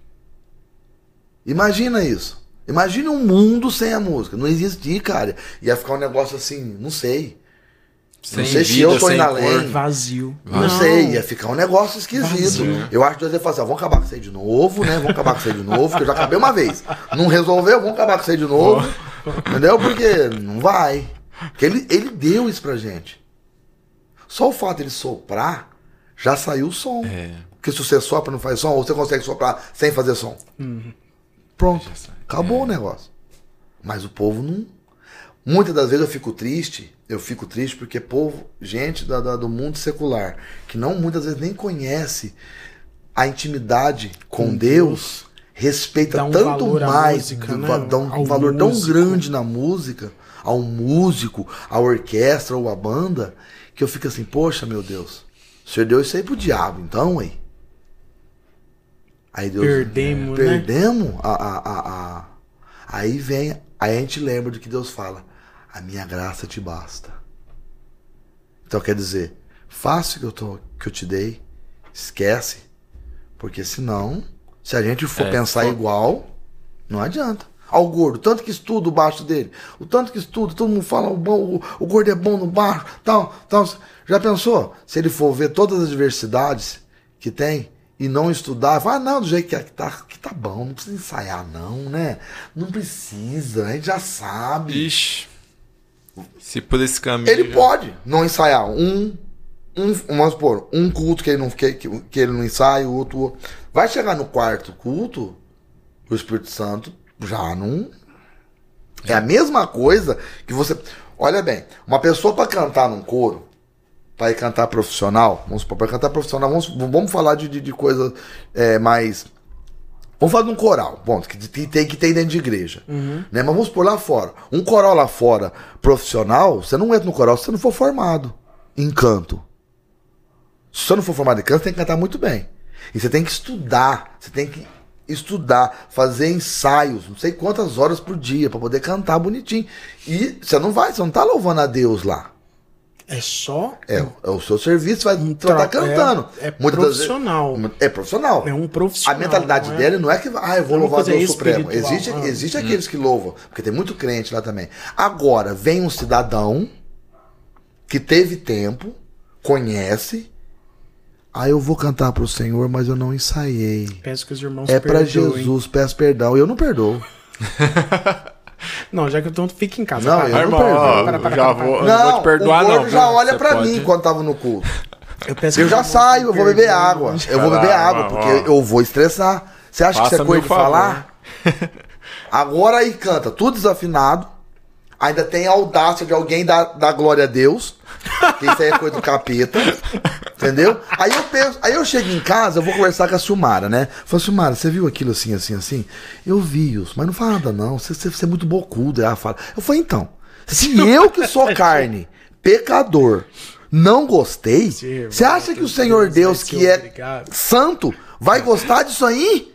Imagina isso. Imagina um mundo sem a música. Não existia, cara. Ia ficar um negócio assim, não sei. Sem sei se vida, eu tô sem indo além. Vazio. Não, sei, ia ficar um negócio esquisito. Vazio. Eu acho que Deus ia falar assim, ó, vamos acabar com isso aí de novo, né? Vamos acabar com isso aí de novo, que eu já acabei uma vez. Não resolveu, vamos acabar com isso aí de novo. Entendeu? Porque não vai. Porque ele, ele deu isso pra gente. Só o fato de ele soprar, já saiu o som. É. Porque se você sopra e não faz som, ou você consegue soprar sem fazer som. Pronto. Acabou o negócio. Mas o povo não. Muitas das vezes eu fico triste, eu fico triste porque povo, gente da, da- do mundo secular, que não muitas vezes nem conhece a intimidade com, Com Deus, respeita Dá um tanto mais, música, né? dá um Ao valor tão músico. grande na música, ao músico, à orquestra ou à banda, que eu fico assim, poxa meu Deus, o senhor deu isso aí pro diabo, então, aí. Aí Deus. Perdemos, né? Perdemos a, a, a, a- Aí vem. Aí a gente lembra do que Deus fala. A minha graça te basta. Então quer dizer, faça o que eu, tô, que eu te dei. Esquece. Porque senão, se a gente for É, pensar for- igual, não adianta. Ao gordo, tanto que estuda o baixo dele, o tanto que estuda, todo mundo fala, o, bom, o, o gordo é bom no baixo, tal, tal. Já pensou? Se ele for ver todas as diversidades que tem e não estudar, fala, ah, não, do jeito que, é, que, tá, que tá bom, não precisa ensaiar, não, né? Não precisa, a gente já sabe. Ixi. Se por esse caminho. Ele já- pode não ensaiar um, um vamos supor, um culto que ele não que, que, ele não ensaia, o outro. Vai chegar no quarto culto, o Espírito Santo já não é a mesma coisa que você, olha bem, uma pessoa para cantar num coro, para ir cantar profissional, vamos supor, para cantar profissional, vamos, vamos falar de, de, de coisa é, mais Vamos falar de um coral, bom, que tem, que ter dentro de igreja. Né? Mas vamos por lá fora. Um coral lá fora, profissional, você não entra no coral se você não for formado em canto. Se você não for formado em canto, você tem que cantar muito bem. E você tem que estudar, você tem que estudar, fazer ensaios, não sei quantas horas por dia, para poder cantar bonitinho. E você não vai, você não tá louvando a Deus lá. É só. É, é o seu serviço, vai Um estar tra- cantando. é- é Muitas das vezes- profissional. é profissional. É um A profissional. mentalidade não é? dele não é que, ah, eu vou É louvar Deus Supremo. Existe, ah. existe aqueles que louvam, porque tem muito crente lá também. Agora, vem um cidadão que teve tempo, conhece, ah, eu vou cantar pro Senhor, mas eu não ensaiei. Peço que os irmãos É pra perdoem. Jesus, peço perdão. E eu não perdoo. [laughs] Não, já que eu tô, fica em casa. Não, para. eu não irmão, perdoa. ó, Para, para, já para, vou, não vou te perdoar, o gordo não. já viu? olha pra pode- mim quando tava no culto. Eu, Eu já saio, eu vou beber água. Eu vou beber água, porque eu vou estressar. Você acha que isso é coisa de falar? Agora aí canta tudo desafinado. Ainda tem a audácia de alguém dar, dar glória a Deus. Que isso aí é coisa do capeta. Entendeu? Aí eu penso, aí eu chego em casa, eu vou conversar com a Silmara, né? Falei, Silmara, você viu aquilo assim, assim, assim? Eu vi isso, mas não fala nada, não. Você, você, você é muito bocudo. Ela fala. Eu falei, então, se eu que sou carne, pecador, não gostei, Sim, você acha que o Senhor Deus, que é obrigado. santo, vai gostar disso aí?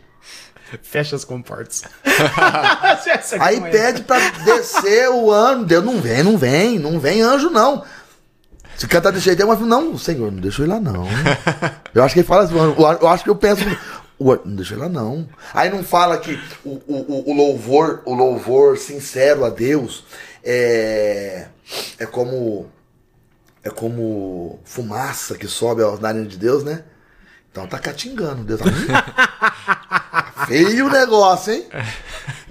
Fecha as comportas. [laughs] Aí pede pra descer o ano. Deus não vem, não vem, não vem anjo, não. Se cantar desse jeito, mas não, Senhor, não deixa eu ir lá, não. [laughs] Eu acho que ele fala assim, eu acho que eu penso, "Ué, não deixa ir lá, não. Aí não fala que o, o, o- louvor, o louvor sincero a Deus é, é como é como fumaça que sobe aos narinas de Deus, né? Então tá catingando. Deus tá... [laughs] Feio o negócio, hein?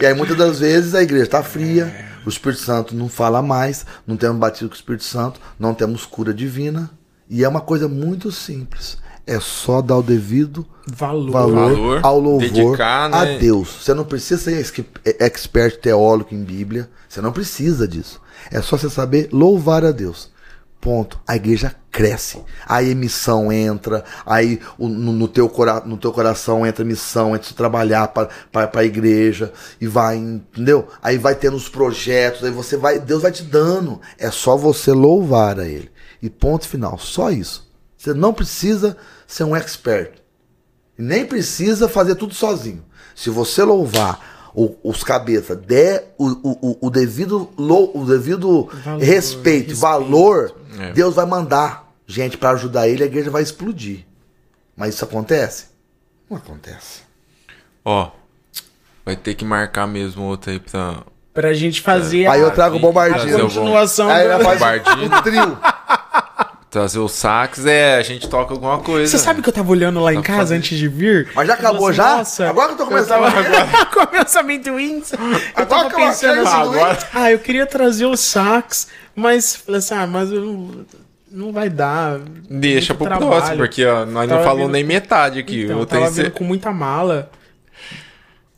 E aí muitas das vezes a igreja tá fria, o Espírito Santo não fala mais, não temos batido com o Espírito Santo, não temos cura divina. E é uma coisa muito simples. É só dar o devido Valor. valor, Valor, ao louvor dedicar, né? a Deus. Você não precisa ser esque- expert teólogo em Bíblia. Você não precisa disso. É só você saber louvar a Deus. Ponto. A igreja cresce. Aí missão entra. Aí no, no teu, no teu coração entra missão, entra trabalhar para a igreja. E vai, entendeu? Aí vai tendo os projetos. Aí você vai. Deus vai te dando. É só você louvar a Ele. E ponto final. Só isso. Você não precisa ser um expert. Nem precisa fazer tudo sozinho. Se você louvar o- os cabeças, der o, o, o- o devido, lou- o devido Valor, respeito, respeito. valor, É. Deus vai mandar gente para ajudar ele e a igreja vai explodir. Mas isso acontece? Não acontece. Ó, vai ter que marcar mesmo outra aí pra. Pra gente fazer Aí eu a, trago o a continuação Aí do- ela faz o trio. Trazer o sax, é, a gente toca alguma coisa. Você sabe que eu tava olhando lá em Dá pra casa fazer. antes de vir? Mas já Eu acabou assim, já? Nossa, Agora que eu tô começando. [laughs] [laughs] tava... Começa amendoins. Eu Agora tava eu pensando assim, Agora- ah, eu queria trazer o sax, mas falei assim, ah, mas eu não, não vai dar. Deixa pro trabalho. próximo, porque ó, nós não Tava falamos vindo- nem metade aqui. Então, eu eu tava tenho vindo com muita mala.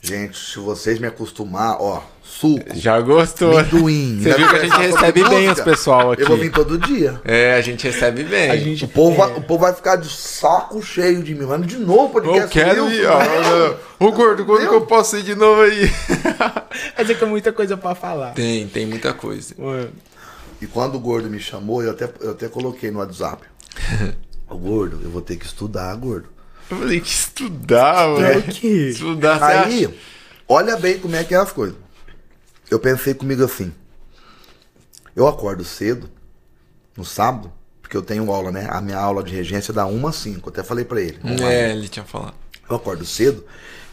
Gente, se vocês me acostumar, ó, suco, Já gostou. amendoim. Você viu que a gente recebe bem música, os pessoal aqui. Eu vou vir todo dia. É, a gente recebe bem. A gente, O povo, é, vai, o povo vai ficar de saco cheio de mim. Mano, de novo, podcast. Eu quero ir, ó. Ô, gordo, quando Meu. que eu posso ir de novo aí? [laughs] Quer dizer que é muita coisa pra falar. Tem, tem muita coisa. Mano, E quando o gordo me chamou, eu até, eu até coloquei no WhatsApp. [laughs] Ô gordo, eu vou ter que estudar, gordo. Eu falei que estudar, o mano. quê? Estudar, Aí, acha? olha bem como é que é as coisas. Eu pensei comigo assim. Eu acordo cedo, no sábado, porque eu tenho aula, né? A minha aula de regência é da 1 às 5. Até falei pra ele. É, ele tinha falado. Eu acordo cedo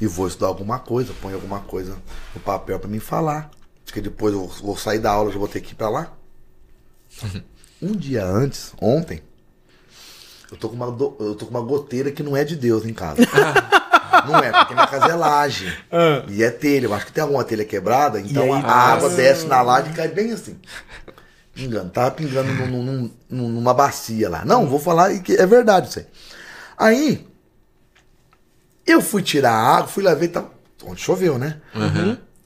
e vou estudar alguma coisa, ponho alguma coisa no papel pra mim falar. Porque depois eu vou sair da aula, já vou ter que ir pra lá. [laughs] Um dia antes, ontem, eu tô com uma, do- eu tô com uma goteira que não é de Deus em casa. [laughs] não é, porque minha casa é laje. Ah. E é telha. Eu acho que tem alguma telha quebrada, então aí a, passa. água desce na laje e cai bem assim. Pingando. Tava pingando num- num- num- numa bacia lá. Não, vou falar e que é verdade isso aí. Aí, eu fui tirar a água, fui lá ver, tá, onde choveu, né?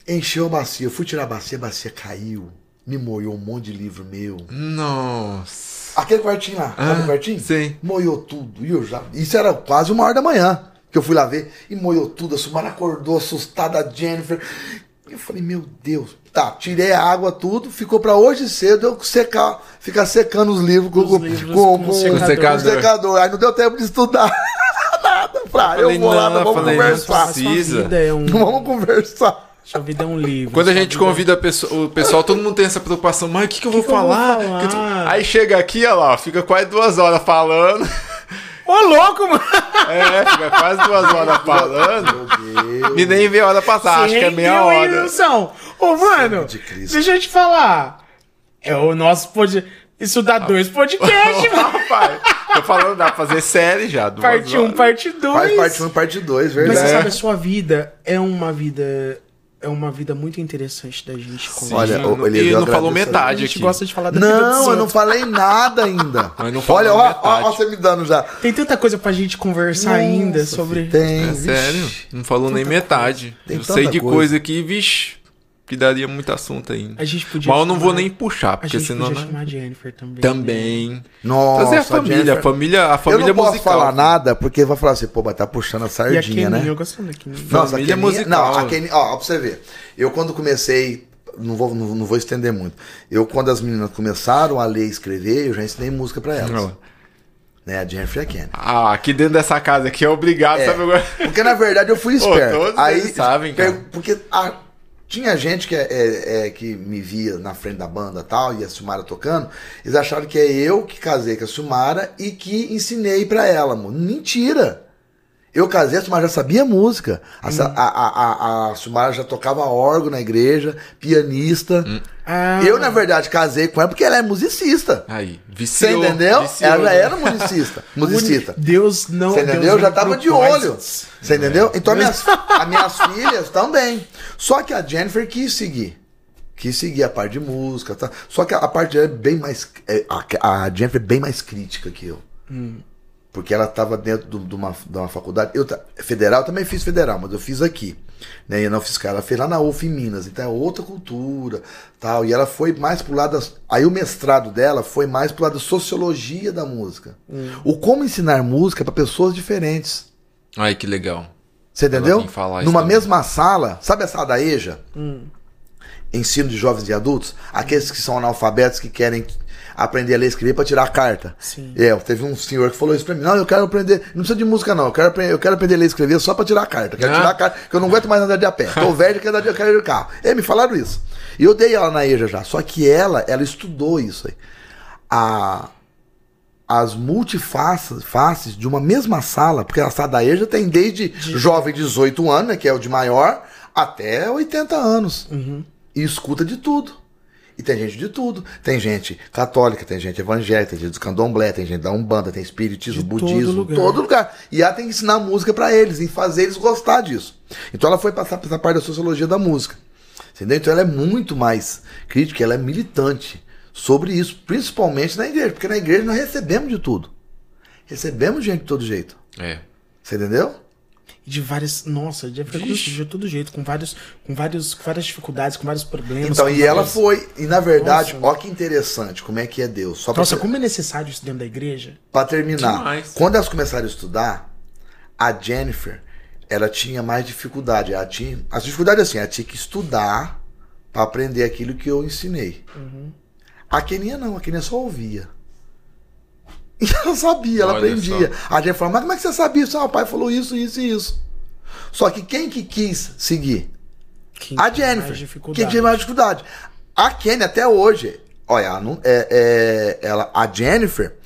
Encheu a bacia, eu fui tirar a bacia, a bacia caiu, me moiou um monte de livro meu. Nossa. Aquele quartinho lá, sabe o quartinho? sim. Moiou tudo. E eu já. Isso era quase uma hora da manhã que eu fui lá ver. E moiou tudo. A Sumara acordou assustada, a Jennifer. Eu falei, meu Deus. Tá, tirei a água, tudo. Ficou pra hoje cedo eu secar, ficar secando os livros com, Os com, livros com, com com- secador. com secador. secador. Aí não deu tempo de estudar [laughs] nada. Falei, ah, eu Falei, vou lá, não, vamos falei, não conversar. precisa. É um, Vamos conversar. Sua vida é um livro. Quando a gente vida- convida a pessoa- o pessoal, todo mundo tem essa preocupação, mas o que, que eu vou que eu vou falar? falar? Tu- Aí chega aqui, olha lá, fica quase duas horas falando. [laughs] Ô, louco, mano! É, fica quase duas horas falando. Meu Deus. E nem vê a hora passar, acho que é meia hora. Wilson? Ô, mano, de deixa eu te falar. É o nosso podcast. Isso dá dois podcasts, [laughs] mano. Rapaz, tô falando, dá pra fazer série já. duas Parte 1, um, parte 2. Faz parte 1 e parte 2, Mas verdade. você sabe, a sua vida é uma vida. É uma vida muito interessante da gente conversar. Olha, Mano, ô, Elias, e eu não falou agradeço a metade gente aqui. gosta de falar da Não, eu não falei nada ainda. [laughs] Não Olha, ó, ó, metade. ó, você me dando já. Tem tanta coisa pra gente conversar ainda Nossa, sobre. Tem, É sério, não falou nem metade. Tem Eu tanta sei de coisa. coisa aqui, vixe, que daria muito assunto ainda. A gente podia. Mas eu não vou chamar- nem puxar, A porque gente senão. podia né? chamar a Jennifer também. Também. Nossa, Trazer a família, Jennifer- a família, a Eu família não posso musical. falar nada, porque vai falar assim, pô, mas tá puxando a E a sardinha, Keninha, né? eu gosto da. Nossa, a Família Keninha, musical. não, a Keninha, ó, ó, pra você ver. Eu quando comecei, não vou, não, não vou estender muito. Eu quando as meninas começaram a ler e escrever, eu já ensinei música pra elas. Não. Né, a Jennifer e a Kenny. Ah, aqui dentro dessa casa aqui é obrigado, É, sabe? Porque na verdade eu fui esperto. todos Aí sabem, cara. Porque a- tinha gente que, é, é- é, que me via na frente da banda tal, e a Silmara tocando, eles acharam que é eu que casei com a Silmara e que ensinei pra ela, mano. Mentira! Eu casei, a Silmara já sabia música. A, hum. a, a, a, a Silmara já tocava órgão na igreja, pianista. Hum. Ah. Eu, na verdade, casei com ela porque ela é musicista. Aí, viciou. Você entendeu? Viciou, ela já era musicista. [laughs] musicista. Deus não. Você entendeu? Deus já tava de olho. Você entendeu? Então, minhas, [laughs] as minhas filhas também. Só que a Jennifer quis seguir. Quis seguir a parte de música. Tá? Só que a, a parte dela é bem mais. É, a, a Jennifer é bem mais crítica que eu. Hum porque ela estava dentro de uma, de uma faculdade. Eu, federal, também fiz federal, mas eu fiz aqui. Né? Eu não fiz ela fez lá na UF em Minas, então é outra cultura. tal E ela foi mais pro lado. Das, aí o mestrado dela foi mais pro lado da sociologia da música. Hum. O como ensinar música para pessoas diferentes. Ai, que legal. Você entendeu? Numa mesma sala, sabe a sala da EJA? Hum. Ensino de jovens e adultos? Aqueles que são analfabetos que querem aprender a ler e escrever para tirar a carta. Sim. É, teve um senhor que falou isso para mim. Não, eu quero aprender. Não precisa de música, não. Eu quero aprender, eu quero aprender a ler e escrever só para tirar a carta. quero ah. tirar a carta, que eu não aguento mais andar de a pé. Tô [laughs] velho, quero andar de, quero ir de carro. É, me falaram isso. E eu dei ela na EJA já. Só que ela, ela estudou isso aí. A, as multifaces faces de uma mesma sala, porque a sala da EJA tem desde de... jovem de 18 anos, né, que é o de maior, até 80 anos. Uhum. E escuta de tudo. E tem gente de tudo. Tem gente católica, tem gente evangélica, tem gente do candomblé, tem gente da Umbanda, tem espiritismo, de budismo, todo lugar. todo lugar. E ela tem que ensinar música para eles, e fazer eles gostar disso. Então ela foi passar por essa parte da sociologia da música. Entendeu? Então ela é muito mais crítica, ela é militante sobre isso, principalmente na igreja, porque na igreja nós recebemos de tudo. Recebemos gente de todo jeito. É. Você entendeu? De várias. Nossa, já de todo jeito, com, vários, com, vários, com várias dificuldades, com vários problemas. Então, e várias... ela foi. E na verdade, nossa, ó que interessante, como é que é Deus. Só nossa, como é necessário isso dentro da igreja? Para terminar, Demais. quando elas começaram a estudar, a Jennifer, ela tinha mais dificuldade. Ela tinha. As dificuldades assim, ela tinha que estudar para aprender aquilo que eu ensinei. Uhum. A Keninha não, a Keninha só ouvia. [laughs] E ela sabia, ela Olha aprendia. Só. A gente falou, mas como é que você sabia isso? Ah, o pai falou isso, isso e isso. Só que quem que quis seguir? Quem a Jennifer. Quem tinha mais dificuldade. A Kenny até hoje, olha, ela, não, é, é, ela, a Jennifer,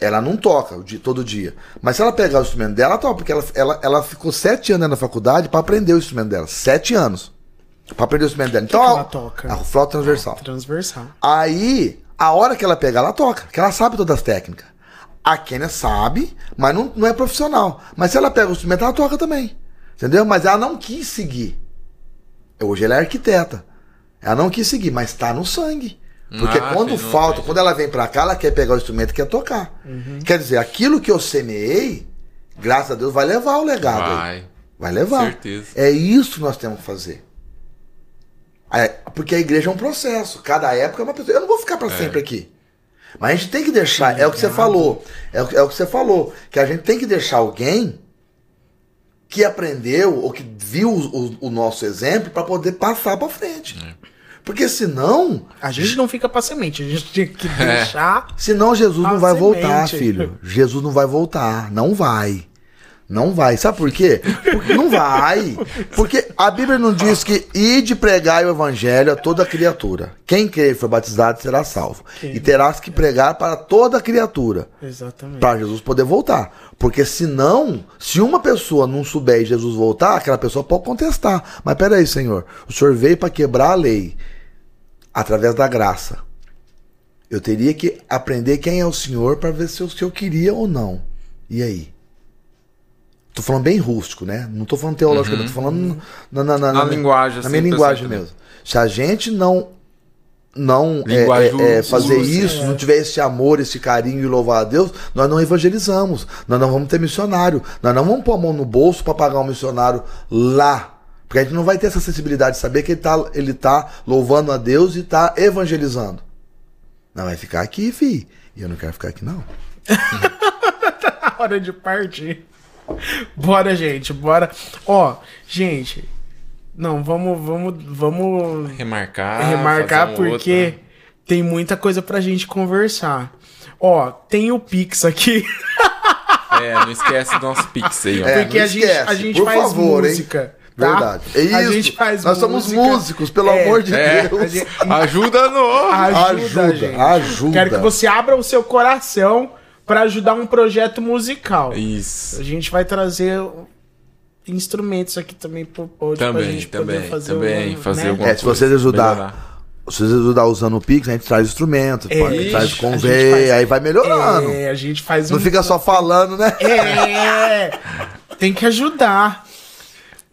ela não toca de, todo dia. Mas se ela pegar o instrumento dela, ela toca, porque ela, ela, ela ficou sete anos na faculdade para aprender o instrumento dela. Sete anos. Pra aprender o instrumento dela. Então, que ela toca? A flauta transversal. Ah, transversal. Aí, a hora que ela pegar, ela toca, porque ela sabe todas as técnicas. A Kênia sabe, mas não, não é profissional. Mas se ela pega o instrumento, ela toca também. Entendeu? Mas ela não quis seguir. Hoje ela é arquiteta. Ela não quis seguir, mas está no sangue. Porque ah, quando falta, quando ela vem para cá, ela quer pegar o instrumento e quer tocar. Uhum. Quer dizer, aquilo que eu semeei, graças a Deus, vai levar o legado vai. aí. Vai levar. Certeza. É isso que nós temos que fazer. É, porque a igreja é um processo. Cada época é uma pessoa. Eu não vou ficar para é. sempre aqui. Mas a gente tem que deixar, é o que você falou, é o, é o que você falou, que a gente tem que deixar alguém que aprendeu ou que viu o, o nosso exemplo para poder passar para frente. É. Porque senão. A gente não fica para semente, a gente tem que é. deixar. É. Senão Jesus não vai semente. voltar, filho. Jesus não vai voltar. Não vai. Não vai. Sabe por quê? Porque não vai. Porque a Bíblia não diz que ide pregar o evangelho a toda criatura. Quem crê e for batizado será salvo. E terás que pregar para toda criatura. Exatamente. Para Jesus poder voltar. Porque senão, se uma pessoa não souber e Jesus voltar, aquela pessoa pode contestar. Mas peraí, Senhor, o Senhor veio para quebrar a lei através da graça. Eu teria que aprender quem é o Senhor para ver se eu queria ou não. E aí? Tô falando bem rústico, né? Não tô falando teológico, uhum. tô falando na, na, na, na linguagem, na minha linguagem mesmo. Se a gente não não é, é, é, fazer isso, é. não tiver esse amor, esse carinho e louvar a Deus, nós não evangelizamos. Nós não vamos ter missionário. Nós não vamos pôr a mão no bolso para pagar um missionário lá. Porque a gente não vai ter essa sensibilidade de saber que ele está ele tá louvando a Deus e está evangelizando. Não vai ficar aqui, fi. E eu não quero ficar aqui, não. tá [laughs] hora de partir. [laughs] bora, gente, bora. Ó, gente, não, vamos, vamos, vamos remarcar, remarcar porque outra. tem muita coisa pra gente conversar. Ó, tem o Pix aqui. [laughs] É, não esquece do nosso Pix aí, ó. É, porque a gente, a gente faz favor, música. Hein? Tá? Verdade. É isso. A gente faz Nós música. somos músicos, pelo é, amor de é. Deus. Gente... Ajuda nós. Ajuda, ajuda, ajuda. Quero que você abra o seu coração para ajudar um projeto musical. Isso. A gente vai trazer instrumentos aqui também pro pod Também, pra gente também, poder fazer também, uma, fazer né? alguma É, se vocês ajudar, se vocês ajudar usando o Pix, a gente traz instrumento, É, pode- traz convey, faz- aí vai melhorando. É, a gente faz Não um... fica só falando, né? É, tem que ajudar.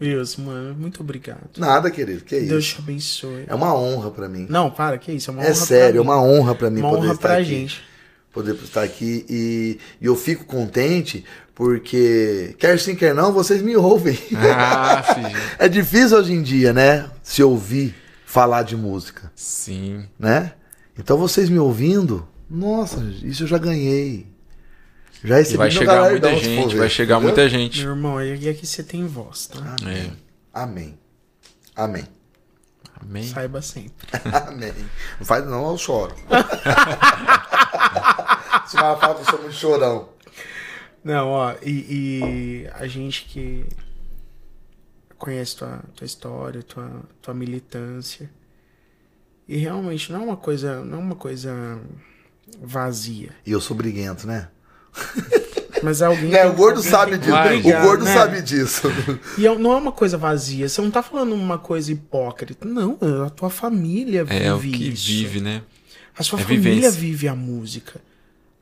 Wilson, mano, muito obrigado. Nada, querido, que Deus isso. te abençoe. É uma honra pra mim. Não, para, que isso, é uma É honra sério, é uma honra pra mim Uma poder honra estar pra aqui. gente. Poder estar aqui e, e eu fico contente porque, quer sim, quer não, vocês me ouvem. [laughs] Ah. É difícil hoje em dia, né? Se ouvir falar de música, Sim. né? Então vocês me ouvindo, nossa, isso eu já ganhei. Já recebi E vai chegar muita gente, ver, vai chegar entendeu? muita gente. Meu irmão, e aqui você tem voz, tá? É. Amém. Amém. Amém. Saiba sempre. [laughs] Amém. Não faz não, eu choro. [laughs] Se ela fala que eu sou muito chorão. Não, ó, e, e a gente que conhece tua, tua história, tua, tua militância. E realmente não é uma coisa, não é uma coisa vazia. E eu sou briguento, né? Mas é alguém. Que- o gordo alguém sabe disso. brigar, o gordo né? sabe disso. E é- não é uma coisa vazia. Você não tá falando uma coisa hipócrita. Não, a tua família vive É o que isso. vive, né? A sua É família vivência. vive a música.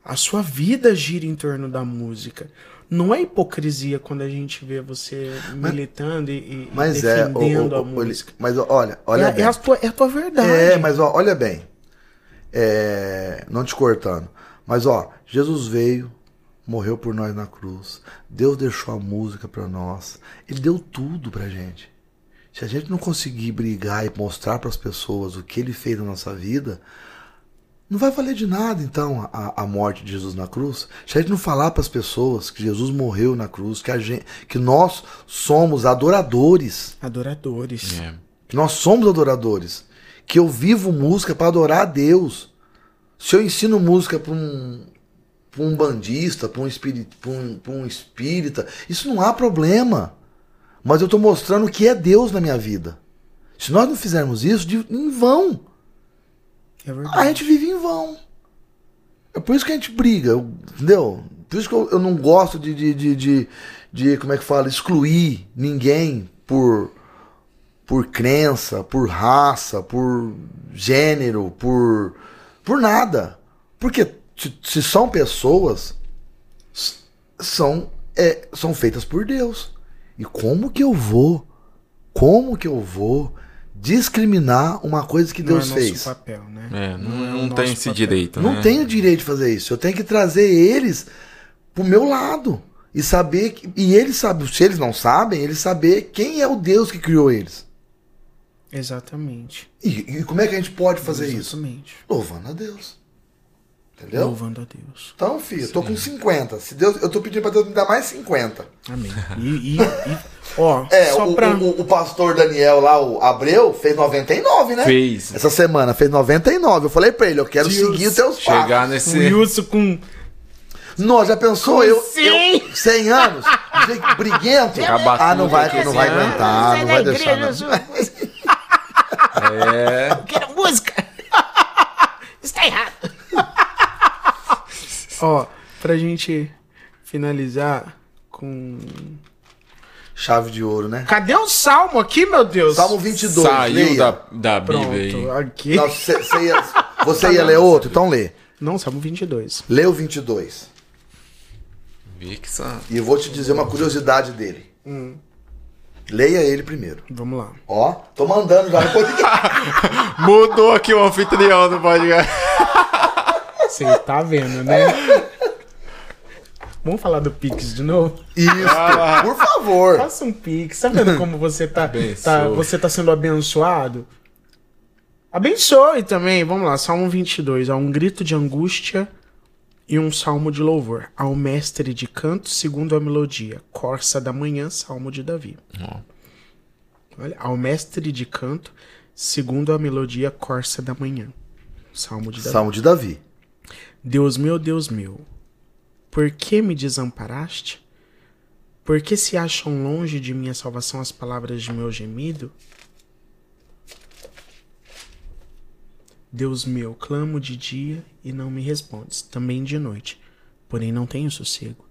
A sua vida gira em torno da música. Não é hipocrisia quando a gente vê você militando e, e Mas é, defendendo o- o- a música. mas olha, olha é, bem. é a tua, é a tua verdade. É, mas ó, olha bem. É, não te cortando. Mas ó, Jesus veio, morreu por nós na cruz. Deus deixou a música pra nós. Ele deu tudo pra gente. Se a gente não conseguir brigar e mostrar pras pessoas o que ele fez na nossa vida, não vai valer de nada então a, a morte de Jesus na cruz. Se a gente não falar pras pessoas que Jesus morreu na cruz, que a gente, que nós somos adoradores, Adoradores. É. que nós somos adoradores, que eu vivo música para adorar a Deus. Se eu ensino música para um, pra um bandista, para um, espiri- pra um, pra um espírita, isso não há problema. Mas eu estou mostrando o que é Deus na minha vida. Se nós não fizermos isso, de- em vão. É verdade. A gente vive em vão. É por isso que a gente briga, eu- entendeu? Por isso que eu, eu não gosto de, de, de, de, de, como é que fala, excluir ninguém por, por crença, por raça, por gênero, por, por nada. Porque se, são pessoas, são, é, são feitas por Deus. E como que eu vou, como que eu vou discriminar uma coisa que Não Deus é fez? papel, né? É, não, Não é o não nosso tem esse papel. direito, Não né? tenho direito de fazer isso. Eu tenho que trazer eles pro meu lado. E saber. Que, e eles sabem, se eles não sabem, eles saber quem é o Deus que criou eles. Exatamente. E, e como é que a gente pode fazer isso? Exatamente. Louvando a Deus. Entendeu? Louvando a Deus. Então, filho, eu tô com 50. Se Deus, eu tô pedindo pra Deus me dar mais 50. Amém. [laughs] E, e- e- ó, É, só o, pra. o, o pastor Daniel lá, o Abreu, fez 99, né? Fez. Essa semana fez 99. Eu falei pra ele, eu quero Deus. seguir os teus passos. Chegar O nesse. Wilson com. Nossa, já pensou? Eu, Sim. eu 100 anos, briguento. Ah, não vai, não vai assim, aguentar, não vai deixar. Não. [laughs] [laughs] É. Quero música! Está errado! Ó, pra gente finalizar com. Chave de ouro, né? Cadê o salmo aqui, meu Deus? Salmo 22, Saiu leia. da, da Bíblia Pronto, aí. aqui. Não, [laughs] você, você ia, você ia ler outro? Então lê. Não, salmo 22. Lê o 22. Vi que só- E eu vou te dizer uma curiosidade dele. Leia ele primeiro. Vamos lá. Ó, tô mandando já no podcast. [laughs] Mudou aqui o anfitrião do podcast. Você tá vendo, né? Vamos falar do Pix de novo? Isso, por favor. Faça um Pix. Tá vendo como você tá, tá, você tá sendo abençoado? Abençoe também. Vamos lá. Salmo 22. Há um grito de angústia e um salmo de louvor. Ao mestre de canto, segundo a melodia. Corça da manhã, salmo de Davi. Ó. Olha, ao mestre de canto, segundo a melodia, corça da manhã. Salmo de Davi. Salmo de Davi. Deus meu, Deus meu, por que me desamparaste? Por que se acham longe de minha salvação as palavras de meu gemido? Deus meu, clamo de dia e não me respondes, também de noite, porém não tenho sossego.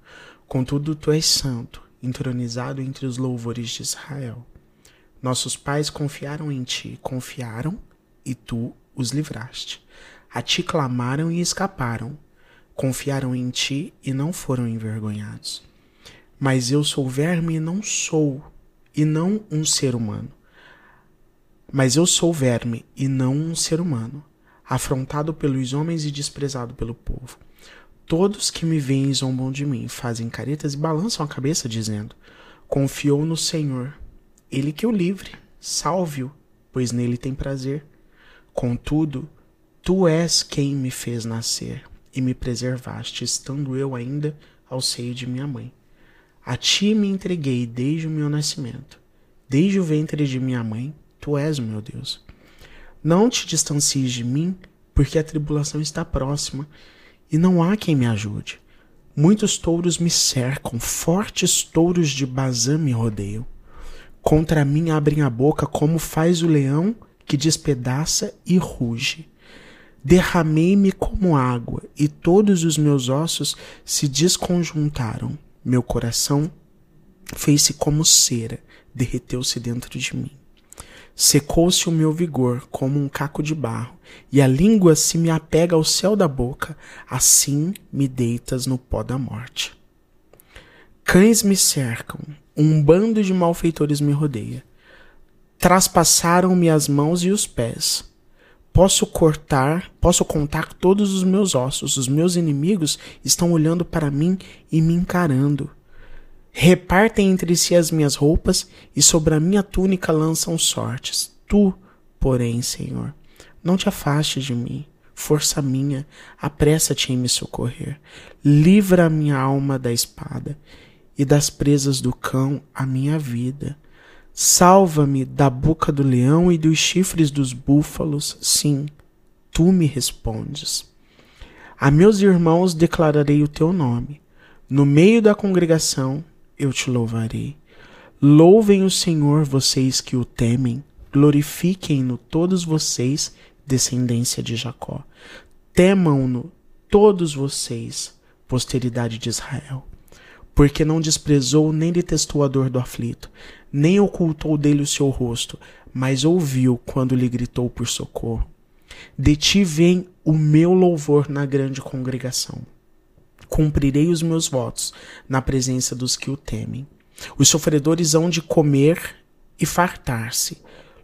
Contudo, tu és santo, entronizado entre os louvores de Israel. Nossos pais confiaram em ti, confiaram e tu os livraste. A ti clamaram e escaparam. Confiaram em ti e não foram envergonhados. Mas eu sou verme e não sou, e não um ser humano. Mas eu sou verme e não um ser humano, afrontado pelos homens e desprezado pelo povo. Todos que me veem zombam de mim, fazem caretas e balançam a cabeça, dizendo: Confiou no Senhor, ele que o livre, salve-o, pois nele tem prazer. Contudo, tu és quem me fez nascer e me preservaste, estando eu ainda ao seio de minha mãe. A ti me entreguei desde o meu nascimento, desde o ventre de minha mãe, tu és o meu Deus. Não te distancies de mim, porque a tribulação está próxima e não há quem me ajude. Muitos touros me cercam, fortes touros de Bazã me rodeiam. Contra mim abrem a boca como faz o leão que despedaça e ruge. Derramei-me como água, e todos os meus ossos se desconjuntaram. Meu coração fez-se como cera, derreteu-se dentro de mim. Secou-se o meu vigor como um caco de barro, e a língua se me apega ao céu da boca, assim me deitas no pó da morte. Cães me cercam, um bando de malfeitores me rodeia. Traspassaram-me as mãos e os pés. Posso cortar, posso contar todos os meus ossos. Os meus inimigos estão olhando para mim e me encarando. Repartem entre si as minhas roupas e sobre a minha túnica lançam sortes. Tu, porém, Senhor, não te afastes de mim. Força minha, apressa-te em me socorrer. Livra a minha alma da espada e das presas do cão a minha vida. Salva-me da boca do leão e dos chifres dos búfalos. Sim, tu me respondes. A meus irmãos declararei o teu nome. No meio da congregação eu te louvarei. Louvem o Senhor, vocês que o temem. Glorifiquem-no todos vocês, descendência de Jacó. Temam-no todos vocês, posteridade de Israel. Porque não desprezou nem detestou a dor do aflito, nem ocultou dele o seu rosto, mas ouviu quando lhe gritou por socorro. De ti vem o meu louvor na grande congregação cumprirei os meus votos na presença dos que o temem. Os sofredores hão de comer e fartar-se.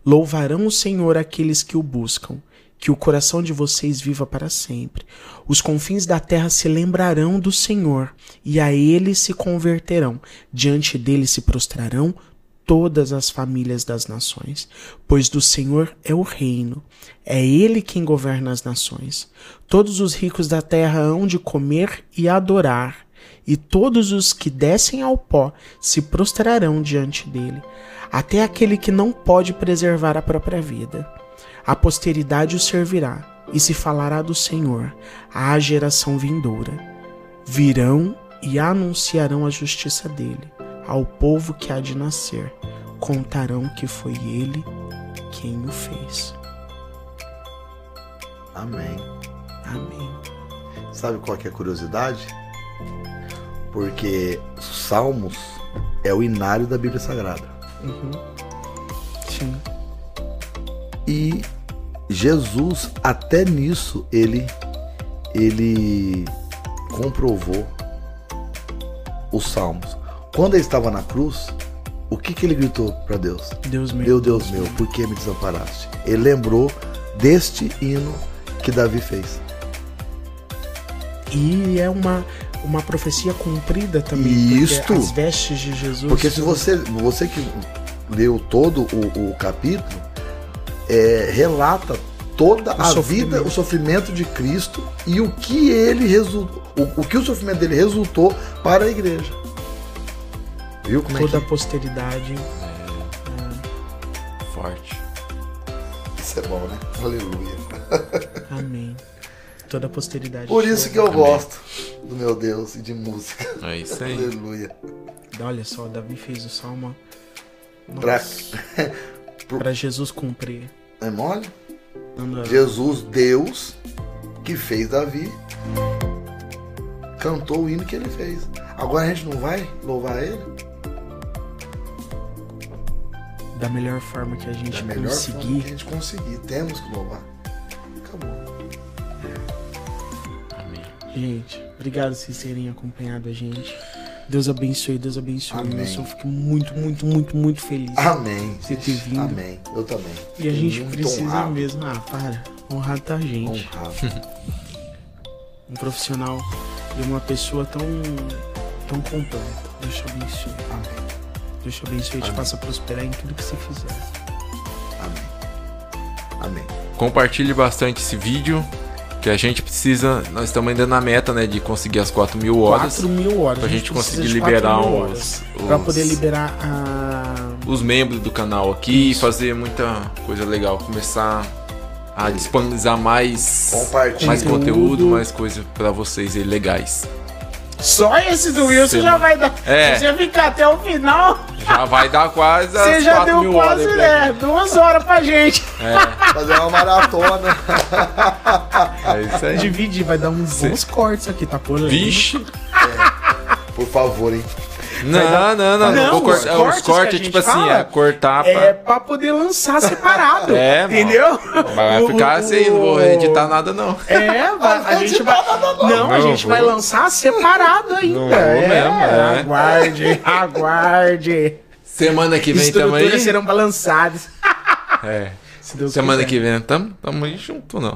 Louvarão o Senhor aqueles que o buscam. Que o coração de vocês viva para sempre. Os confins da terra se lembrarão do Senhor, e a ele se converterão. Diante dele se prostrarão todas as famílias das nações, pois do Senhor é o reino, é ele quem governa as nações. Todos os ricos da terra hão de comer e adorar, e todos os que descem ao pó se prostrarão diante dele, até aquele que não pode preservar a própria vida. A posteridade o servirá, e se falará do Senhor à geração vindoura. Virão e anunciarão a justiça dele ao povo que há de nascer, contarão que foi ele quem o fez. Amém. Amém. Sabe qual que é a curiosidade? Porque Salmos é o inário da Bíblia Sagrada. Uhum. Sim. E Jesus, até nisso, ele, ele comprovou os Salmos. Quando ele estava na cruz, o que, que ele gritou para Deus? Deus meu. Meu Deus meu, por que me desamparaste? Ele lembrou deste hino que Davi fez. E é uma, uma profecia cumprida também. Isto. As vestes de Jesus. Porque se você, você que leu todo o, o capítulo, é, relata toda O a sofrimento. vida, o sofrimento de Cristo e o que ele resultou, o, o que o sofrimento dele resultou para a igreja. Viu como toda é a posteridade. Forte. que isso é bom, né? Aleluia. [laughs] Amém. Toda a posteridade. Por isso que eu Amém. gosto do meu Deus e de música. É isso aí. Aleluia. Olha só, Davi fez o salmo. Pra- [laughs] pra Jesus cumprir. É mole? Jesus, Deus, que fez Davi, cantou o hino que ele fez. Agora a gente não vai louvar ele? Da melhor forma que a gente Da melhor forma conseguir. que a gente conseguir. Temos que louvar. Acabou. Amém. Gente, obrigado por vocês terem acompanhado a gente. Deus abençoe, Deus abençoe. Amém. Eu fico muito, muito, muito, muito feliz. Amém. Você ter vindo. Amém. Eu também. E a gente Muito precisa honrado. mesmo. Ah, para. Honrado tá a gente. Honrado. [laughs] Um profissional e uma pessoa tão, tão completa. Deus te abençoe. Amém. Deus te abençoe e te faça prosperar em tudo que você fizer. Amém. Amém. Compartilhe bastante esse vídeo. Que a gente precisa. Nós estamos ainda na meta, né? De conseguir as 4 mil horas. 4 mil horas. pra A gente precisa conseguir de 4 liberar os- horas. Pra os- poder liberar a. Os membros do canal aqui e Isso. fazer muita coisa legal. Começar a disponibilizar mais. Mais Conteúdo. conteúdo, mais coisa pra vocês aí legais. Só esse do Wilson Sim. já vai dar. É. Se você ficar até o final, Já vai dar quase [laughs] as você já 4 deu mil quase, horas. né? Duas horas pra gente. [laughs] Fazer uma maratona. [laughs] É isso aí. Dividir, vai dar uns bons cortes aqui, tá por Vixe. Por favor, hein? Não, não, não, não. Não, vou os cortes gente tipo assim, fala é cortar pra. É pra poder lançar separado. [laughs] É, entendeu? Vai ficar assim, não vou editar nada, não. É, vai, a [laughs] gente vai. Não, a gente vou. vai lançar separado ainda. Mesmo, é. Aguarde, [laughs] aguarde. Semana que vem tamo aí. Estruturas serão balançadas. É. Semana quiser. que vem tamo, tamo aí junto, não.